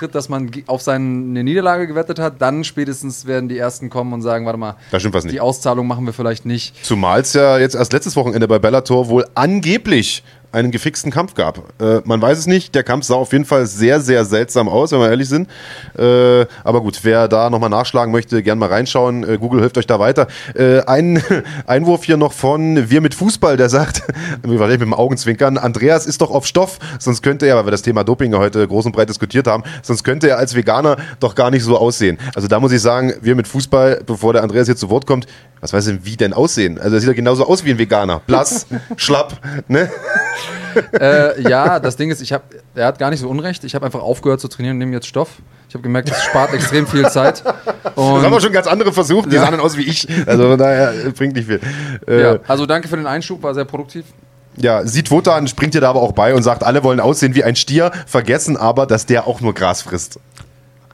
Speaker 3: eintritt, dass man auf seine Niederlage gewettet hat, dann spätestens werden die Ersten kommen und sagen, warte mal,
Speaker 1: Da stimmt was nicht.
Speaker 3: die Auszahlung machen wir vielleicht nicht.
Speaker 1: Zumal es ja jetzt erst letztes Wochenende bei Bellator wohl angeblich einen gefixten Kampf gab. Äh, man weiß es nicht. Der Kampf sah auf jeden Fall sehr, sehr seltsam aus, wenn wir ehrlich sind. Äh, aber gut, wer da nochmal nachschlagen möchte, gern mal reinschauen. Äh, Google hilft euch da weiter. Äh, ein Einwurf hier noch von Wir mit Fußball, der sagt, mit dem Augenzwinkern, Andreas ist doch auf Stoff, sonst könnte er, weil wir das Thema Doping heute groß und breit diskutiert haben, sonst könnte er als Veganer doch gar nicht so aussehen. Also da muss ich sagen, wir mit Fußball, bevor der Andreas hier zu Wort kommt, was weiß ich, wie denn aussehen? Also er sieht ja genauso aus wie ein Veganer. Blass, schlapp, ne?
Speaker 3: Äh, ja, das Ding ist, ich habe, er hat gar nicht so unrecht. Ich habe einfach aufgehört zu trainieren und nehme jetzt Stoff. Ich habe gemerkt, das spart extrem viel Zeit.
Speaker 1: Das
Speaker 3: Und
Speaker 1: haben wir schon ganz andere versucht, die sahen dann aus wie ich. Also von daher äh, bringt nicht viel. Äh,
Speaker 3: ja,
Speaker 1: ja.
Speaker 3: also danke für den Einschub, war sehr produktiv.
Speaker 1: sieht Wotan, springt dir da aber auch bei und sagt, alle wollen aussehen wie ein Stier, vergessen aber, dass der auch nur Gras frisst.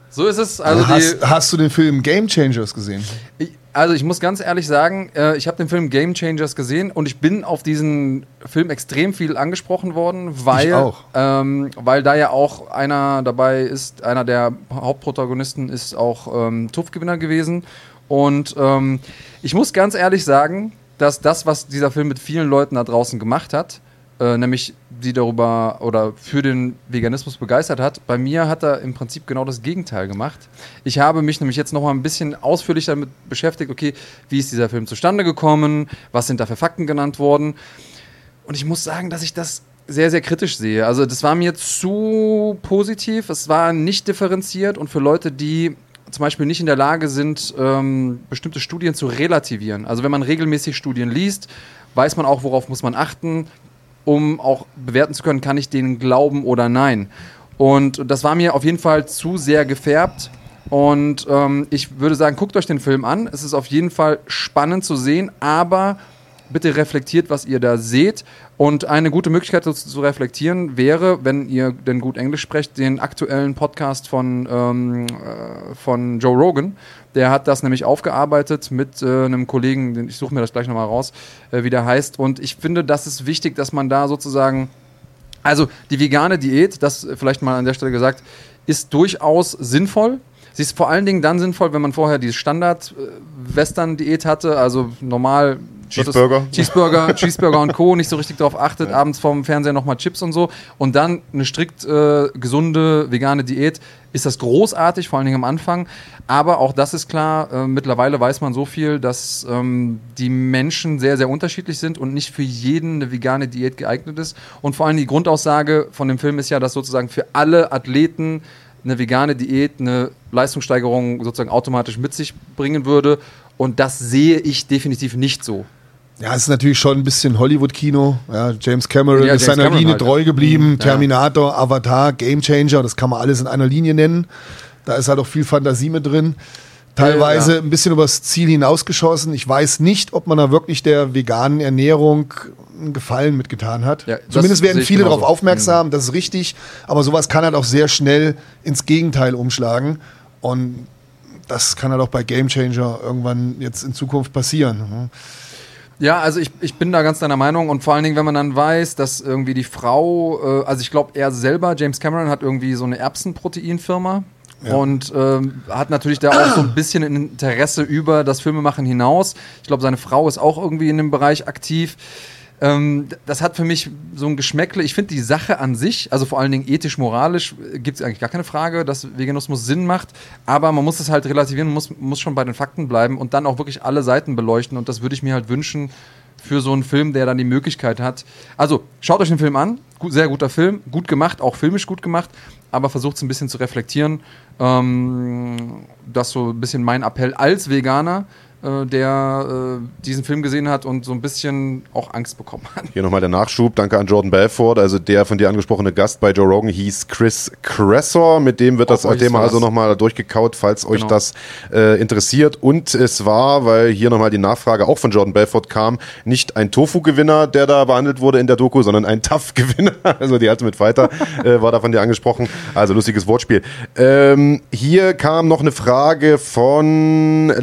Speaker 3: So ist es. Also die,
Speaker 2: hast, hast du den Film Game Changers gesehen?
Speaker 3: Ich- Also ich muss ganz ehrlich sagen, äh, ich habe den Film Game Changers gesehen und ich bin auf diesen Film extrem viel angesprochen worden, weil. Ähm, weil da ja auch einer dabei ist, einer der Hauptprotagonisten ist auch ähm, TÜV-Gewinner gewesen. Und ähm, ich muss ganz ehrlich sagen, dass das, was dieser Film mit vielen Leuten da draußen gemacht hat, äh, nämlich die darüber oder für den Veganismus begeistert hat. Bei mir hat er im Prinzip genau das Gegenteil gemacht. Ich habe mich nämlich jetzt noch mal ein bisschen ausführlich damit beschäftigt, okay, wie ist dieser Film zustande gekommen, was sind da für Fakten genannt worden. Und ich muss sagen, dass ich das sehr, sehr kritisch sehe. Also das war mir zu positiv, es war nicht differenziert und für Leute, die zum Beispiel nicht in der Lage sind, ähm, bestimmte Studien zu relativieren. Also wenn man regelmäßig Studien liest, weiß man auch, worauf muss man achten, um auch bewerten zu können, kann ich denen glauben oder nein. Und das war mir auf jeden Fall zu sehr gefärbt. Und ähm, ich würde sagen, guckt euch den Film an. Es ist auf jeden Fall spannend zu sehen, aber bitte reflektiert, was ihr da seht. Und eine gute Möglichkeit das zu reflektieren wäre, wenn ihr denn gut Englisch sprecht, den aktuellen Podcast von, ähm, äh, von Joe Rogan. Der hat das nämlich aufgearbeitet mit äh, einem Kollegen, ich suche mir das gleich nochmal raus, äh, wie der heißt. Und ich finde, das ist wichtig, dass man da sozusagen also die vegane Diät, das äh, vielleicht mal an der Stelle gesagt, ist durchaus sinnvoll. Sie ist vor allen Dingen dann sinnvoll, wenn man vorher die Standard-Western-Diät hatte, also normal
Speaker 1: Cheeseburger.
Speaker 3: Cheeseburger, Cheeseburger und Co. nicht so richtig darauf achtet, abends vorm Fernseher nochmal Chips und so. Und dann eine strikt äh, gesunde vegane Diät, ist das großartig, vor allen Dingen am Anfang. Aber auch das ist klar, äh, mittlerweile weiß man so viel, dass ähm, die Menschen sehr, sehr unterschiedlich sind und nicht für jeden eine vegane Diät geeignet ist. Und vor allem die Grundaussage von dem Film ist ja, dass sozusagen für alle Athleten eine vegane Diät eine Leistungssteigerung sozusagen automatisch mit sich bringen würde. Und das sehe ich definitiv nicht so.
Speaker 2: Ja, es ist natürlich schon ein bisschen Hollywood-Kino. Ja, James Cameron
Speaker 3: Ja,
Speaker 2: ist
Speaker 3: James
Speaker 2: seiner
Speaker 3: Cameron
Speaker 2: Linie
Speaker 3: halt,
Speaker 2: treu
Speaker 3: ja.
Speaker 2: geblieben.
Speaker 3: Mhm, ja.
Speaker 2: Terminator, Avatar, Game Changer, das kann man alles in einer Linie nennen. Da ist halt auch viel Fantasie mit drin. Teilweise
Speaker 3: Ja.
Speaker 2: ein bisschen übers Ziel hinausgeschossen. Ich weiß nicht, ob man da wirklich der veganen Ernährung einen Gefallen mitgetan hat.
Speaker 3: Ja,
Speaker 2: Zumindest werden viele darauf aufmerksam, das ist richtig. Aber sowas kann halt auch sehr schnell ins Gegenteil umschlagen. Und das kann halt auch bei Game Changer irgendwann jetzt in Zukunft passieren.
Speaker 3: Ja, also ich, ich bin da ganz deiner Meinung und vor allen Dingen, wenn man dann weiß, dass irgendwie die Frau, äh, also ich glaube, er selber, James Cameron, hat irgendwie so eine Erbsenproteinfirma und ähm, hat natürlich da auch so ein bisschen ein Interesse über das Filmemachen hinaus. Ich glaube, seine Frau ist auch irgendwie in dem Bereich aktiv. Ähm, das hat für mich so ein Geschmäckle. Ich finde die Sache an sich, also vor allen Dingen ethisch, moralisch, gibt es eigentlich gar keine Frage, dass Veganismus Sinn macht. Aber man muss es halt relativieren, muss, muss schon bei den Fakten bleiben und dann auch wirklich alle Seiten beleuchten. Und das würde ich mir halt wünschen für so einen Film, der dann die Möglichkeit hat. Also schaut euch den Film an. Gut, sehr guter Film, gut gemacht, auch filmisch gut gemacht, aber versucht es ein bisschen zu reflektieren. Ähm, das so ein bisschen mein Appell als Veganer, äh, der äh, diesen Film gesehen hat und so ein bisschen auch Angst bekommen hat.
Speaker 1: Hier nochmal der Nachschub. Danke an Jordan Belfort. Also der von dir angesprochene Gast bei Joe Rogan hieß Chris Cressor. Mit dem wird das
Speaker 3: Auch euch
Speaker 1: Thema also nochmal durchgekaut, falls euch
Speaker 3: Genau.
Speaker 1: das äh, interessiert. Und es war, weil hier nochmal die Nachfrage auch von Jordan Belfort kam, nicht ein Tofu-Gewinner, der da behandelt wurde in der Doku, sondern ein Tough-Gewinner. Also die Ultimate Fighter äh, war da von dir angesprochen. Also lustiges Wortspiel. Ähm, hier kam noch eine Frage von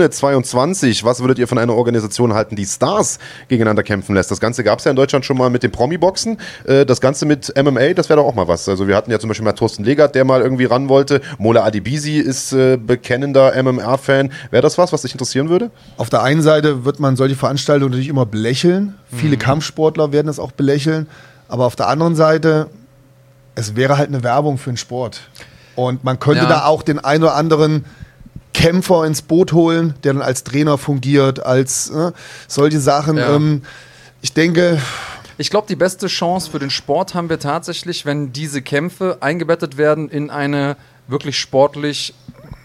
Speaker 1: Latrone22. Was würdet ihr von einer Organisation halten, die Stars gegeneinander kämpfen lässt? Das Ganze gab es ja in Deutschland schon mal mit dem Promi-Boxen. Äh, das Ganze mit MMA, das wäre doch auch mal was. Also wir hatten ja zum Beispiel mal Thorsten Legert, der mal irgendwie ran wollte. Mola Adibisi ist äh, bekennender MMA-Fan. Wäre das was, was dich interessieren würde?
Speaker 2: Auf der einen Seite wird man solche Veranstaltungen natürlich immer belächeln. Viele
Speaker 3: Mhm.
Speaker 2: Kampfsportler werden das auch belächeln. Aber auf der anderen Seite, es wäre halt eine Werbung für den Sport. Und man könnte
Speaker 3: Ja.
Speaker 2: da auch den ein oder anderen Kämpfer ins Boot holen, der dann als Trainer fungiert, als äh, solche Sachen.
Speaker 3: Ja.
Speaker 2: Ähm, ich denke,
Speaker 3: Ich glaube, die beste Chance für den Sport haben wir tatsächlich, wenn diese Kämpfe eingebettet werden in eine wirklich sportlich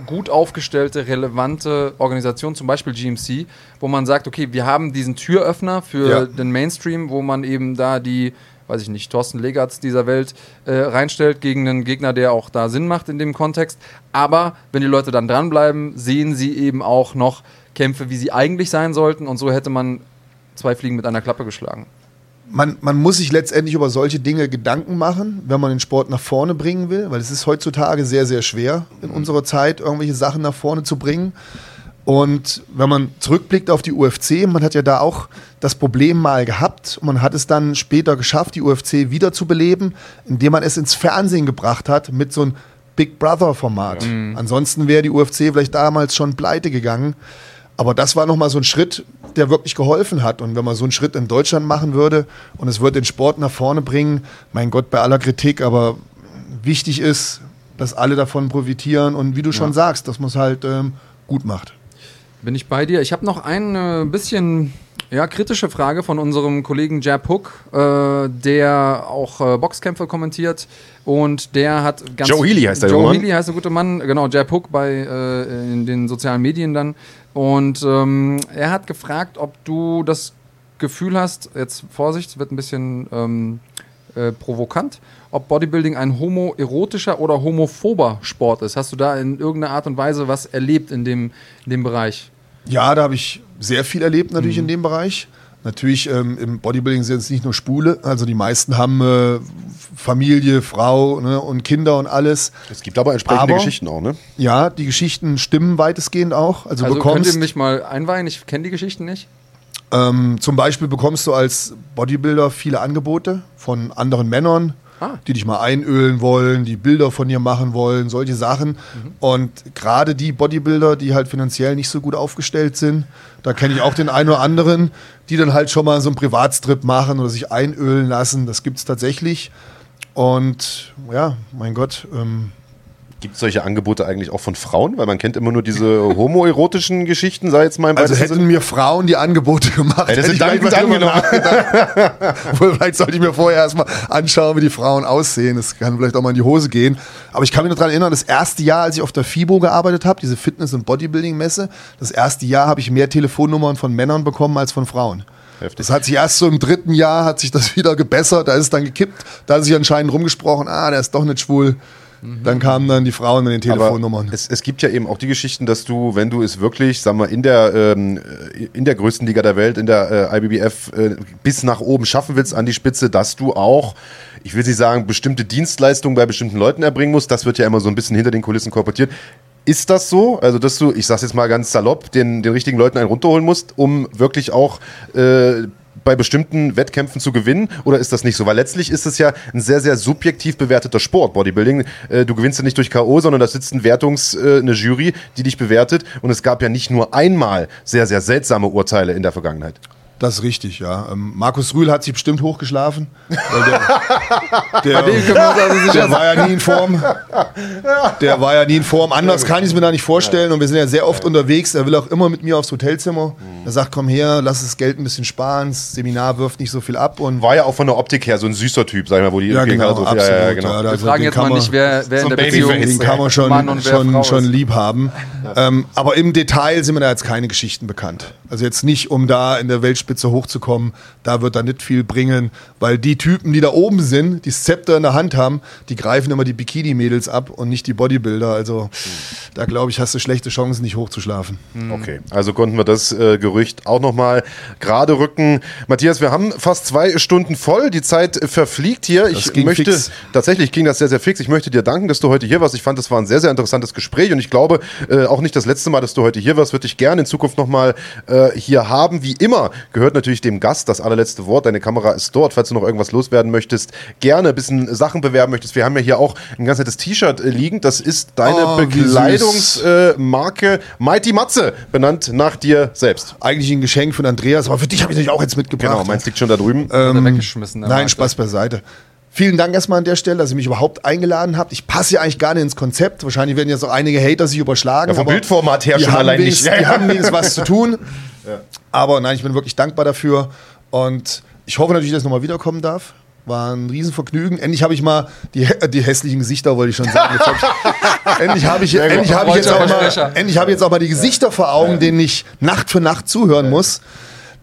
Speaker 3: gut aufgestellte, relevante Organisation, zum Beispiel GMC, wo man sagt, okay, wir haben diesen Türöffner für
Speaker 2: Ja.
Speaker 3: den Mainstream, wo man eben da die, weiß ich nicht, Thorsten Legatz dieser Welt äh, reinstellt gegen einen Gegner, der auch da Sinn macht in dem Kontext. Aber wenn die Leute dann dranbleiben, sehen sie eben auch noch Kämpfe, wie sie eigentlich sein sollten und so hätte man zwei Fliegen mit einer Klappe geschlagen.
Speaker 2: man, man muss sich letztendlich über solche Dinge Gedanken machen, wenn man den Sport nach vorne bringen will, weil es ist heutzutage sehr, sehr schwer in unserer Zeit, irgendwelche Sachen nach vorne zu bringen. Und wenn man zurückblickt auf die UFC, man hat ja da auch das Problem mal gehabt. Man hat es dann später geschafft, die UFC wiederzubeleben, indem man es ins Fernsehen gebracht hat mit so einem Big Brother-Format. Ja. Ansonsten wäre die UFC vielleicht damals schon pleite gegangen. Aber das war nochmal so ein Schritt, der wirklich geholfen hat. Und wenn man so einen Schritt in Deutschland machen würde und es würde den Sport nach vorne bringen, mein Gott, bei aller Kritik, aber wichtig ist, dass alle davon profitieren und wie du schon sagst, dass man es halt ähm, gut macht.
Speaker 3: Bin ich bei dir. Ich habe noch ein äh, bisschen ja, kritische Frage von unserem Kollegen Jab Hook, äh, der auch äh, Boxkämpfe kommentiert und der hat
Speaker 1: ganz Joe Healy heißt der
Speaker 3: Joe Healy heißt der gute Mann, genau Jab Hook bei äh, in den sozialen Medien dann und ähm, er hat gefragt, ob du das Gefühl hast, jetzt Vorsicht, wird ein bisschen ähm, äh, provokant, ob Bodybuilding ein homoerotischer oder homophober Sport ist. Hast du da in irgendeiner Art und Weise was erlebt in dem, in dem Bereich?
Speaker 2: Ja, da habe ich sehr viel erlebt natürlich mhm. in dem Bereich. Natürlich ähm, im Bodybuilding sind es nicht nur Spule, also die meisten haben äh, Familie, Frau ne, und Kinder und alles.
Speaker 1: Es gibt aber entsprechende aber, Geschichten auch, ne?
Speaker 2: Ja, die Geschichten stimmen weitestgehend auch.
Speaker 3: Also, also bekommst, könnt ihr mich mal einweihen? Ich kenne die Geschichten nicht.
Speaker 2: Ähm, zum Beispiel bekommst du als Bodybuilder viele Angebote von anderen Männern, ah. die dich mal einölen wollen, die Bilder von dir machen wollen, solche Sachen. Mhm. Und gerade die Bodybuilder, die halt finanziell nicht so gut aufgestellt sind, da kenne ich auch den einen oder anderen, die dann halt schon mal so einen Privatstrip machen oder sich einölen lassen. Das gibt es tatsächlich. Und ja, mein Gott, ähm,
Speaker 1: Gibt es solche Angebote eigentlich auch von Frauen? Weil man kennt immer nur diese homoerotischen Geschichten, sei jetzt mal im
Speaker 2: Also hätten mir Frauen die Angebote gemacht,
Speaker 1: ja, das hätte ich dankend angenommen.
Speaker 2: vielleicht sollte ich mir vorher erstmal anschauen, wie die Frauen aussehen. Das kann vielleicht auch mal in die Hose gehen. Aber ich kann mich noch daran erinnern, das erste Jahr, als ich auf der FIBO gearbeitet habe, diese Fitness- und Bodybuilding-Messe, das erste Jahr habe ich mehr Telefonnummern von Männern bekommen als von Frauen. Heftig. Das hat sich erst so im dritten Jahr hat sich das wieder gebessert, da ist es dann gekippt, da hat sich anscheinend rumgesprochen, ah, der ist doch nicht schwul. Dann kamen dann die Frauen mit den Telefonnummern.
Speaker 1: Es, es, gibt ja eben auch die Geschichten, dass du, wenn du es wirklich, sagen wir, in der, ähm, in der größten Liga der Welt, in der äh, IBBF, äh, bis nach oben schaffen willst an die Spitze, dass du auch, ich will nicht sagen, bestimmte Dienstleistungen bei bestimmten Leuten erbringen musst. Das wird ja immer so ein bisschen hinter den Kulissen korportiert. Ist das so? Also, dass du, ich sag's jetzt mal ganz salopp, den, den richtigen Leuten einen runterholen musst, um wirklich auch äh, bei bestimmten Wettkämpfen zu gewinnen oder ist das nicht so? Weil letztlich ist es ja ein sehr, sehr subjektiv bewerteter Sport, Bodybuilding. Äh, du gewinnst ja nicht durch K.O., sondern da sitzt ein Wertungs-, äh, eine Jury, die dich bewertet und es gab ja nicht nur einmal sehr, sehr seltsame Urteile in der Vergangenheit.
Speaker 2: Das ist richtig, ja. Ähm, Markus Rühl hat sich bestimmt hochgeschlafen. Der, der, der war ja nie in Form. Der war ja nie in Form. Anders kann ich es mir da nicht vorstellen. Und wir sind ja sehr oft unterwegs. Er will auch immer mit mir aufs Hotelzimmer. Er sagt, komm her, lass das Geld ein bisschen sparen. Das Seminar wirft nicht so viel ab. Und
Speaker 1: war ja auch von der Optik her so ein süßer Typ, sag ich mal, wo die
Speaker 2: ja, genau, absolut,
Speaker 1: ja,
Speaker 2: ja,
Speaker 3: genau. Ja, also wir fragen jetzt mal nicht, wer, wer so in der Beziehung
Speaker 2: ist. Den kann man schon, schon, schon lieb haben. Ähm, aber im Detail sind mir da jetzt keine Geschichten bekannt. Also jetzt nicht, um da in der Weltspitze hochzukommen, da wird er nicht viel bringen, weil die Typen, die da oben sind, die Scepter in der Hand haben, die greifen immer die Bikini-Mädels ab und nicht die Bodybuilder. Also da glaube ich, hast du schlechte Chancen, nicht hochzuschlafen.
Speaker 1: Hm. Okay, also konnten wir das äh, Gerücht auch nochmal gerade rücken. Matthias, wir haben fast zwei Stunden voll. Die Zeit verfliegt hier. Das ich möchte fix. tatsächlich ging das sehr, sehr fix. Ich möchte dir danken, dass du heute hier warst. Ich fand, das war ein sehr, sehr interessantes Gespräch und ich glaube äh, auch nicht das letzte Mal, dass du heute hier warst. Würde ich gerne in Zukunft nochmal äh, hier haben. Wie immer gehört natürlich dem Gast das allerletzte Wort. Deine Kamera ist dort, falls du noch irgendwas loswerden möchtest. Gerne ein bisschen Sachen bewerben möchtest. Wir haben ja hier auch ein ganz nettes T-Shirt äh, liegen. Das ist deine oh, Bekleidungsmarke äh, Mighty Matze, benannt nach dir selbst.
Speaker 2: Eigentlich ein Geschenk von Andreas, aber für dich habe ich natürlich auch jetzt mitgebracht. Genau,
Speaker 1: meins liegt schon da drüben.
Speaker 2: Ähm, weggeschmissen. Nein, Marke. Spaß beiseite. Vielen Dank erstmal an der Stelle, dass ihr mich überhaupt eingeladen habt. Ich passe ja eigentlich gar nicht ins Konzept. Wahrscheinlich werden jetzt auch einige Hater sich überschlagen. Ja,
Speaker 1: vom Bildformat her schon allein nicht.
Speaker 2: Die haben wenigstens was zu tun. Ja. Aber nein, ich bin wirklich dankbar dafür. Und ich hoffe natürlich, dass ich nochmal wiederkommen darf. War ein Riesenvergnügen. Endlich habe ich mal die, die hässlichen Gesichter, wollte ich schon sagen. Hab ich, endlich habe ich, endlich hab ich, jetzt auch mal, endlich hab ich jetzt auch mal die Gesichter vor Augen, denen ich Nacht für Nacht zuhören muss.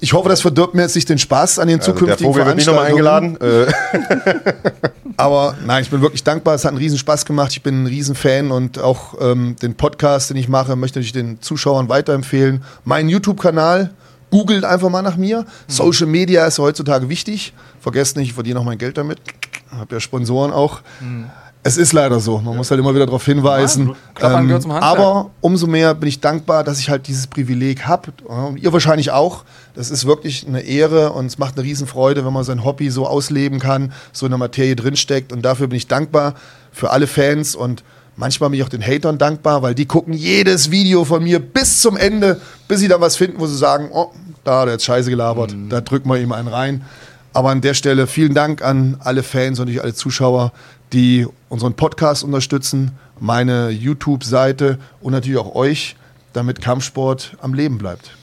Speaker 2: Ich hoffe, das verdirbt mir jetzt nicht den Spaß an den zukünftigen also der Vogel
Speaker 1: Veranstaltungen. Wird nicht
Speaker 2: eingeladen. Aber nein, ich bin wirklich dankbar. Es hat einen riesen Spaß gemacht. Ich bin ein Riesenfan und auch ähm, den Podcast, den ich mache, möchte ich den Zuschauern weiterempfehlen. Mein YouTube-Kanal, googelt einfach mal nach mir. Mhm. Social Media ist heutzutage wichtig. Vergesst nicht, ich verdiene auch mein Geld damit. Ich habe ja Sponsoren auch. Mhm. Es ist leider so. Man muss halt immer wieder darauf hinweisen.
Speaker 3: Ja, Handwerk.
Speaker 2: aber umso mehr bin ich dankbar, dass ich halt dieses Privileg habe. Und ihr wahrscheinlich auch. Das ist wirklich eine Ehre und es macht eine Riesenfreude, wenn man sein Hobby so ausleben kann, so in der Materie drinsteckt. Und dafür bin ich dankbar für alle Fans und manchmal bin ich auch den Hatern dankbar, weil die gucken jedes Video von mir bis zum Ende, bis sie dann was finden, wo sie sagen, oh, da hat er jetzt Scheiße gelabert, da drücken wir ihm einen rein. Aber an der Stelle vielen Dank an alle Fans und natürlich alle Zuschauer, die unseren Podcast unterstützen, meine YouTube-Seite und natürlich auch euch, damit Kampfsport am Leben bleibt.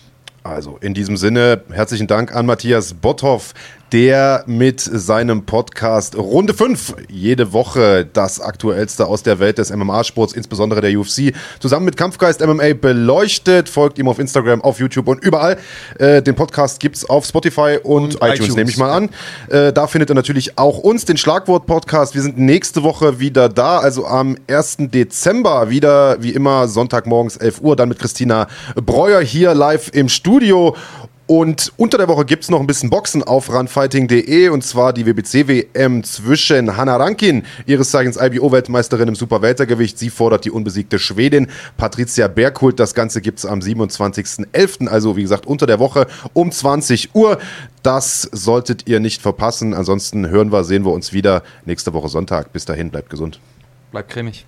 Speaker 1: Also in diesem Sinne herzlichen Dank an Matthias Botthoff, der mit seinem Podcast Runde 5 jede Woche das Aktuellste aus der Welt des MMA-Sports, insbesondere der UFC, zusammen mit Kampfgeist MMA beleuchtet. Folgt ihm auf Instagram, auf YouTube und überall. Äh, den Podcast gibt es auf Spotify und,
Speaker 2: Und
Speaker 1: iTunes,
Speaker 2: iTunes.
Speaker 1: nehme ich mal an. Äh, da findet ihr natürlich auch uns, den Schlagwort-Podcast. Wir sind nächste Woche wieder da, also am 1. Dezember wieder, wie immer, Sonntagmorgens 11 Uhr, dann mit Christina Breuer hier live im Studio. Und unter der Woche gibt es noch ein bisschen Boxen auf runfighting.de und zwar die WBC-WM zwischen Hanna Rankin, ihres Zeichens IBO-Weltmeisterin im Superweltergewicht. Sie fordert die unbesiegte Schwedin Patricia Berghult. Das Ganze gibt es am 27.11., also wie gesagt unter der Woche um 20 Uhr. Das solltet ihr nicht verpassen. Ansonsten hören wir, sehen wir uns wieder nächste Woche Sonntag. Bis dahin, bleibt gesund.
Speaker 3: Bleibt cremig.